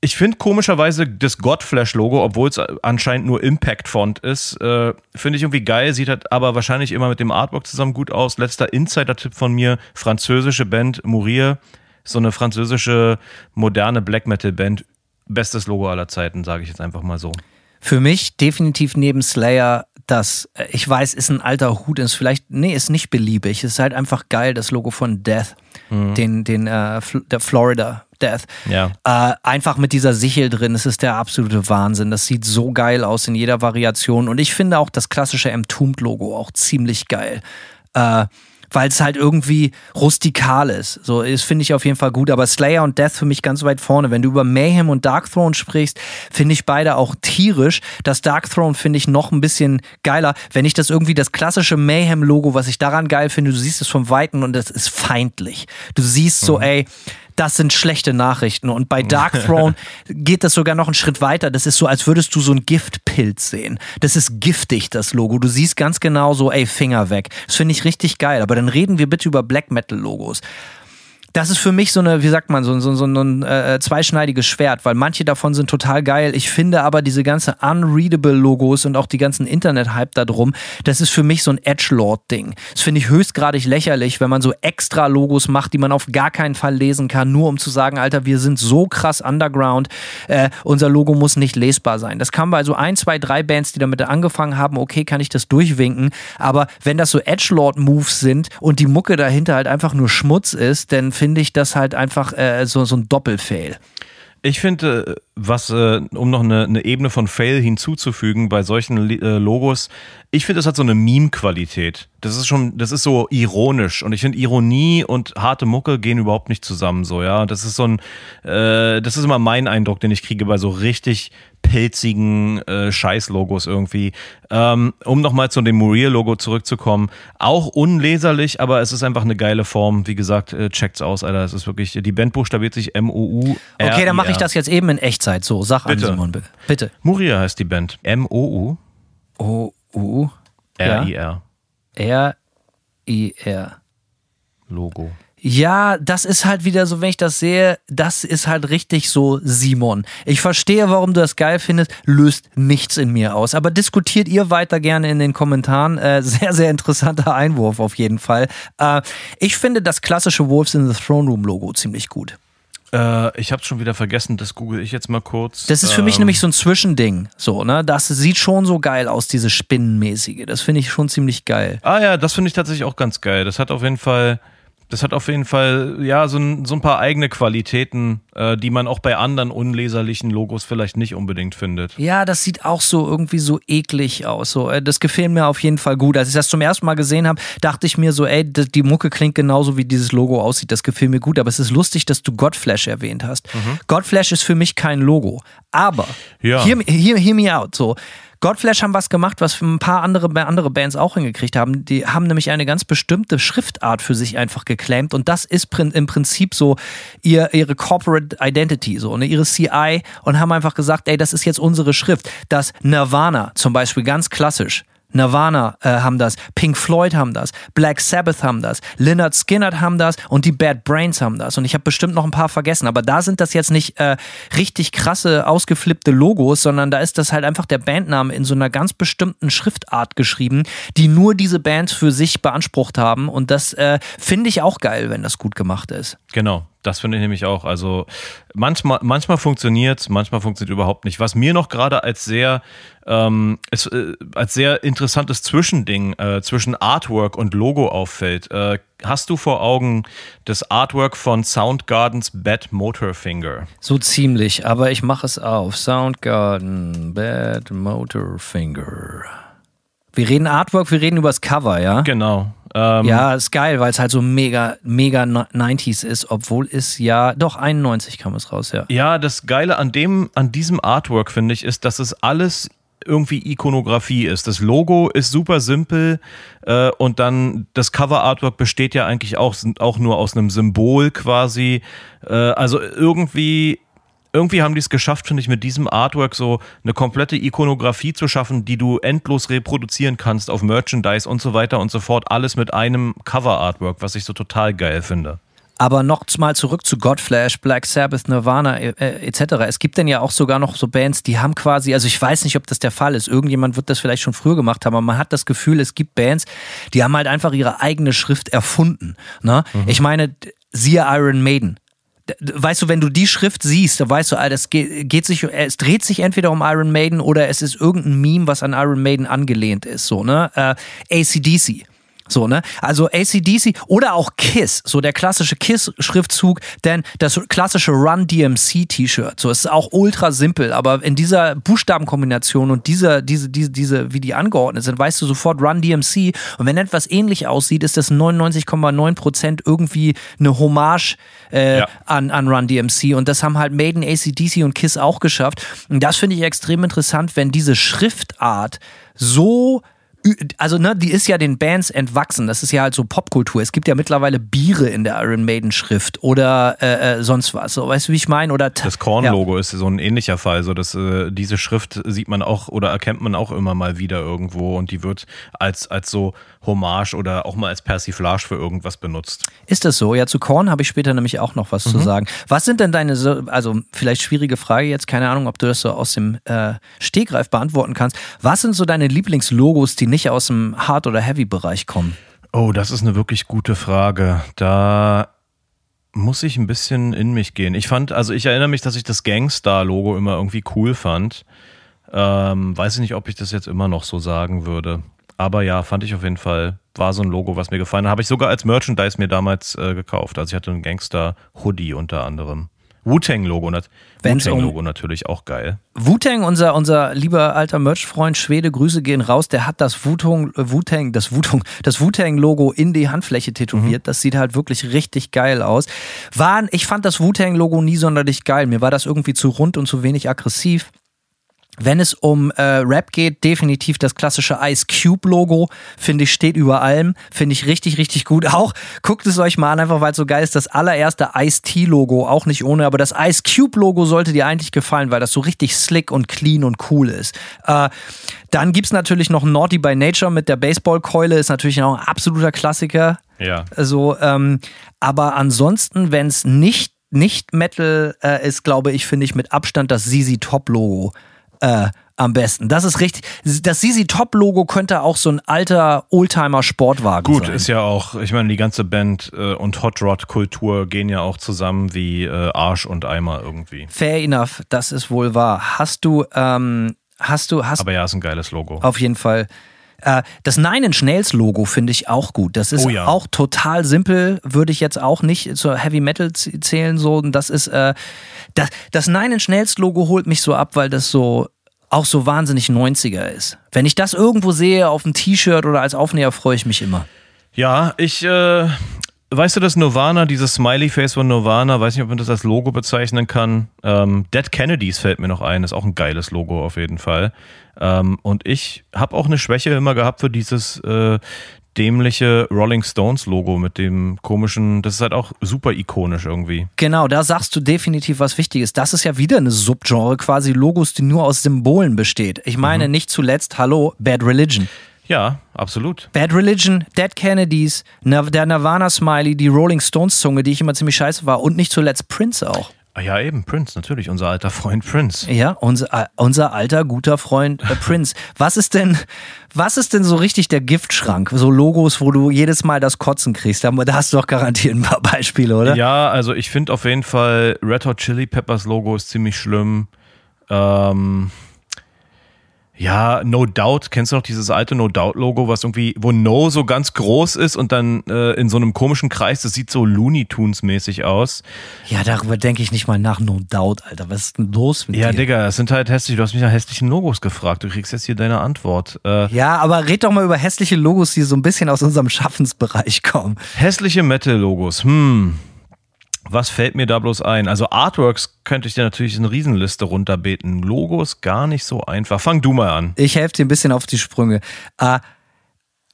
ich finde komischerweise das Godflash-Logo, obwohl es anscheinend nur Impact-Font ist, äh, finde ich irgendwie geil, sieht halt aber wahrscheinlich immer mit dem Artwork zusammen gut aus. Letzter Insider-Tipp von mir, französische Band Mourir, so eine französische moderne Black Metal-Band. Bestes Logo aller Zeiten, sage ich jetzt einfach mal so. Für mich definitiv neben Slayer das, äh, ich weiß, ist ein alter Hut, ist vielleicht, nee, ist nicht beliebig. Ist halt einfach geil, das Logo von Death, den, den, äh, der Florida Death. Ja. Äh, einfach mit dieser Sichel drin, es ist der absolute Wahnsinn. Das sieht so geil aus in jeder Variation. Und ich finde auch das klassische Entombed-Logo auch ziemlich geil. Äh, weil es halt irgendwie rustikal ist. So, das finde ich auf jeden Fall gut. Aber Slayer und Death für mich ganz weit vorne. Wenn du über Mayhem und Dark Throne sprichst, finde ich beide auch tierisch. Das Dark Throne finde ich noch ein bisschen geiler. Wenn ich das irgendwie das klassische Mayhem-Logo, was ich daran geil finde, du siehst es vom Weiten und es ist feindlich. Du siehst so, ey, das sind schlechte Nachrichten. Und bei Dark Throne geht das sogar noch einen Schritt weiter. Das ist so, als würdest du so einen Giftpilz sehen. Das ist giftig, das Logo. Du siehst ganz genau so, ey, Finger weg. Das finde ich richtig geil. Aber dann reden wir bitte über Black Metal Logos. Das ist für mich so eine, wie sagt man, so, so, so ein äh, zweischneidiges Schwert, weil manche davon sind total geil. Ich finde aber diese ganze unreadable Logos und auch die ganzen Internet-Hype da drum, das ist für mich so ein Edgelord-Ding. Das finde ich höchstgradig lächerlich, wenn man so extra Logos macht, die man auf gar keinen Fall lesen kann, nur um zu sagen, Alter, wir sind so krass underground, äh, unser Logo muss nicht lesbar sein. Das kann bei so ein, zwei, drei Bands, die damit angefangen haben, okay, kann ich das durchwinken, aber wenn das so Edgelord-Moves sind und die Mucke dahinter halt einfach nur Schmutz ist, dann finde ich das halt einfach äh, so, so ein Doppelfail. Ich finde, äh, was, äh, um noch eine, eine Ebene von Fail hinzuzufügen bei solchen äh, Logos, ich finde, das hat so eine Meme-Qualität. Das ist schon, das ist so ironisch. Und ich finde, Ironie und harte Mucke gehen überhaupt nicht zusammen so, ja. Das ist so ein, äh, das ist immer mein Eindruck, den ich kriege bei so richtig pilzigen äh, Scheiß-Logos irgendwie. Ähm, um nochmal zu dem Muriel-Logo zurückzukommen. Auch unleserlich, aber es ist einfach eine geile Form. Wie gesagt, äh, checkt's aus, Alter. Es ist wirklich, die Band buchstabiert sich M-O-U. Okay, dann mache ich das jetzt eben in Echtzeit. So, sag an, Bitte. Simon, bitte. Bitte. Muria heißt die Band. M-O-U. O, U, R-I-R. R, I, R. Logo. Ja, das ist halt wieder so, wenn ich das sehe, das ist halt richtig so Simon. Ich verstehe, warum du das geil findest, löst nichts in mir aus. Aber diskutiert ihr weiter gerne in den Kommentaren. Äh, sehr, sehr interessanter Einwurf auf jeden Fall. Äh, ich finde das klassische Wolves in the Throne Room Logo ziemlich gut. Äh, ich hab's schon wieder vergessen, das google ich jetzt mal kurz. Das ist für mich Ähm, nämlich so ein Zwischending. So, ne? Das sieht schon so geil aus, diese Spinnenmäßige. Das finde ich schon ziemlich geil. Ah ja, das finde ich tatsächlich auch ganz geil. Das hat auf jeden Fall, das hat auf jeden Fall, ja, so ein, so ein paar eigene Qualitäten, äh, die man auch bei anderen unleserlichen Logos vielleicht nicht unbedingt findet. Ja, das sieht auch so irgendwie so eklig aus. So, äh, das gefiel mir auf jeden Fall gut. Als ich das zum ersten Mal gesehen habe, dachte ich mir so, ey, die Mucke klingt genauso wie dieses Logo aussieht. Das gefiel mir gut. Aber es ist lustig, dass du Godflash erwähnt hast. Godflash ist für mich kein Logo. Aber Ja. hear, me- hear, hear me out. So. Godflash haben was gemacht, was ein paar andere, andere Bands auch hingekriegt haben. Die haben nämlich eine ganz bestimmte Schriftart für sich einfach geclaimt und das ist im Prinzip so ihr, ihre Corporate Identity, so, ne, ihre CI und haben einfach gesagt, ey, das ist jetzt unsere Schrift. Das Nirvana zum Beispiel, ganz klassisch, Nirvana äh, haben das, Pink Floyd haben das, Black Sabbath haben das, Lynyrd Skynyrd haben das und die Bad Brains haben das. Und ich habe bestimmt noch ein paar vergessen, aber da sind das jetzt nicht äh, richtig krasse, ausgeflippte Logos, sondern da ist das halt einfach der Bandname in so einer ganz bestimmten Schriftart geschrieben, die nur diese Bands für sich beansprucht haben. Und das äh, finde ich auch geil, wenn das gut gemacht ist. Genau, das finde ich nämlich auch. Also manchmal, manchmal funktioniert es, manchmal funktioniert überhaupt nicht. Was mir noch gerade als sehr, ähm, ist, äh, als sehr interessantes Zwischending äh, zwischen Artwork und Logo auffällt. Äh, hast du vor Augen das Artwork von Soundgardens Bad Motorfinger? So ziemlich, aber ich mache es auf. Soundgarden, Bad Motorfinger. Wir reden Artwork, wir reden über das Cover, ja? Genau. Ähm, ja, ist geil, weil es halt so mega, mega 90s ist, obwohl es ja, doch 91 kam es raus, ja. Ja, das Geile an dem, an diesem Artwork, finde ich, ist, dass es alles irgendwie Ikonografie ist. Das Logo ist super simpel äh, und dann das Cover-Artwork besteht ja eigentlich auch, auch nur aus einem Symbol quasi. Äh, also irgendwie irgendwie haben die es geschafft, finde ich, mit diesem Artwork so eine komplette Ikonografie zu schaffen, die du endlos reproduzieren kannst auf Merchandise und so weiter und so fort. Alles mit einem Cover-Artwork, was ich so total geil finde. Aber noch mal zurück zu Godflash, Black Sabbath, Nirvana äh, etc. Es gibt denn ja auch sogar noch so Bands, die haben quasi, also ich weiß nicht, ob das der Fall ist. Irgendjemand wird das vielleicht schon früher gemacht haben, aber man hat das Gefühl, es gibt Bands, die haben halt einfach ihre eigene Schrift erfunden. Ne? Mhm. Ich meine, siehe Iron Maiden weißt du, wenn du die Schrift siehst, dann weißt du, ah, das geht, geht, sich, es dreht sich entweder um Iron Maiden oder es ist irgendein Meme, was an Iron Maiden angelehnt ist, so, ne? Äh, ACDC. So, ne? Also ACDC oder auch KISS, so der klassische KISS-Schriftzug, denn das klassische Run DMC-T-Shirt, so ist auch ultra simpel, aber in dieser Buchstabenkombination und dieser, diese, diese, diese, wie die angeordnet sind, weißt du sofort Run DMC. Und wenn etwas ähnlich aussieht, ist das 99,9% irgendwie eine Hommage äh, ja. an, an Run DMC. Und das haben halt Maiden, ACDC und KISS auch geschafft. Und das finde ich extrem interessant, wenn diese Schriftart so also ne, die ist ja den Bands entwachsen. Das ist ja halt so Popkultur. Es gibt ja mittlerweile Biere in der Iron Maiden Schrift oder äh, äh, sonst was. So, weißt du, wie ich meine? Oder das Korn-Logo ja. ist so ein ähnlicher Fall. So, dass äh, diese Schrift sieht man auch oder erkennt man auch immer mal wieder irgendwo und die wird als als so Hommage oder auch mal als Persiflage für irgendwas benutzt. Ist das so? Ja, zu Korn habe ich später nämlich auch noch was mhm. zu sagen. Was sind denn deine, also vielleicht schwierige Frage jetzt, keine Ahnung, ob du das so aus dem äh, Stegreif beantworten kannst. Was sind so deine Lieblingslogos, die nicht aus dem Hard- oder Heavy-Bereich kommen? Oh, das ist eine wirklich gute Frage. Da muss ich ein bisschen in mich gehen. Ich fand, also ich erinnere mich, dass ich das Gangstar-Logo immer irgendwie cool fand. Ähm, weiß ich nicht, ob ich das jetzt immer noch so sagen würde. Aber ja, fand ich auf jeden Fall, war so ein Logo, was mir gefallen hat. Habe ich sogar als Merchandise mir damals äh, gekauft. Also ich hatte einen Gangster-Hoodie unter anderem. Wu-Tang-Logo, Wu-Tang-Logo um natürlich auch geil. Wu-Tang, unser, unser lieber alter Merch-Freund Schwede, Grüße gehen raus, der hat das Wu-Tang, Wu-Tang, das Wu-Tang, das Wu-Tang-Logo in die Handfläche tätowiert. Mhm. Das sieht halt wirklich richtig geil aus. War, ich fand das Wu-Tang-Logo nie sonderlich geil. Mir war das irgendwie zu rund und zu wenig aggressiv. Wenn es um äh, Rap geht, definitiv das klassische Ice Cube Logo, finde ich, steht über allem. Finde ich richtig, richtig gut. Auch guckt es euch mal an, einfach weil es so geil ist. Das allererste Ice T Logo, auch nicht ohne, aber das Ice Cube Logo sollte dir eigentlich gefallen, weil das so richtig slick und clean und cool ist. Äh, dann gibt es natürlich noch Naughty by Nature mit der Baseballkeule, ist natürlich auch ein absoluter Klassiker. Ja. Also, ähm, aber ansonsten, wenn es nicht nicht Metal äh, ist, glaube ich, finde ich mit Abstand das ZZ Top Logo äh, am besten. Das ist richtig. Das Sisi Top Logo könnte auch so ein alter Oldtimer Sportwagen Gut, sein. Gut, ist ja auch, ich meine, die ganze Band äh, und Hot Rod Kultur gehen ja auch zusammen wie äh, Arsch und Eimer irgendwie. Fair enough, das ist wohl wahr. Hast du, ähm, hast du, hast Aber ja, ist ein geiles Logo. Auf jeden Fall. Äh, das Nine Inch Nails Logo finde ich auch gut. Das ist oh ja. auch total simpel, würde ich jetzt auch nicht zur Heavy Metal zählen. So, das ist äh, das, das Nine Inch Nails Logo holt mich so ab, weil das so auch so wahnsinnig 90er ist. Wenn ich das irgendwo sehe auf einem T-Shirt oder als Aufnäher, freue ich mich immer. Ja, ich, äh, weißt du, das Nirvana, dieses Smiley-Face von Nirvana, weiß nicht, ob man das als Logo bezeichnen kann. Ähm, Dead Kennedys fällt mir noch ein, ist auch ein geiles Logo auf jeden Fall. Ähm, und ich habe auch eine Schwäche immer gehabt für dieses, äh, dämliche Rolling Stones Logo mit dem komischen, das ist halt auch super ikonisch irgendwie. Genau, da sagst du definitiv was Wichtiges. Das ist ja wieder eine Subgenre, quasi Logos, die nur aus Symbolen besteht. Ich meine mhm. nicht zuletzt, hallo, Bad Religion. Ja, absolut. Bad Religion, Dead Kennedys, der Nirvana-Smiley, die Rolling Stones-Zunge, die ich immer ziemlich scheiße war und nicht zuletzt Prince auch. Ah ja, eben, Prince, natürlich, unser alter Freund Prince. Ja, unser, äh, unser alter, guter Freund äh, Prince. Was ist denn, was ist denn so richtig der Giftschrank? So Logos, wo du jedes Mal das Kotzen kriegst. Da, da hast du doch garantiert ein paar Beispiele, oder? Ja, also ich finde auf jeden Fall Red Hot Chili Peppers Logo ist ziemlich schlimm. Ähm, ja, No Doubt, kennst du noch dieses alte No Doubt-Logo, was irgendwie, wo No so ganz groß ist und dann äh, in so einem komischen Kreis, das sieht so Looney Tunes-mäßig aus. Ja, darüber denke ich nicht mal nach, No Doubt, Alter. Was ist denn los mit Ja, dir? Digga, das sind halt hässlich, du hast mich nach hässlichen Logos gefragt, du kriegst jetzt hier deine Antwort. Äh, Ja, aber red doch mal über hässliche Logos, die so ein bisschen aus unserem Schaffensbereich kommen. hässliche Metal-Logos, hm. Was fällt mir da bloß ein? Also Artworks könnte ich dir natürlich eine Riesenliste runterbeten. Logos gar nicht so einfach. Fang du mal an. Ich helfe dir ein bisschen auf die Sprünge. Äh,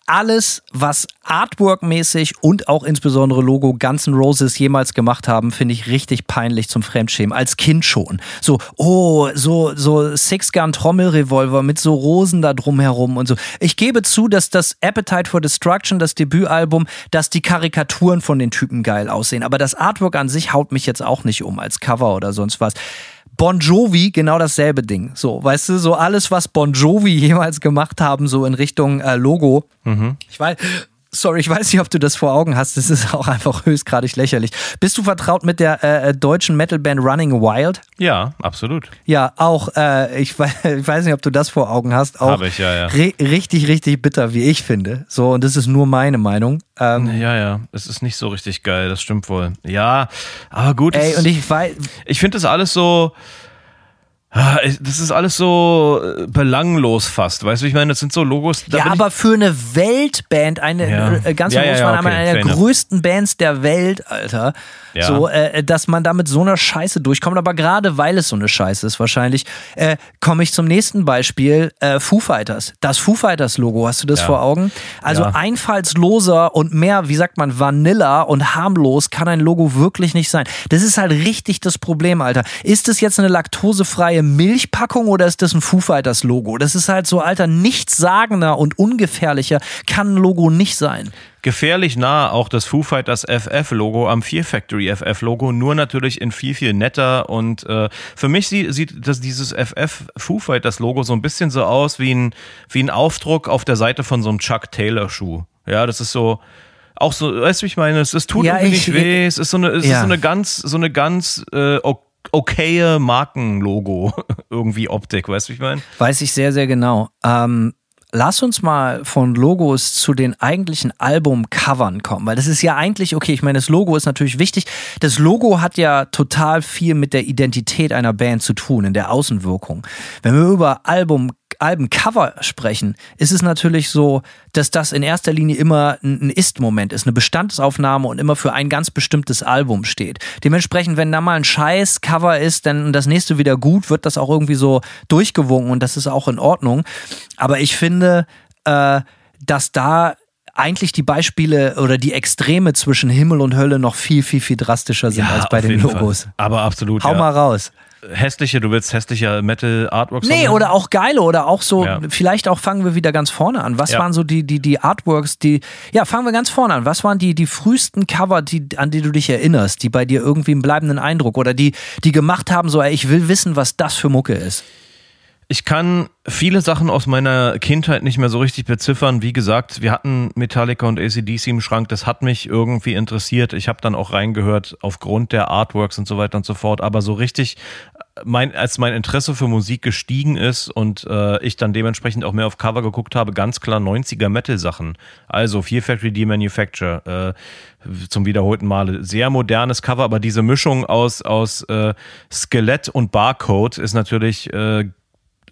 alles, was Artwork-mäßig und auch insbesondere Logo Guns N' Roses jemals gemacht haben, finde ich richtig peinlich zum Fremdschämen. Als Kind schon. So, oh, so, so Six-Gun-Trommelrevolver mit so Rosen da drumherum und so. Ich gebe zu, dass das Appetite for Destruction, das Debütalbum, dass die Karikaturen von den Typen geil aussehen. Aber das Artwork an sich haut mich jetzt auch nicht um als Cover oder sonst was. Bon Jovi genau dasselbe Ding. So, weißt du, so alles, was Bon Jovi jemals gemacht haben, so in Richtung äh, Logo. Ich weiß. Sorry, ich weiß nicht, ob du das vor Augen hast. Das ist auch einfach höchstgradig lächerlich. Bist du vertraut mit der äh, deutschen Metalband Running Wild? Ja, absolut. Ja, auch, äh, ich, weiß, ich weiß nicht, ob du das vor Augen hast. Auch Habe ich, ja, ja. ri- richtig, richtig bitter, wie ich finde. So, und das ist nur meine Meinung. Ähm, Ja, ja, es ist nicht so richtig geil, das stimmt wohl. Ja, aber gut. ey, und ich weiß, ich finde das alles so. Ah, Das ist alles so äh, belanglos fast, weißt du? Ich meine, das sind so Logos. da ja, aber für eine Weltband, eine Ja. äh, ganz Ja, ja, ja, okay, einer der größten Bands der Welt, Alter. Ja. So, äh, dass man da mit so einer Scheiße durchkommt, aber gerade weil es so eine Scheiße ist, wahrscheinlich, äh, komme ich zum nächsten Beispiel: äh, Foo Fighters. Das Foo Fighters Logo, hast du das vor Augen? Also einfallsloser und mehr, wie sagt man, Vanilla und harmlos kann ein Logo wirklich nicht sein. Das ist halt richtig das Problem, Alter. Ist es jetzt eine laktosefreie Milchpackung oder ist das ein Foo Fighters Logo? Das ist halt so, Alter, nichtssagender und ungefährlicher kann ein Logo nicht sein. gefährlich nah auch das Foo Fighters FF-Logo am Fear Factory FF-Logo, nur natürlich in viel, viel netter. Und äh, für mich sie, sieht das, dieses FF Foo Fighters-Logo so ein bisschen so aus wie ein, wie ein Aufdruck auf der Seite von so einem Chuck Taylor-Schuh. Ja, das ist so. Auch so, weißt du, ich meine, es, es tut Ja, irgendwie ich- nicht weh, es ist so eine, es Ja. ist so eine ganz, so eine ganz äh, o- okaye Markenlogo, irgendwie Optik, weißt du, wie ich meine? Weiß ich sehr, sehr genau. Ähm, lass uns mal von Logos zu den eigentlichen Albumcovern kommen, weil das ist ja eigentlich, okay, ich meine, das Logo ist natürlich wichtig. Das Logo hat ja total viel mit der Identität einer Band zu tun, in der Außenwirkung. Wenn wir über Album Albencover sprechen, ist es natürlich so, dass das in erster Linie immer ein Ist-Moment ist, eine Bestandsaufnahme und immer für ein ganz bestimmtes Album steht. Dementsprechend, wenn da mal ein scheiß Cover ist, dann das nächste wieder gut, wird das auch irgendwie so durchgewunken und das ist auch in Ordnung. Aber ich finde, äh, dass da eigentlich die Beispiele oder die Extreme zwischen Himmel und Hölle noch viel, viel, viel drastischer sind als bei den Logos. Fall. Aber absolut. Hau ja. mal raus. Hässliche, du willst hässliche Metal-Artworks Nee, haben? oder auch geile oder auch so, Ja. vielleicht auch fangen wir wieder ganz vorne an. Was Ja. waren so die, die, die Artworks, die, ja, fangen wir ganz vorne an. Was waren die, die frühesten Cover, die, an die du dich erinnerst, die bei dir irgendwie einen bleibenden Eindruck oder die, die gemacht haben, so, ey, ich will wissen, was das für Mucke ist? Ich kann viele Sachen aus meiner Kindheit nicht mehr so richtig beziffern. Wie gesagt, wir hatten Metallica und ACDC im Schrank. Das hat mich irgendwie interessiert. Ich habe dann auch reingehört aufgrund der Artworks und so weiter und so fort. Aber so richtig, äh, mein, als mein Interesse für Musik gestiegen ist und äh, ich dann dementsprechend auch mehr auf Cover geguckt habe, ganz klar 90er Metal-Sachen. Also Fear Factory Demanufacture, äh, zum wiederholten Male. Sehr modernes Cover, aber diese Mischung aus, aus äh, Skelett und Barcode ist natürlich äh,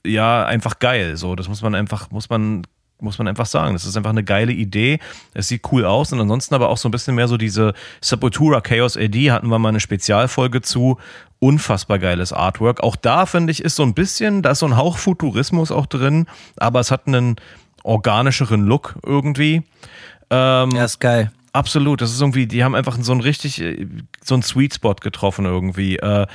ja einfach geil. So, das muss man einfach, muss man, muss man einfach sagen. Das ist einfach eine geile Idee. Es sieht cool aus und ansonsten aber auch so ein bisschen mehr so diese Sepultura Chaos AD hatten wir mal eine Spezialfolge zu. Unfassbar geiles Artwork. Auch da finde ich ist so ein bisschen, da ist so ein Hauch Futurismus auch drin, aber es hat einen organischeren Look irgendwie. Ähm, Ja, ist geil. Absolut, das ist irgendwie, die haben einfach so einen richtig, äh, so einen Sweet Spot getroffen irgendwie. Äh,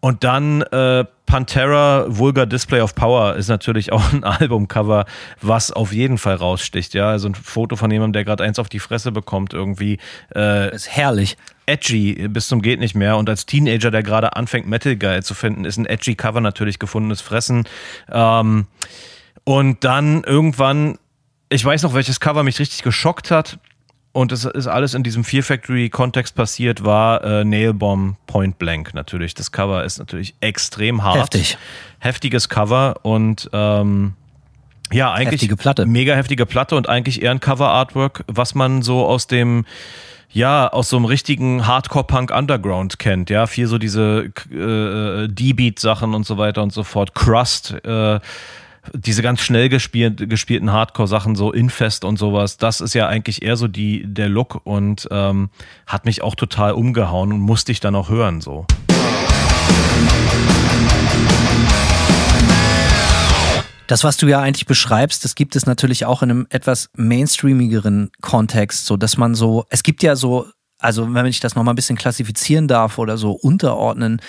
Und dann äh, Pantera Vulgar Display of Power ist natürlich auch ein Albumcover, was auf jeden Fall raussticht. Ja, also ein Foto von jemandem, der gerade eins auf die Fresse bekommt, irgendwie. Äh, ist herrlich. Edgy bis zum geht nicht mehr. Und als Teenager, der gerade anfängt, Metal geil zu finden, ist ein edgy Cover natürlich gefundenes Fressen. Ähm, und dann irgendwann, ich weiß noch, welches Cover mich richtig geschockt hat und es ist alles in diesem Fear Factory-Kontext passiert, war äh, Nailbomb Point Blank natürlich. Das Cover ist natürlich extrem hart. Heftig. Heftiges Cover und ähm, ja, eigentlich heftige Platte. mega heftige Platte und eigentlich eher ein Cover-Artwork, was man so aus dem ja, aus so einem richtigen Hardcore-Punk-Underground kennt, ja, viel so diese äh, D-Beat-Sachen und so weiter und so fort, Crust, äh, diese ganz schnell gespielt, gespielten Hardcore-Sachen, so Infest und sowas, das ist ja eigentlich eher so die, der Look und ähm, hat mich auch total umgehauen und musste ich dann auch hören, so. Das, was du ja eigentlich beschreibst, das gibt es natürlich auch in einem etwas mainstreamigeren Kontext, so dass man so, es gibt ja so, also wenn ich das nochmal ein bisschen klassifizieren darf oder so unterordnen,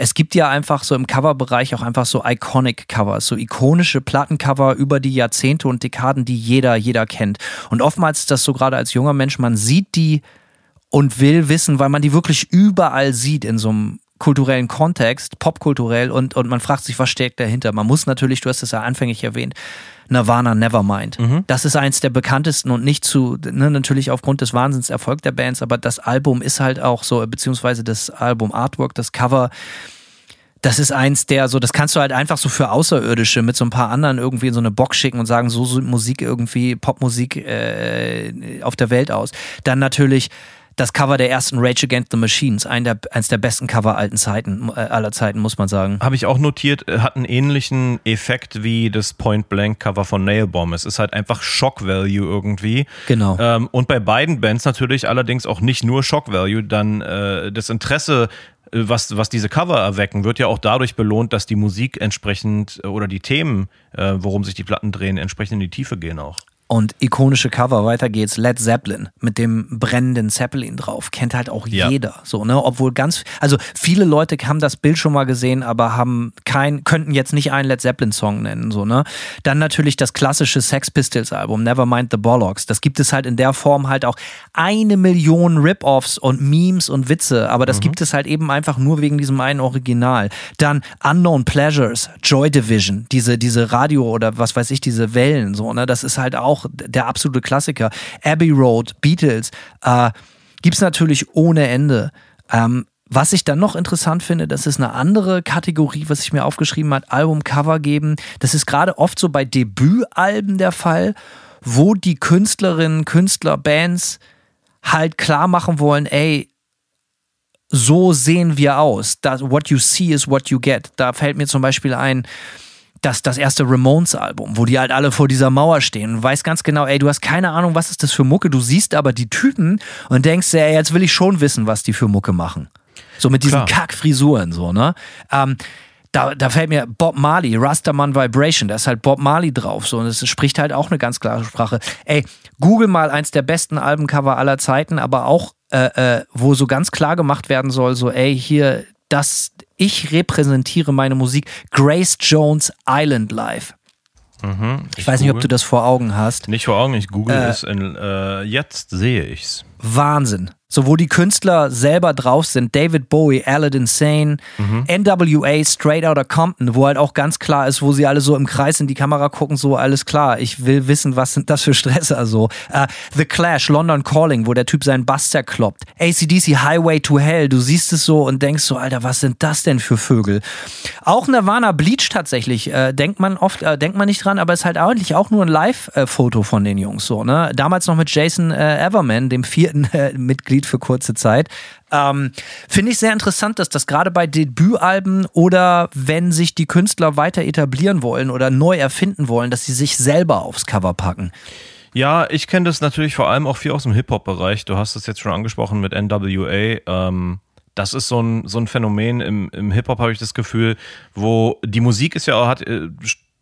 es gibt ja einfach so im Coverbereich auch einfach so iconic Covers, so ikonische Plattencover über die Jahrzehnte und Dekaden, die jeder, jeder kennt. Und oftmals ist das so gerade als junger Mensch, man sieht die und will wissen, weil man die wirklich überall sieht in so einem kulturellen Kontext, popkulturell und, und man fragt sich, was steckt dahinter. Man muss natürlich, du hast es ja anfänglich erwähnt, Nirvana Nevermind. Mhm. Das ist eins der bekanntesten und nicht zu, ne, natürlich aufgrund des Wahnsinnserfolgs der Bands, aber das Album ist halt auch so, beziehungsweise das Album Artwork, das Cover, das ist eins der, so, das kannst du halt einfach so für Außerirdische mit so ein paar anderen irgendwie in so eine Box schicken und sagen, so sieht Musik irgendwie, Popmusik äh, auf der Welt aus. Dann natürlich das Cover der ersten Rage Against the Machines, ein der, eins der besten Cover alten Zeiten, äh, aller Zeiten, muss man sagen. Habe ich auch notiert, äh, hat einen ähnlichen Effekt wie das Point Blank Cover von Nailbomb. Es ist halt einfach Shock Value irgendwie. Genau. Ähm, und bei beiden Bands natürlich allerdings auch nicht nur Shock Value, dann äh, das Interesse äh, was, was diese Cover erwecken, wird ja auch dadurch belohnt, dass die Musik entsprechend oder die Themen, äh, worum sich die Platten drehen, entsprechend in die Tiefe gehen auch. Und ikonische Cover, weiter geht's, Led Zeppelin mit dem brennenden Zeppelin drauf. Kennt halt auch ja. jeder. So, ne? Obwohl ganz, also viele Leute haben das Bild schon mal gesehen, aber haben kein, könnten jetzt nicht einen Led Zeppelin-Song nennen. So, ne? Dann natürlich das klassische Sex Pistols-Album, Nevermind the Bollocks. Das gibt es halt in der Form halt auch eine Million Rip-Offs und Memes und Witze, aber das mhm. gibt es halt eben einfach nur wegen diesem einen Original. Dann Unknown Pleasures, Joy Division, diese, diese Radio oder was weiß ich, diese Wellen, so, ne? Das ist halt auch auch der absolute Klassiker. Abbey Road, Beatles, äh, gibt es natürlich ohne Ende. Ähm, was ich dann noch interessant finde, das ist eine andere Kategorie, was ich mir aufgeschrieben habe, Albumcover geben. Das ist gerade oft so bei Debütalben der Fall, wo die Künstlerinnen, Künstler, Bands halt klar machen wollen, ey, so sehen wir aus. Das, what you see is what you get. Da fällt mir zum Beispiel ein, das, das erste Ramones-Album, wo die halt alle vor dieser Mauer stehen und weißt ganz genau, ey, du hast keine Ahnung, was ist das für Mucke, du siehst aber die Typen und denkst, ey, jetzt will ich schon wissen, was die für Mucke machen. So mit diesen Kackfrisuren, so, ne? Ähm, da, da fällt mir Bob Marley, Rastaman Vibration, da ist halt Bob Marley drauf, so, und es spricht halt auch eine ganz klare Sprache. Ey, google mal eins der besten Albencover aller Zeiten, aber auch, äh, äh, wo so ganz klar gemacht werden soll, so, ey, hier, das, ich repräsentiere meine Musik. Grace Jones Island Live. Mhm, ich, ich, weiß nicht, ob du das vor Augen hast. Nicht vor Augen, ich google äh, es. In, äh, jetzt sehe ich's. Wahnsinn so wo die Künstler selber drauf sind, David Bowie, Aladdin Sane, mhm. NWA, Straight Outta Compton, wo halt auch ganz klar ist, wo sie alle so im Kreis in die Kamera gucken, so alles klar, ich will wissen, was sind das für Stresser so. Uh, The Clash, London Calling, wo der Typ seinen Bass zerkloppt. ACDC, Highway to Hell, du siehst es so und denkst so, Alter, was sind das denn für Vögel? Auch Nirvana Bleach tatsächlich, äh, denkt man oft, äh, denkt man nicht dran, aber ist halt eigentlich auch nur ein Live-Foto von den Jungs so, ne? Damals noch mit Jason äh, Everman, dem vierten äh, Mitglied Lied für kurze Zeit. Ähm, Finde ich sehr interessant, dass das gerade bei Debütalben oder wenn sich die Künstler weiter etablieren wollen oder neu erfinden wollen, dass sie sich selber aufs Cover packen. Ja, ich kenne das natürlich vor allem auch viel aus dem Hip-Hop-Bereich. Du hast es jetzt schon angesprochen mit NWA. Ähm, das ist so ein, so ein Phänomen im, im Hip-Hop, habe ich das Gefühl, wo die Musik ist ja hat, äh,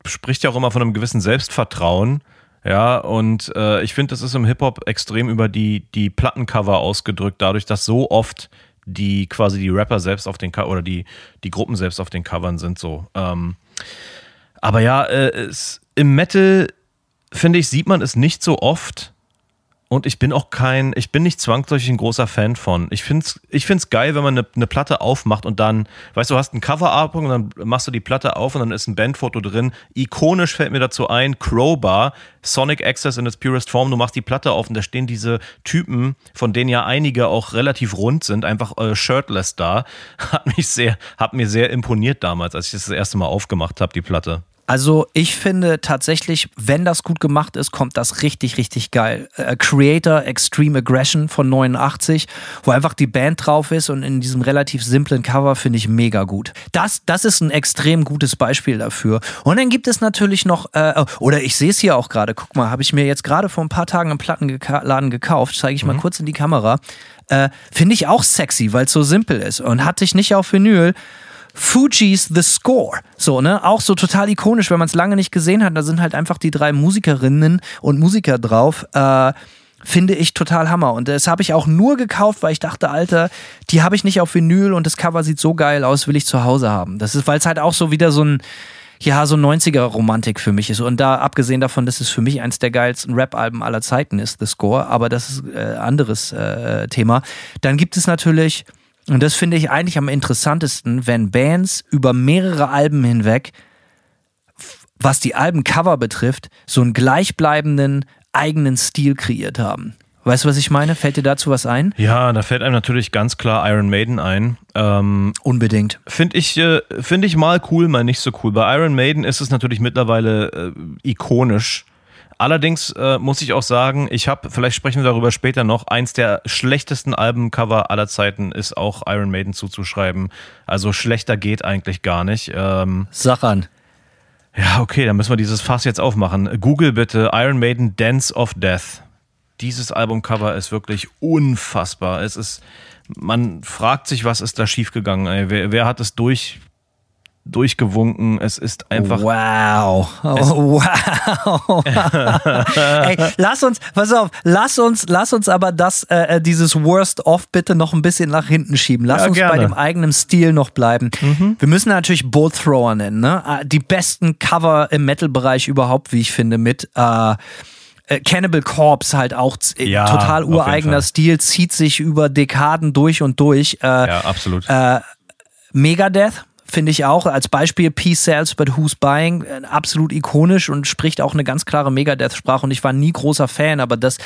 spricht ja auch immer von einem gewissen Selbstvertrauen. Ja, und äh, ich finde, das ist im Hip-Hop extrem über die, die Plattencover ausgedrückt, dadurch, dass so oft die quasi die Rapper selbst auf den oder die, die Gruppen selbst auf den Covern sind so. Ähm, aber ja, äh, es, im Metal finde ich, sieht man es nicht so oft. Und ich bin auch kein, ich bin nicht zwangsläufig ein großer Fan von. Ich finde es ich find's geil, wenn man eine, eine Platte aufmacht und dann, weißt du, hast ein Cover-Art und dann machst du die Platte auf und dann ist ein Bandfoto drin. Ikonisch fällt mir dazu ein, Crowbar, Sonic Access in its purest form. Du machst die Platte auf und da stehen diese Typen, von denen ja einige auch relativ rund sind, einfach äh, shirtless da. Hat mich sehr, hat mir sehr imponiert damals, als ich das, das erste Mal aufgemacht habe, die Platte. Also ich finde tatsächlich, wenn das gut gemacht ist, kommt das richtig, richtig geil. Äh, Creator Extreme Aggression von 89, wo einfach die Band drauf ist und in diesem relativ simplen Cover finde ich mega gut. Das, das ist ein extrem gutes Beispiel dafür. Und dann gibt es natürlich noch, äh, oder ich sehe es hier auch gerade, guck mal, habe ich mir jetzt gerade vor ein paar Tagen im Plattenladen gekauft, zeige ich mal mhm. kurz in die Kamera. Äh, finde ich auch sexy, weil es so simpel ist und hatte ich nicht auf Vinyl. Fuji's The Score. So, ne? Auch so total ikonisch, wenn man es lange nicht gesehen hat. Da sind halt einfach die drei Musikerinnen und Musiker drauf. Äh, finde ich total Hammer. Und das habe ich auch nur gekauft, weil ich dachte, Alter, die habe ich nicht auf Vinyl und das Cover sieht so geil aus, will ich zu Hause haben. Das ist, weil es halt auch so wieder so ein, ja, so 90er-Romantik für mich ist. Und da, abgesehen davon, dass es für mich eins der geilsten Rap-Alben aller Zeiten ist, The Score, aber das ist äh, anderes äh, Thema. Dann gibt es natürlich und das finde ich eigentlich am interessantesten, wenn Bands über mehrere Alben hinweg, was die Albencover betrifft, so einen gleichbleibenden eigenen Stil kreiert haben. Weißt du, was ich meine? Fällt dir dazu was ein? Ja, da fällt einem natürlich ganz klar Iron Maiden ein. Ähm, Unbedingt. Finde ich, äh, find ich mal cool, mal nicht so cool. Bei Iron Maiden ist es natürlich mittlerweile äh, ikonisch. Allerdings äh, muss ich auch sagen, ich habe, vielleicht sprechen wir darüber später noch, eins der schlechtesten Albencover aller Zeiten ist auch Iron Maiden zuzuschreiben. Also schlechter geht eigentlich gar nicht. Ähm, Sag an. Ja, okay, dann müssen wir dieses Fass jetzt aufmachen. Google bitte Iron Maiden Dance of Death. Dieses Albumcover ist wirklich unfassbar. Es ist, man fragt sich, was ist da schiefgegangen? Wer, wer hat es durch durchgewunken. Es ist einfach. Wow. Oh, wow. Ey, lass uns, pass auf, lass uns, lass uns aber das, äh, äh dieses Worst of bitte noch ein bisschen nach hinten schieben. Lass ja, uns gerne. bei dem eigenen Stil noch bleiben. Mhm. Wir müssen natürlich Bolt Thrower nennen, ne? Ah, die besten Cover im Metal-Bereich überhaupt, wie ich finde, mit äh, äh Cannibal Corpse halt auch ja, total ureigener Stil, zieht sich über Dekaden durch und durch. Äh, ja, absolut. Äh, Megadeth finde ich auch. Als Beispiel Peace Sells but Who's Buying, äh, absolut ikonisch und spricht auch eine ganz klare Megadeth-Sprache. Und ich war nie großer Fan, aber das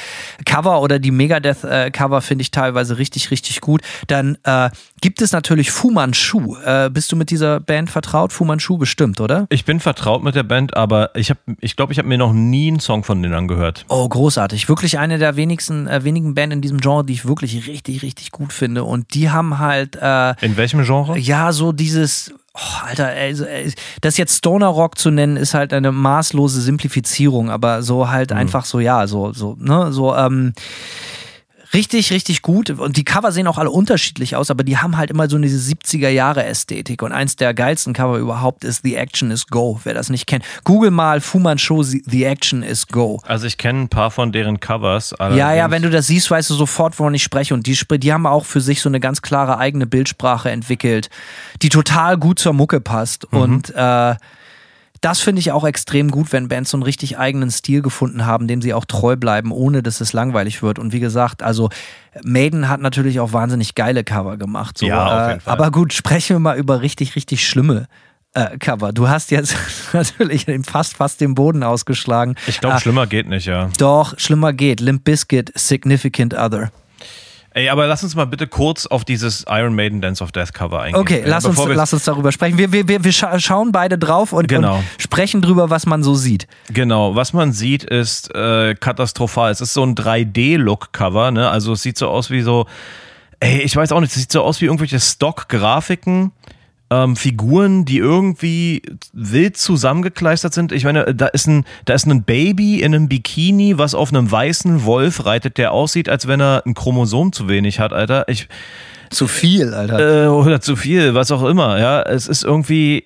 Cover oder die Megadeth-Cover finde ich teilweise richtig, richtig gut. Dann äh, gibt es natürlich Fu Manchu. Äh, bist du mit dieser Band vertraut? Fu Manchu bestimmt, oder? Ich bin vertraut mit der Band, aber ich glaube, ich, glaub, ich habe mir noch nie einen Song von denen angehört. Oh, großartig. Wirklich eine der wenigsten, äh, wenigen Bands in diesem Genre, die ich wirklich richtig, richtig gut finde. Und die haben halt. Äh, in welchem Genre? Ja, so dieses Oh, Alter, also, das jetzt Stoner Rock zu nennen, ist halt eine maßlose Simplifizierung, aber so halt mhm. einfach so, ja, so, so, ne, so, ähm, Richtig, richtig gut. Und die Cover sehen auch alle unterschiedlich aus, aber die haben halt immer so diese 70er Jahre Ästhetik. Und eins der geilsten Cover überhaupt ist The Action is Go. Wer das nicht kennt, google mal Fu Manchu The Action is Go. Also ich kenne ein paar von deren Covers. Ja, ja, wenn du das siehst, weißt du sofort, wovon ich spreche. Und die, die haben auch für sich so eine ganz klare eigene Bildsprache entwickelt, die total gut zur Mucke passt. Mhm. Und äh, das finde ich auch extrem gut, wenn Bands so einen richtig eigenen Stil gefunden haben, dem sie auch treu bleiben, ohne dass es langweilig wird. Und wie gesagt, also Maiden hat natürlich auch wahnsinnig geile Cover gemacht. So. Ja, auf jeden Fall. Aber gut, sprechen wir mal über richtig, richtig schlimme äh, Cover. Du hast jetzt natürlich fast, fast den Boden ausgeschlagen. Ich glaube, äh, schlimmer geht nicht, ja. Doch, schlimmer geht. Limp Bizkit, Significant Other. Ey, aber lass uns mal bitte kurz auf dieses Iron Maiden Dance of Death Cover eingehen. Okay, lass, uns, lass uns darüber sprechen. Wir, wir, wir, wir schauen beide drauf und, genau. und, sprechen drüber, was man so sieht. Genau, was man sieht, ist äh, katastrophal. Es ist so ein 3D-Look-Cover, ne? Also es sieht so aus wie so, ey, ich weiß auch nicht, es sieht so aus wie irgendwelche Stock-Grafiken ähm, Figuren, die irgendwie wild zusammengekleistert sind. Ich meine, da ist ein, da ist ein Baby in einem Bikini, was auf einem weißen Wolf reitet, der aussieht, als wenn er ein Chromosom zu wenig hat, Alter. Ich, zu viel, Alter. Äh, oder zu viel, was auch immer, ja. Es ist irgendwie,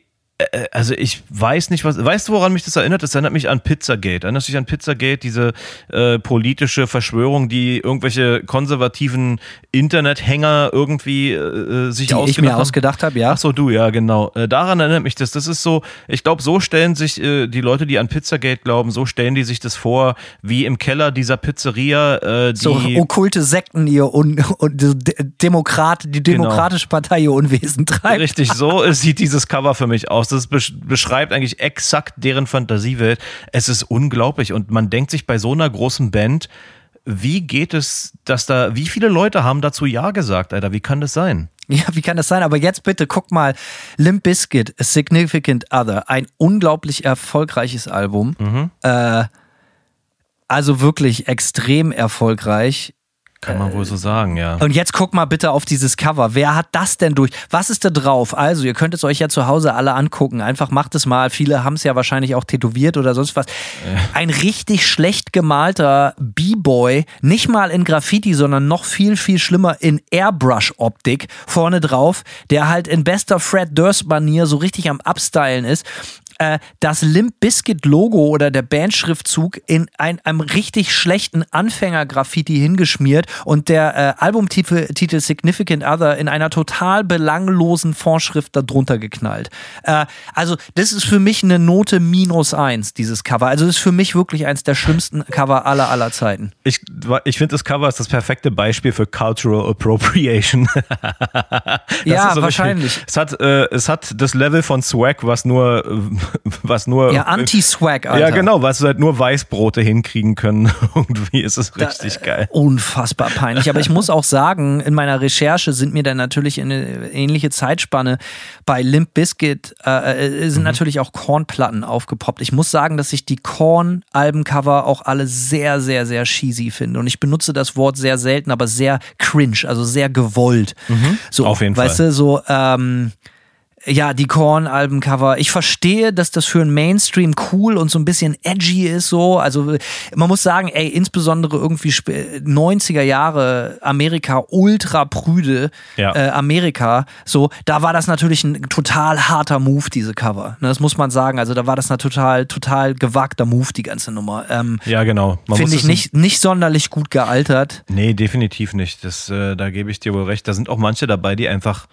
also ich weiß nicht, was. Weißt du, woran mich das erinnert? Das erinnert mich an Pizzagate. Erinnerst du dich an Pizzagate, diese äh, politische Verschwörung, die irgendwelche konservativen Internethänger irgendwie äh, sich die ausgedacht ich mir haben? ausgedacht habe, ja. Ach so, du, ja, genau. Äh, daran erinnert mich das. Das ist so, ich glaube, so stellen sich äh, die Leute, die an Pizzagate glauben, so stellen die sich das vor, wie im Keller dieser Pizzeria, äh, die. So okkulte Sekten ihr und, und die Demokrat, die Genau. Demokratische Partei ihr Unwesen treibt. Richtig, so äh, sieht dieses Cover für mich aus. Das besch beschreibt eigentlich exakt deren Fantasiewelt. Es ist unglaublich und man denkt sich bei so einer großen Band, wie geht es, dass da, wie viele Leute haben dazu Ja gesagt, Alter? Wie kann das sein? Ja, wie kann das sein? Aber jetzt bitte guck mal, Limp Bizkit, A Significant Other, ein unglaublich erfolgreiches Album. Mhm. Äh, also wirklich extrem erfolgreich. Kann man wohl so sagen, ja. Und jetzt guck mal bitte auf dieses Cover. Wer hat das denn durch? Was ist da drauf? Also, ihr könnt es euch ja zu Hause alle angucken. Einfach macht es mal. Viele haben es ja wahrscheinlich auch tätowiert oder sonst was. Ein richtig schlecht gemalter B-Boy, nicht mal in Graffiti, sondern noch viel, viel schlimmer in Airbrush-Optik vorne drauf, der halt in bester Fred Durst-Manier so richtig am Upstylen ist äh, das Limp Bizkit Logo oder der Bandschriftzug in ein, einem richtig schlechten Anfänger-Graffiti hingeschmiert und der äh, Albumtitel Titel Significant Other in einer total belanglosen Fondschrift darunter geknallt. Äh, also das ist für mich eine Note minus eins, dieses Cover. Also das ist für mich wirklich eins der schlimmsten Cover aller aller Zeiten. Ich, ich finde, das Cover ist das perfekte Beispiel für Cultural Appropriation. Ja, so wahrscheinlich. Richtig, es, hat, äh, es hat das Level von Swag, was nur, äh, was nur. Ja, Anti-Swag, Alter. Ja, genau, was halt nur Weißbrote hinkriegen können. Irgendwie ist es Da- richtig geil. Unfassbar peinlich. Aber ich muss auch sagen, in meiner Recherche sind mir dann natürlich in eine ähnliche Zeitspanne bei Limp Bizkit äh, äh, sind natürlich auch Korn-Platten aufgepoppt. Ich muss sagen, dass ich die Korn-Albencover auch alle sehr, sehr, sehr cheesy finde. Und ich benutze das Wort sehr selten, aber sehr cringe, also sehr gewollt. So, Auf jeden weißt Fall. du, so, ähm, ja, die Korn-Albencover. Ich verstehe, dass das für einen Mainstream cool und so ein bisschen edgy ist, so. Also, man muss sagen, ey, insbesondere irgendwie sp- 90er Jahre Amerika, ultra prüde Ja. äh, Amerika, so. Da war das natürlich ein total harter Move, diese Cover. Ne, das muss man sagen. Also, da war das ein total, total gewagter Move, die ganze Nummer. Ähm, Ja, genau. Finde ich nicht, nicht sonderlich gut gealtert. Nee, definitiv nicht. Das, äh, da gebe ich dir wohl recht. Da sind auch manche dabei, die einfach.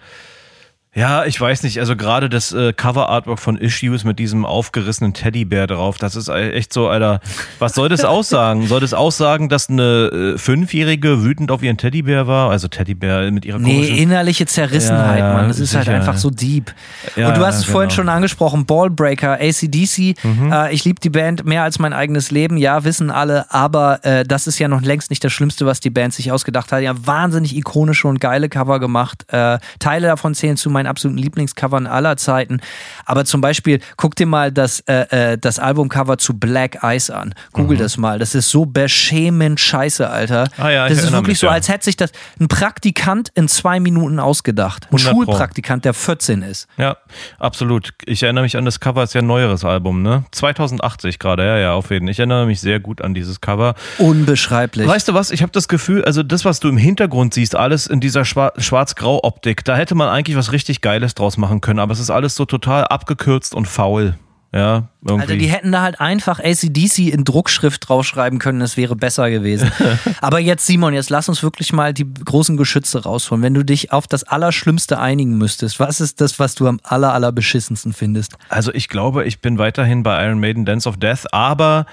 Ja, ich weiß nicht. Also gerade das äh, Cover-Artwork von Issues mit diesem aufgerissenen Teddybär drauf, das ist echt so, Alter. Was soll das aussagen? soll das aussagen, dass eine äh, Fünfjährige wütend auf ihren Teddybär war? Also Teddybär mit ihrer Nee, innerliche Zerrissenheit, Ja, ja, Mann. Das ist halt einfach so deep. Ja, und du hast es vorhin genau. schon angesprochen, Ballbreaker, ACDC. Mhm. Äh, ich liebe die Band mehr als mein eigenes Leben, ja, wissen alle, aber äh, das ist ja noch längst nicht das Schlimmste, was die Band sich ausgedacht hat. Die haben wahnsinnig ikonische und geile Cover gemacht. Äh, Teile davon zählen zu meinen absoluten Lieblingscovern aller Zeiten. Aber zum Beispiel, guck dir mal das, äh, äh, das Albumcover zu Black Ice an. Google das mal. Das ist so beschämend scheiße, Alter. Mhm. Ah ja, das ist wirklich mich, so, ja. als hätte sich das ein Praktikant in zwei Minuten ausgedacht. Ein 100 Pro. Schulpraktikant, der 14 ist. Ja, absolut. Ich erinnere mich an das Cover, ist ja ein neueres Album, ne? 2080 gerade, ja, ja, auf jeden Fall. Ich erinnere mich sehr gut an dieses Cover. Unbeschreiblich. Weißt du was? Ich habe das Gefühl, also das, was du im Hintergrund siehst, alles in dieser Schwa- Schwarz-Grau-Optik, da hätte man eigentlich was richtig Geiles draus machen können, aber es ist alles so total abgekürzt und faul. Ja, irgendwie. Alter, die hätten da halt einfach ACDC in Druckschrift draufschreiben können, es wäre besser gewesen. Aber jetzt, Simon, jetzt lass uns wirklich mal die großen Geschütze rausholen. Wenn du dich auf das Allerschlimmste einigen müsstest, was ist das, was du am aller, allerbeschissensten findest? Also ich glaube, ich bin weiterhin bei Iron Maiden Dance of Death, aber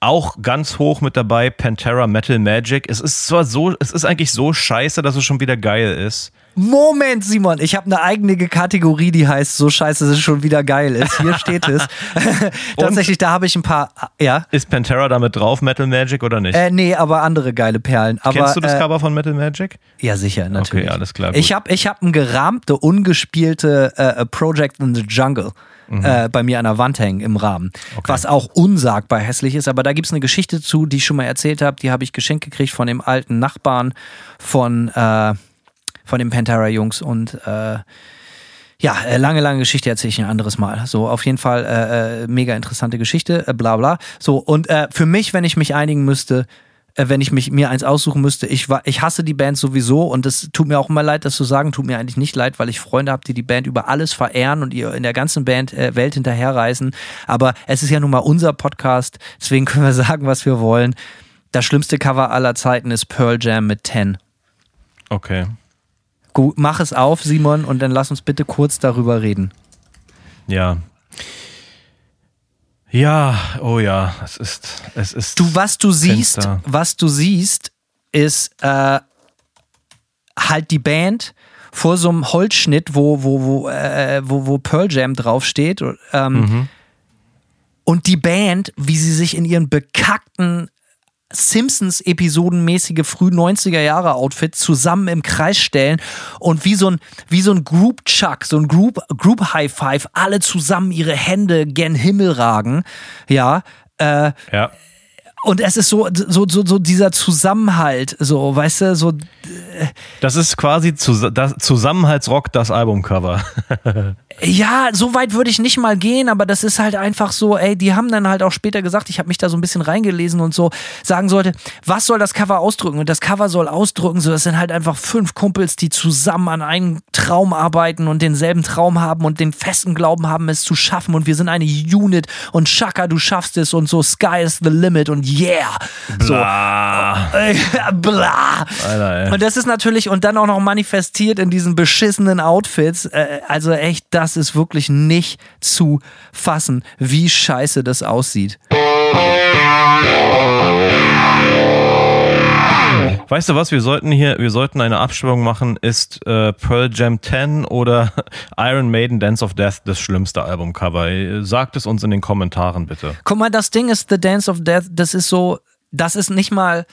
auch ganz hoch mit dabei Pantera Metal Magic. Es ist zwar so, es ist eigentlich so scheiße, dass es schon wieder geil ist. Moment, Simon, ich habe eine eigene Kategorie, die heißt so scheiße, dass es schon wieder geil ist. Hier steht es. Tatsächlich, da habe ich ein paar, ja. Ist Pantera damit drauf, Metal Magic oder nicht? Äh, nee, aber andere geile Perlen. Aber, Kennst du das äh, Cover von Metal Magic? Ja, sicher, natürlich. Okay, alles klar, gut. Ich habe ich hab ein gerahmte, ungespielte äh, Project in the Jungle. Mhm. Äh, bei mir an der Wand hängen im Rahmen. Was auch unsagbar hässlich ist, aber da gibt es eine Geschichte zu, die ich schon mal erzählt habe. Die habe ich geschenkt gekriegt von dem alten Nachbarn von, äh, von den Pantera-Jungs und äh, ja, äh, lange, lange Geschichte erzähle ich ein anderes Mal. So, auf jeden Fall äh, äh, mega interessante Geschichte, bla bla. So, und für mich, wenn ich mich einigen müsste, wenn ich mich mir eins aussuchen müsste. Ich, war, ich hasse die Band sowieso und es tut mir auch immer leid, das zu sagen. Tut mir eigentlich nicht leid, weil ich Freunde habe, die die Band über alles verehren und ihr in der ganzen Band äh, Welt hinterherreisen. Aber es ist ja nun mal unser Podcast, deswegen können wir sagen, was wir wollen. Das schlimmste Cover aller Zeiten ist Pearl Jam mit 10. Okay. Gut, mach es auf, Simon, und dann lass uns bitte kurz darüber reden. Ja. Ja, oh ja, es ist, es ist. Du, was du siehst, Fenster. was du siehst, ist äh, halt die Band vor so einem Holzschnitt, wo, wo, wo, äh, wo, wo Pearl Jam draufsteht. Ähm, Und die Band, wie sie sich in ihren bekackten Simpsons-Episodenmäßige früh 90er Jahre Outfit zusammen im Kreis stellen und wie so ein, wie so ein Group Chuck, so ein Group, Group High Five, alle zusammen ihre Hände gen Himmel ragen. Ja. Äh, Ja. Und es ist so, so, so, so dieser Zusammenhalt, so, weißt du, so, Das ist quasi zus das Zusammenhaltsrock, das Albumcover. ja, so weit würde ich nicht mal gehen, aber das ist halt einfach so, ey, die haben dann halt auch später gesagt, ich habe mich da so ein bisschen reingelesen und so, sagen sollte, was soll das Cover ausdrücken? Und das Cover soll ausdrücken, so, das sind halt einfach fünf Kumpels, die zusammen an einem Traum arbeiten und denselben Traum haben und den festen Glauben haben, es zu schaffen und wir sind eine Unit und Shaka, du schaffst es und so, Sky is the limit und yeah. So, Bla. bla. Alter. Und das ist natürlich, und dann auch noch manifestiert in diesen beschissenen Outfits. Äh, also echt, das ist wirklich nicht zu fassen, wie scheiße das aussieht. Weißt du was, wir sollten hier, wir sollten eine Abstimmung machen, ist äh, Pearl Jam 10 oder Iron Maiden Dance of Death das schlimmste Albumcover? Sagt es uns in den Kommentaren bitte. Guck mal, das Ding ist The Dance of Death, das ist so, das ist nicht mal.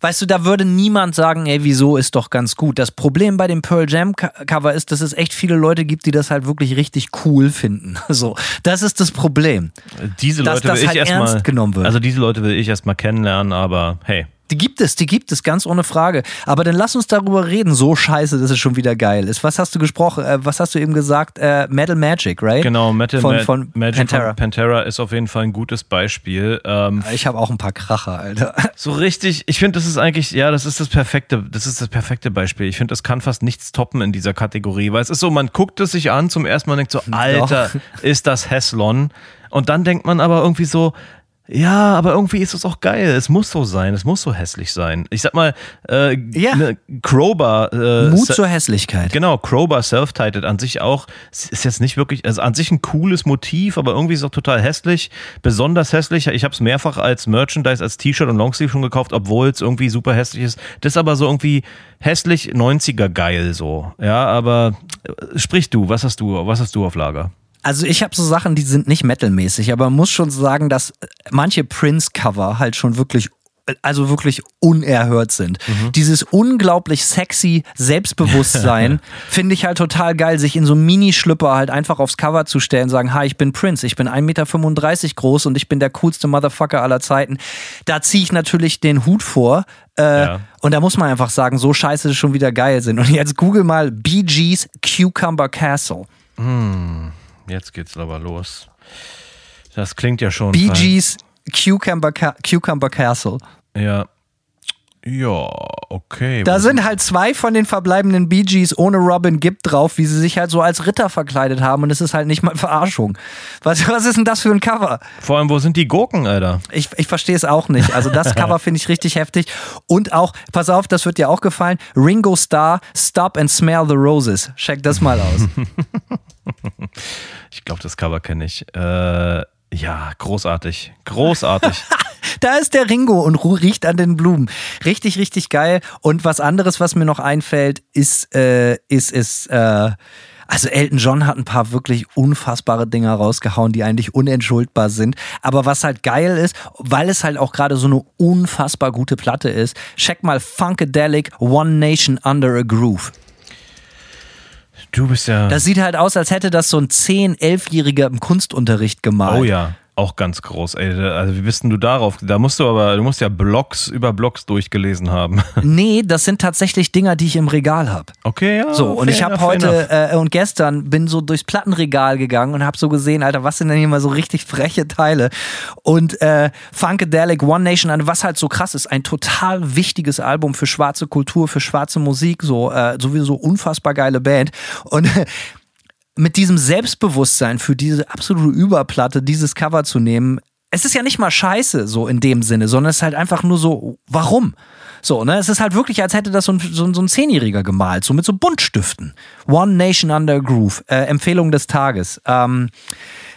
Weißt du, da würde niemand sagen, ey, wieso ist doch ganz gut. Das Problem bei dem Pearl Jam Co- Cover ist, dass es echt viele Leute gibt, die das halt wirklich richtig cool finden. So, das ist das Problem. Diese Dass Leute das will ich halt erstmal ernst genommen wird. Also diese Leute will ich erstmal kennenlernen, aber hey. Die gibt es, die gibt es, ganz ohne Frage. Aber dann lass uns darüber reden. So scheiße, dass es schon wieder geil ist. Was hast du gesprochen? Äh, was hast du eben gesagt? Äh, Metal Magic, right? Genau, Metal von, Ma- von Magic Pantera. von Pantera ist auf jeden Fall ein gutes Beispiel. Ähm, Ich habe auch ein paar Kracher, Alter. so richtig, ich finde, das ist eigentlich, ja, das ist das perfekte, das ist das perfekte Beispiel. Ich finde, das kann fast nichts toppen in dieser Kategorie, weil es ist so, man guckt es sich an, zum ersten Mal denkt so, Alter, ist das Heslon? Und dann denkt man aber irgendwie so, ja, aber irgendwie ist es auch geil. Es muss so sein. Es muss so hässlich sein. Ich sag mal, äh, Ja. ne, Crowbar. Äh, Mut zur Hässlichkeit. Genau, Crowbar Self-Titled an sich auch, ist jetzt nicht wirklich, also an sich ein cooles Motiv, aber irgendwie ist es auch total hässlich, besonders hässlich. Ich habe es mehrfach als Merchandise, als T-Shirt und Longsleeve schon gekauft, obwohl es irgendwie super hässlich ist. Das ist aber so irgendwie hässlich 90er geil so. Ja, aber äh, sprich du, was hast du, was hast du auf Lager? Also ich habe so Sachen, die sind nicht metalmäßig, aber man muss schon sagen, dass manche Prince-Cover halt schon wirklich also wirklich unerhört sind. Dieses unglaublich sexy Selbstbewusstsein finde ich halt total geil, sich in so Minischlüpper halt einfach aufs Cover zu stellen, sagen, hi, ich bin Prince, ich bin 1,35 Meter groß und ich bin der coolste Motherfucker aller Zeiten. Da ziehe ich natürlich den Hut vor. Äh, Ja. Und da muss man einfach sagen, so scheiße schon wieder geil sind. Und jetzt google mal Bee Gees Cucumber Castle. Jetzt geht's aber los. Das klingt ja schon. Bee. Gees Cucumber, Ca Cucumber Castle. Ja. Ja, okay. Da sind halt zwei von den verbleibenden Bee Gees ohne Robin Gibb drauf, wie sie sich halt so als Ritter verkleidet haben und es ist halt nicht mal Verarschung. Was, was ist denn das für ein Cover? Vor allem, wo sind die Gurken, Alter? Ich, ich verstehe es auch nicht. Also das Cover finde ich richtig heftig. Und auch, pass auf, das wird dir auch gefallen, Ringo Starr, Stop and Smell the Roses. Check das mal aus. Ich glaube, das Cover kenne ich. Äh, ja, großartig. Großartig. Da ist der Ringo und ru- riecht an den Blumen. Richtig, richtig geil. Und was anderes, was mir noch einfällt, ist, äh, ist, ist, äh, also Elton John hat ein paar wirklich unfassbare Dinger rausgehauen, die eigentlich unentschuldbar sind. Aber was halt geil ist, weil es halt auch gerade so eine unfassbar gute Platte ist, check mal Funkadelic One Nation Under a Groove. Du bist ja. Das sieht halt aus, als hätte das so ein 10-, 11-Jähriger im Kunstunterricht gemalt. oh ja. Auch ganz groß. Ey, also wie bist denn du darauf? Da musst du aber, du musst ja Blogs über Blogs durchgelesen haben. Nee, das sind tatsächlich Dinger, die ich im Regal habe. Okay, ja. So, und ich habe heute äh, und gestern bin so durchs Plattenregal gegangen und habe so gesehen, Alter, was sind denn hier mal so richtig freche Teile? Und äh, Funkadelic, One Nation, was halt so krass ist, ein total wichtiges Album für schwarze Kultur, für schwarze Musik, so äh, sowieso unfassbar geile Band. Und mit diesem Selbstbewusstsein für diese absolute Überplatte dieses Cover zu nehmen, es ist ja nicht mal scheiße, so in dem Sinne, sondern es ist halt einfach nur so, warum? So, ne? Es ist halt wirklich, als hätte das so ein, so, so ein Zehnjähriger gemalt, so mit so Buntstiften. One Nation Under Groove, äh, Empfehlung des Tages. Ähm,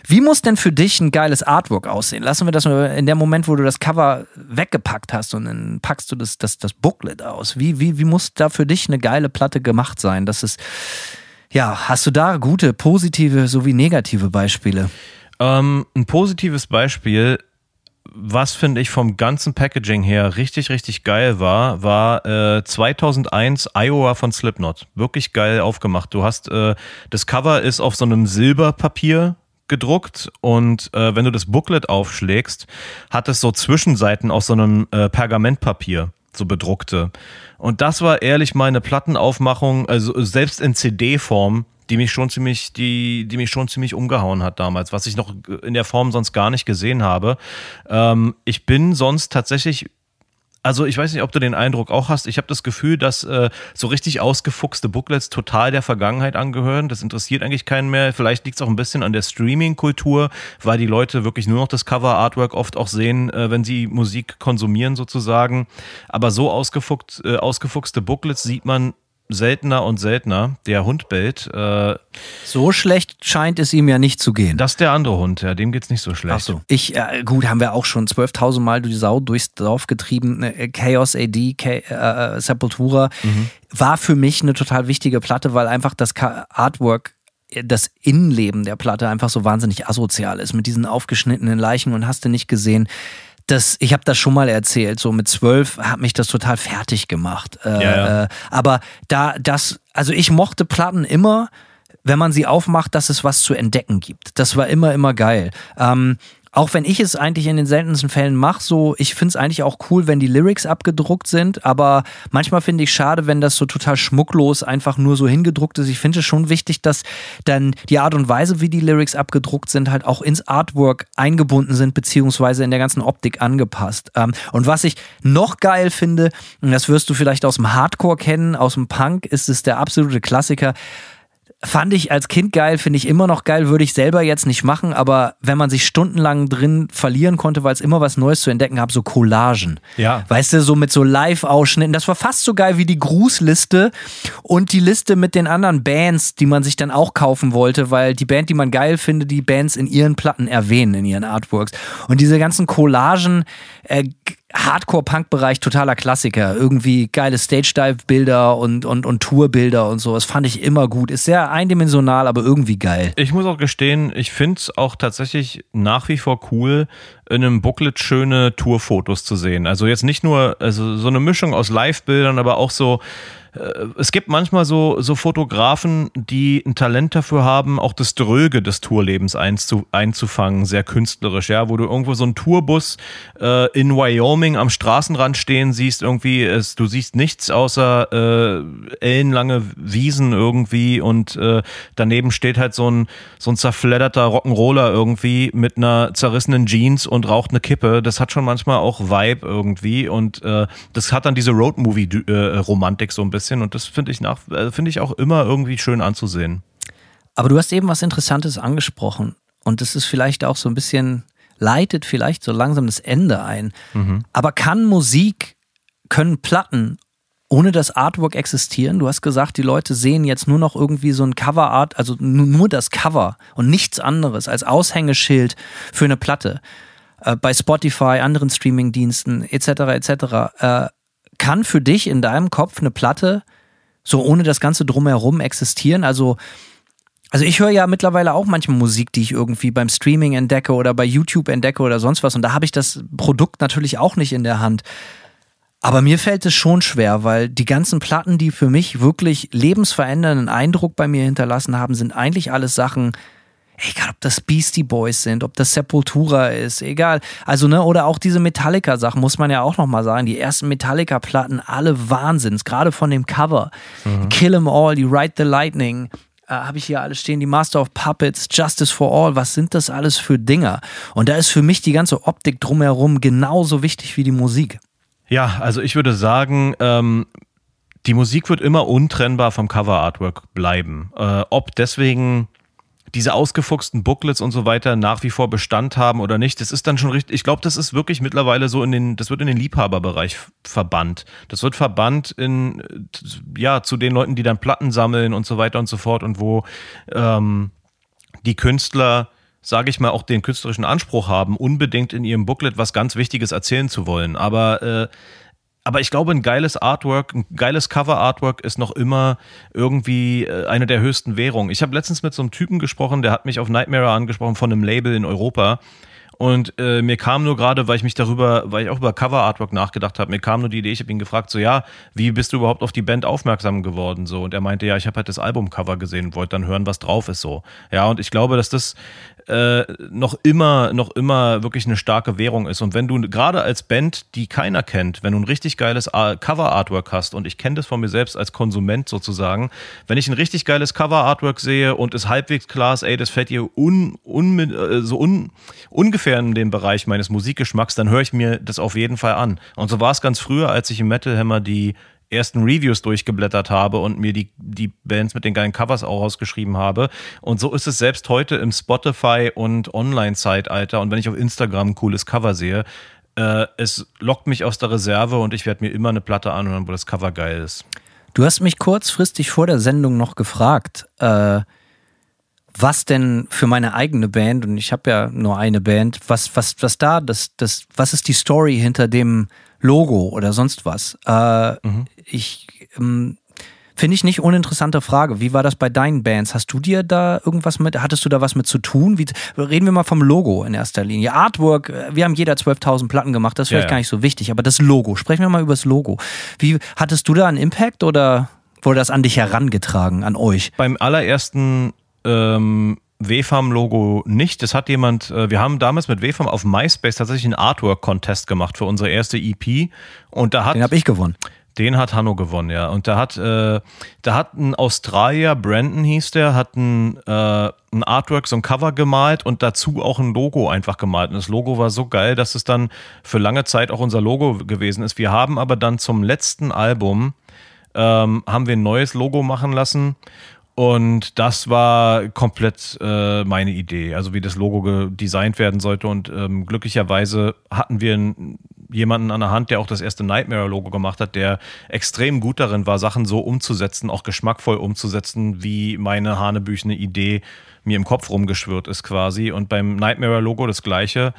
wie muss denn für dich ein geiles Artwork aussehen? Lassen wir das in dem Moment, wo du das Cover weggepackt hast und dann packst du das, das, das Booklet aus. Wie, wie, wie muss da für dich eine geile Platte gemacht sein? Das ist ja, hast du da gute, positive sowie negative Beispiele? Ähm, ein positives Beispiel, was finde ich vom ganzen Packaging her richtig, richtig geil war, war äh, 2001 Iowa von Slipknot. Wirklich geil aufgemacht. Du hast, äh, das Cover ist auf so einem Silberpapier gedruckt und äh, wenn du das Booklet aufschlägst, hat es so Zwischenseiten aus so einem äh, Pergamentpapier so bedruckte. Und das war ehrlich meine Plattenaufmachung, also selbst in CD-Form, die mich schon ziemlich, die, die mich schon ziemlich umgehauen hat damals, was ich noch in der Form sonst gar nicht gesehen habe. Ähm, ich bin sonst tatsächlich also ich weiß nicht, ob du den Eindruck auch hast. Ich habe das Gefühl, dass äh, so richtig ausgefuchste Booklets total der Vergangenheit angehören. Das interessiert eigentlich keinen mehr. Vielleicht liegt es auch ein bisschen an der Streaming-Kultur, weil die Leute wirklich nur noch das Cover-Artwork oft auch sehen, äh, wenn sie Musik konsumieren sozusagen. Aber so ausgefuchst, äh, ausgefuchste Booklets sieht man seltener und seltener. Der Hund bellt. Äh, so schlecht scheint es ihm ja nicht zu gehen. Das ist der andere Hund, ja, dem geht's nicht so schlecht. Ach so. Ich, äh, gut, haben wir auch schon 12.000 Mal die Sau durchs Dorf getrieben. Äh, Chaos AD, K äh, äh, Sepultura, mhm. war für mich eine total wichtige Platte, weil einfach das Artwork das Innenleben der Platte einfach so wahnsinnig asozial ist mit diesen aufgeschnittenen Leichen und hast du nicht gesehen das, ich habe das schon mal erzählt, so mit zwölf hat mich das total fertig gemacht. Äh, ja, ja. Äh, aber da, das, also ich mochte Platten immer, wenn man sie aufmacht, dass es was zu entdecken gibt. Das war immer, immer geil. Ähm, auch wenn ich es eigentlich in den seltensten Fällen mache, so, ich finde es eigentlich auch cool, wenn die Lyrics abgedruckt sind, aber manchmal finde ich schade, wenn das so total schmucklos einfach nur so hingedruckt ist. Ich finde es schon wichtig, dass dann die Art und Weise, wie die Lyrics abgedruckt sind, halt auch ins Artwork eingebunden sind, beziehungsweise in der ganzen Optik angepasst. Ähm, und was ich noch geil finde, das wirst du vielleicht aus dem Hardcore kennen, aus dem Punk, ist es der absolute Klassiker, Fand ich als Kind geil, finde ich immer noch geil, würde ich selber jetzt nicht machen, aber wenn man sich stundenlang drin verlieren konnte, weil es immer was Neues zu entdecken gab, so Collagen. Ja. Weißt du, so mit so Live-Ausschnitten. Das war fast so geil wie die Grußliste und die Liste mit den anderen Bands, die man sich dann auch kaufen wollte, weil die Band, die man geil findet, die Bands in ihren Platten erwähnen, in ihren Artworks. Und diese ganzen Collagen, äh, Hardcore-Punk-Bereich totaler Klassiker. Irgendwie geile Stage-Dive-Bilder und, und, und Tour-Bilder und so. Das fand ich immer gut. Ist sehr eindimensional, aber irgendwie geil. Ich muss auch gestehen, ich finde es auch tatsächlich nach wie vor cool, in einem Booklet schöne Tour-Fotos zu sehen. Also jetzt nicht nur, also so eine Mischung aus Live-Bildern, aber auch so es gibt manchmal so, so Fotografen, die ein Talent dafür haben, auch das Dröge des Tourlebens einzu, einzufangen, sehr künstlerisch, ja, wo du irgendwo so einen Tourbus äh, in Wyoming am Straßenrand stehen siehst, irgendwie, es, du siehst nichts außer äh, ellenlange Wiesen irgendwie und äh, daneben steht halt so ein, so ein zerfledderter Rock'n'Roller irgendwie mit einer zerrissenen Jeans und raucht eine Kippe. Das hat schon manchmal auch Vibe irgendwie und äh, das hat dann diese Roadmovie-Romantik äh, so ein bisschen bisschen und das finde ich nach, äh, finde ich auch immer irgendwie schön anzusehen. Aber du hast eben was Interessantes angesprochen und das ist vielleicht auch so ein bisschen, leitet vielleicht so langsam das Ende ein. Mhm. Aber kann Musik, können Platten ohne das Artwork existieren? Du hast gesagt, die Leute sehen jetzt nur noch irgendwie so ein Coverart, also nur das Cover und nichts anderes als Aushängeschild für eine Platte. Äh, bei Spotify, anderen Streamingdiensten etc. etc. Äh, kann für dich in deinem Kopf eine Platte so ohne das Ganze drumherum existieren? Also, also ich höre ja mittlerweile auch manchmal Musik, die ich irgendwie beim Streaming entdecke oder bei YouTube entdecke oder sonst was. Und da habe ich das Produkt natürlich auch nicht in der Hand. Aber mir fällt es schon schwer, weil die ganzen Platten, die für mich wirklich lebensverändernden Eindruck bei mir hinterlassen haben, sind eigentlich alles Sachen, egal ob das Beastie Boys sind, ob das Sepultura ist, egal. Also, ne, oder auch diese Metallica-Sachen, muss man ja auch nochmal sagen. Die ersten Metallica-Platten, alle Wahnsinns, gerade von dem Cover. Mhm. Kill 'em All, die Ride the Lightning, äh, habe ich hier alles stehen, die Master of Puppets, Justice for All, was sind das alles für Dinger? Und da ist für mich die ganze Optik drumherum genauso wichtig wie die Musik. Ja, also ich würde sagen, ähm, die Musik wird immer untrennbar vom Cover-Artwork bleiben. Äh, ob deswegen diese ausgefuchsten Booklets und so weiter nach wie vor Bestand haben oder nicht, das ist dann schon richtig. Ich glaube, das ist wirklich mittlerweile so in den, das wird in den Liebhaberbereich verbannt. Das wird verbannt in, ja, zu den Leuten, die dann Platten sammeln und so weiter und so fort und wo ähm, die Künstler sage ich mal, auch den künstlerischen Anspruch haben, unbedingt in ihrem Booklet was ganz Wichtiges erzählen zu wollen. Aber äh, aber ich glaube, ein geiles Artwork, ein geiles Cover-Artwork ist noch immer irgendwie äh, eine der höchsten Währungen. Ich habe letztens mit so einem Typen gesprochen, der hat mich auf Nightmare angesprochen von einem Label in Europa. Und äh, mir kam nur gerade, weil ich mich darüber, weil ich auch über Cover Artwork nachgedacht habe, mir kam nur die Idee, ich habe ihn gefragt, so ja, wie bist du überhaupt auf die Band aufmerksam geworden? So und er meinte, ja, ich habe halt das Albumcover gesehen und wollte dann hören, was drauf ist so. Ja, und ich glaube, dass das äh, noch immer, noch immer wirklich eine starke Währung ist. Und wenn du gerade als Band, die keiner kennt, wenn du ein richtig geiles Cover-Artwork hast, und ich kenne das von mir selbst als Konsument sozusagen, wenn ich ein richtig geiles Cover-Artwork sehe und es halbwegs klar ist, ey, das fällt dir un, un, äh, so un, ungefähr in den Bereich meines Musikgeschmacks, dann höre ich mir das auf jeden Fall an. Und so war es ganz früher, als ich im Metal Hammer die ersten Reviews durchgeblättert habe und mir die, die Bands mit den geilen Covers auch rausgeschrieben habe. Und so ist es selbst heute im Spotify und Online-Zeitalter. Und wenn ich auf Instagram ein cooles Cover sehe, äh, es lockt mich aus der Reserve und ich werde mir immer eine Platte anhören, wo das Cover geil ist. Du hast mich kurzfristig vor der Sendung noch gefragt, äh, was denn für meine eigene Band, und ich habe ja nur eine Band, was, was, was da, das, das, was ist die Story hinter dem Logo oder sonst was? Äh, mhm. Ich ähm, finde ich nicht uninteressante Frage. Wie war das bei deinen Bands? Hast du dir da irgendwas mit, hattest du da was mit zu tun? Wie, reden wir mal vom Logo in erster Linie. Artwork, äh, wir haben jeder 12.000 Platten gemacht, das ist vielleicht ja, ja. gar nicht so wichtig, aber das Logo, sprechen wir mal über das Logo. Wie, hattest du da einen Impact oder wurde das an dich herangetragen, an euch? Beim allerersten ähm, WFAM-Logo nicht. Das hat jemand, äh, wir haben damals mit WFAM auf MySpace tatsächlich einen Artwork-Contest gemacht für unsere erste EP. Und da hat. Den habe ich gewonnen. Den hat Hanno gewonnen, ja. Und da hat, äh, da hat ein Australier, Brandon hieß der, hat ein, äh, ein Artwork, so ein Cover gemalt und dazu auch ein Logo einfach gemalt. Und das Logo war so geil, dass es dann für lange Zeit auch unser Logo gewesen ist. Wir haben aber dann zum letzten Album ähm, haben wir ein neues Logo machen lassen und das war komplett äh, meine Idee, also wie das Logo designt werden sollte. Und ähm, glücklicherweise hatten wir einen, jemanden an der Hand, der auch das erste Nightmare-Logo gemacht hat, der extrem gut darin war, Sachen so umzusetzen, auch geschmackvoll umzusetzen, wie meine hanebüchene Idee mir im Kopf rumgeschwirrt ist quasi. Und beim Nightmare-Logo das gleiche.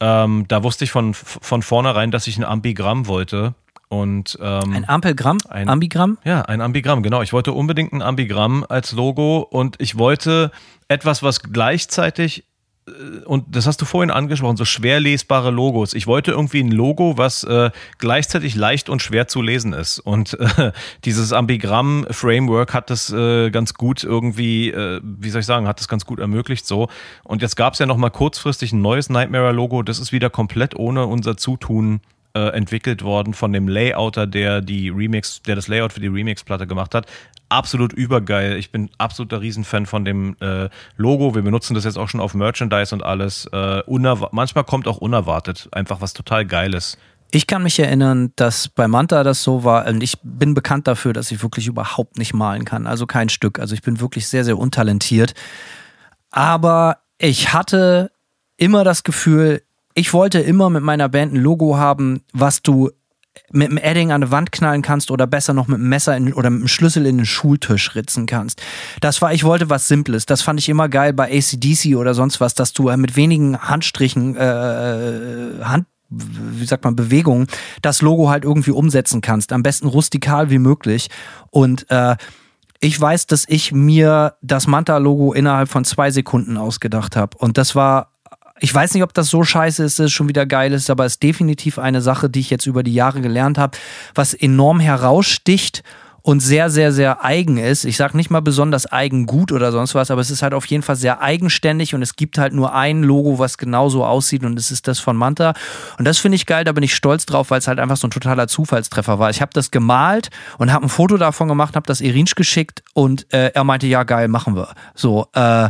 Ähm, da wusste ich von, von vornherein, dass ich ein Ambigramm wollte und, ähm, ein Ampelgramm? Ein, Ambigramm? Ja, ein Ambigramm, genau. Ich wollte unbedingt ein Ambigramm als Logo und ich wollte etwas, was gleichzeitig äh, und das hast du vorhin angesprochen, so schwer lesbare Logos. Ich wollte irgendwie ein Logo, was äh, gleichzeitig leicht und schwer zu lesen ist. Und äh, dieses Ambigramm-Framework hat das äh, ganz gut irgendwie, äh, wie soll ich sagen, hat das ganz gut ermöglicht so. Und jetzt gab es ja noch mal kurzfristig ein neues Nightmare-Logo. Das ist wieder komplett ohne unser Zutun äh, entwickelt worden von dem Layouter, der die Remix, der das Layout für die Remix-Platte gemacht hat. Absolut übergeil. Ich bin absoluter Riesenfan von dem äh, Logo. Wir benutzen das jetzt auch schon auf Merchandise und alles. Äh, manchmal kommt auch unerwartet einfach was total Geiles. Ich kann mich erinnern, dass bei Manta das so war. Und ich bin bekannt dafür, dass ich wirklich überhaupt nicht malen kann. Also kein Stück. Also ich bin wirklich sehr, sehr untalentiert. Aber ich hatte immer das Gefühl, ich wollte immer mit meiner Band ein Logo haben, was du mit einem Edding an die Wand knallen kannst oder besser noch mit einem Messer in, oder mit einem Schlüssel in den Schultisch ritzen kannst. Das war, ich wollte was Simples. Das fand ich immer geil bei ACDC oder sonst was, dass du mit wenigen Handstrichen, äh, Hand, wie sagt man, Bewegungen, das Logo halt irgendwie umsetzen kannst. Am besten rustikal wie möglich. Und äh, ich weiß, dass ich mir das Manta-Logo innerhalb von zwei Sekunden ausgedacht habe. Und das war ich weiß nicht, ob das so scheiße ist, dass es schon wieder geil ist, aber es ist definitiv eine Sache, die ich jetzt über die Jahre gelernt habe, was enorm heraussticht und sehr, sehr, sehr eigen ist. Ich sage nicht mal besonders eigen gut oder sonst was, aber es ist halt auf jeden Fall sehr eigenständig und es gibt halt nur ein Logo, was genauso aussieht und es ist das von Manta. Und das finde ich geil, da bin ich stolz drauf, weil es halt einfach so ein totaler Zufallstreffer war. Ich habe das gemalt und habe ein Foto davon gemacht, habe das Irinsch geschickt und äh, er meinte, ja geil, machen wir. So, äh,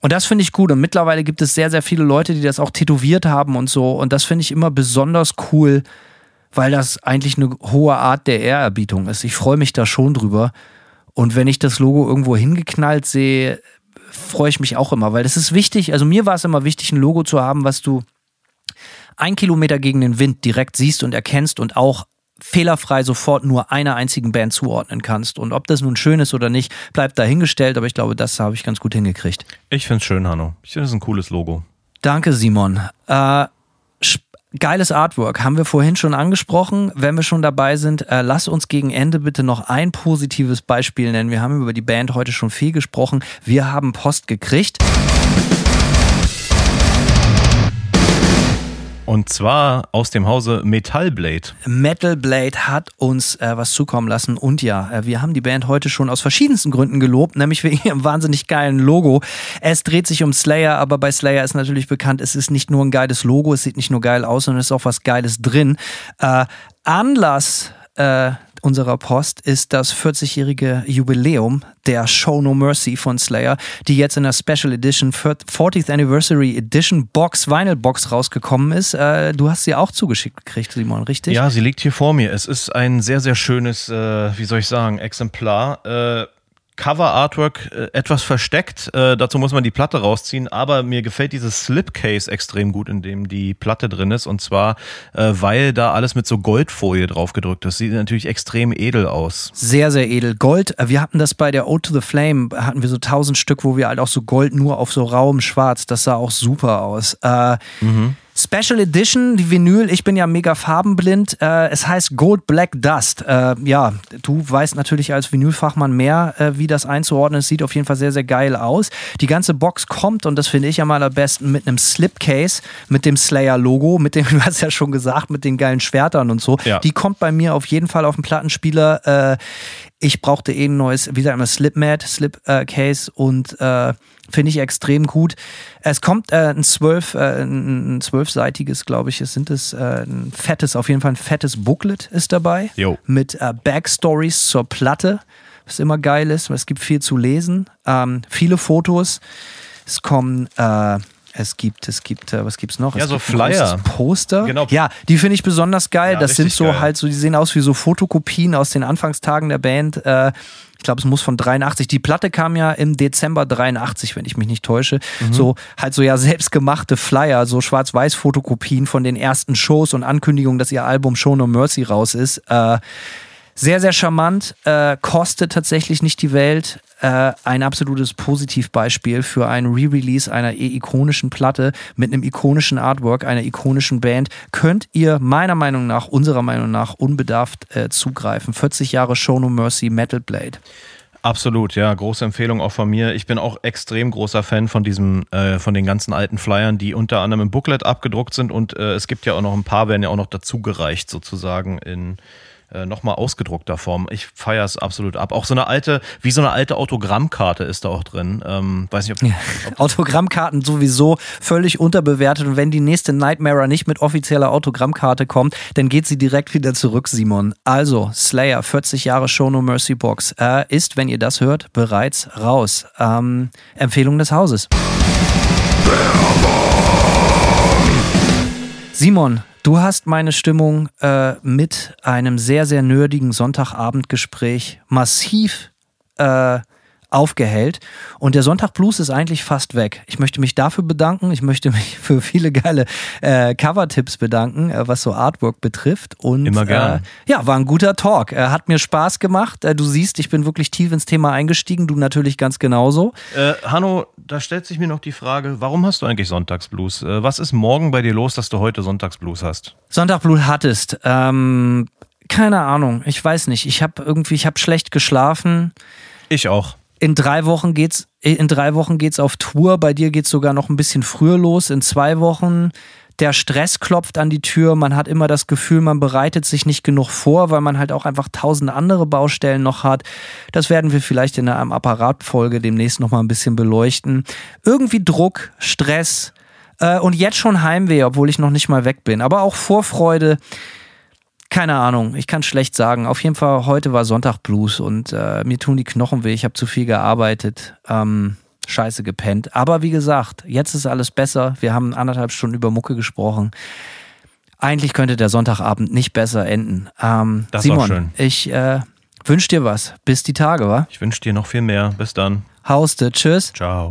und das finde ich gut. Und mittlerweile gibt es sehr, sehr viele Leute, die das auch tätowiert haben und so. Und das finde ich immer besonders cool, weil das eigentlich eine hohe Art der Ehrerbietung ist. Ich freue mich da schon drüber. Und wenn ich das Logo irgendwo hingeknallt sehe, freue ich mich auch immer, weil das ist wichtig. Also mir war es immer wichtig, ein Logo zu haben, was du ein Kilometer gegen den Wind direkt siehst und erkennst und auch fehlerfrei sofort nur einer einzigen Band zuordnen kannst. Und ob das nun schön ist oder nicht, bleibt dahingestellt, aber ich glaube, das habe ich ganz gut hingekriegt. Ich finde es schön, Hanno. Ich finde es ein cooles Logo. Danke, Simon. Äh, geiles Artwork, haben wir vorhin schon angesprochen. Wenn wir schon dabei sind, äh, lass uns gegen Ende bitte noch ein positives Beispiel nennen. Wir haben über die Band heute schon viel gesprochen. Wir haben Post gekriegt. Und zwar aus dem Hause Metal Blade. Metal Blade hat uns äh, was zukommen lassen. Und ja, äh, wir haben die Band heute schon aus verschiedensten Gründen gelobt, nämlich wegen ihrem wahnsinnig geilen Logo. Es dreht sich um Slayer, aber bei Slayer ist natürlich bekannt, es ist nicht nur ein geiles Logo, es sieht nicht nur geil aus, sondern es ist auch was Geiles drin. Äh, Anlass äh, unserer Post ist das 40-jährige Jubiläum der Show No Mercy von Slayer, die jetzt in der Special Edition 40th Anniversary Edition Box, Vinyl Box rausgekommen ist. Äh, du hast sie auch zugeschickt gekriegt, Simon, richtig? Ja, sie liegt hier vor mir. Es ist ein sehr, sehr schönes, äh, wie soll ich sagen, Exemplar. Äh Cover-Artwork äh, etwas versteckt. Äh, dazu muss man die Platte rausziehen, aber mir gefällt dieses Slipcase extrem gut, in dem die Platte drin ist. Und zwar, äh, weil da alles mit so Goldfolie drauf gedrückt ist. Sieht natürlich extrem edel aus. Sehr, sehr edel. Gold, äh, wir hatten das bei der Ode to the Flame, hatten wir so tausend Stück, wo wir halt auch so Gold nur auf so rauem Schwarz, das sah auch super aus. Äh, mhm. Special Edition, die Vinyl, ich bin ja mega farbenblind. Äh, es heißt Gold Black Dust. Äh, ja, du weißt natürlich als Vinylfachmann mehr, äh, wie das einzuordnen ist. Sieht auf jeden Fall sehr, sehr geil aus. Die ganze Box kommt, und das finde ich am allerbesten, mit einem Slipcase, mit dem Slayer-Logo, mit dem, du hast ja schon gesagt, mit den geilen Schwertern und so. Ja. Die kommt bei mir auf jeden Fall auf den Plattenspieler. Äh, ich brauchte eh ein neues, wie sagt man, Slipmat, Slipcase und äh, Finde ich extrem gut. Es kommt äh, ein zwölf, äh, ein zwölfseitiges, glaube ich, es sind es, äh, ein fettes, auf jeden Fall ein fettes Booklet ist dabei. Jo. Mit äh, Backstories zur Platte, was immer geil ist, weil es gibt viel zu lesen. Ähm, viele Fotos. Es kommen äh, es gibt, es gibt, äh, was gibt's noch? Ja, es so Flyer. Poster. Genau. Ja, die finde ich besonders geil. Ja, das sind so geil. halt so, die sehen aus wie so Fotokopien aus den Anfangstagen der Band. Äh, ich glaube, es muss von 83. Die Platte kam ja im Dezember 83, wenn ich mich nicht täusche. Mhm. So halt so ja selbstgemachte Flyer, so Schwarz-Weiß-Fotokopien von den ersten Shows und Ankündigungen, dass ihr Album Show No Mercy raus ist. Äh, sehr, sehr charmant, äh, kostet tatsächlich nicht die Welt. Äh, ein absolutes Positivbeispiel für ein Re-Release einer eh ikonischen Platte mit einem ikonischen Artwork, einer ikonischen Band. Könnt ihr meiner Meinung nach, unserer Meinung nach, unbedarft äh, zugreifen. 40 Jahre Show No Mercy Metal Blade. Absolut, ja, große Empfehlung auch von mir. Ich bin auch extrem großer Fan von diesem, äh, von den ganzen alten Flyern, die unter anderem im Booklet abgedruckt sind und äh, es gibt ja auch noch ein paar, werden ja auch noch dazugereicht sozusagen in äh, nochmal ausgedruckter Form. Ich feiere es absolut ab. Auch so eine alte, wie so eine alte Autogrammkarte ist da auch drin. Ähm, weiß nicht, ob, ja. ob Autogrammkarten sowieso völlig unterbewertet und wenn die nächste Nightmare nicht mit offizieller Autogrammkarte kommt, dann geht sie direkt wieder zurück, Simon. Also, Slayer, 40 Jahre Show No Mercy Box, äh, ist, wenn ihr das hört, bereits raus. Ähm, Empfehlung des Hauses. Simon, Du hast meine Stimmung äh, mit einem sehr, sehr nerdigen Sonntagabendgespräch massiv äh, aufgehellt. Und der Sonntag Blues ist eigentlich fast weg. Ich möchte mich dafür bedanken. Ich möchte mich für viele geile äh, Cover-Tipps bedanken, äh, was so Artwork betrifft. Und, Immer gerne. Äh, ja, war ein guter Talk. Äh, hat mir Spaß gemacht. Äh, du siehst, ich bin wirklich tief ins Thema eingestiegen. Du natürlich ganz genauso. Äh, Hanno, da stellt sich mir noch die Frage, warum hast du eigentlich Sonntagsblues? Äh, was ist morgen bei dir los, dass du heute Sonntagsblues hast? Sonntagblue hattest. Ähm, keine Ahnung, ich weiß nicht. Ich habe irgendwie, ich habe schlecht geschlafen. Ich auch in drei Wochen geht's, in drei Wochen geht's auf Tour. Bei dir geht's sogar noch ein bisschen früher los. In zwei Wochen Der Stress klopft an die Tür. Man hat immer das Gefühl, man bereitet sich nicht genug vor, weil man halt auch einfach tausend andere Baustellen noch hat. Das werden wir vielleicht in einer Apparatfolge demnächst nochmal ein bisschen beleuchten. Irgendwie Druck, Stress äh, und jetzt schon Heimweh, obwohl ich noch nicht mal weg bin. Aber auch Vorfreude. Keine Ahnung, ich kann schlecht sagen. Auf jeden Fall, heute war Sonntag Blues und äh, mir tun die Knochen weh. Ich habe zu viel gearbeitet. Ähm, scheiße gepennt. Aber wie gesagt, jetzt ist alles besser. Wir haben anderthalb Stunden über Mucke gesprochen. Eigentlich könnte der Sonntagabend nicht besser enden. Ähm, Das Simon, schön. ich äh, wünsche dir was. Bis die Tage, wa? Ich wünsche dir noch viel mehr. Bis dann. Hauste, tschüss. Ciao.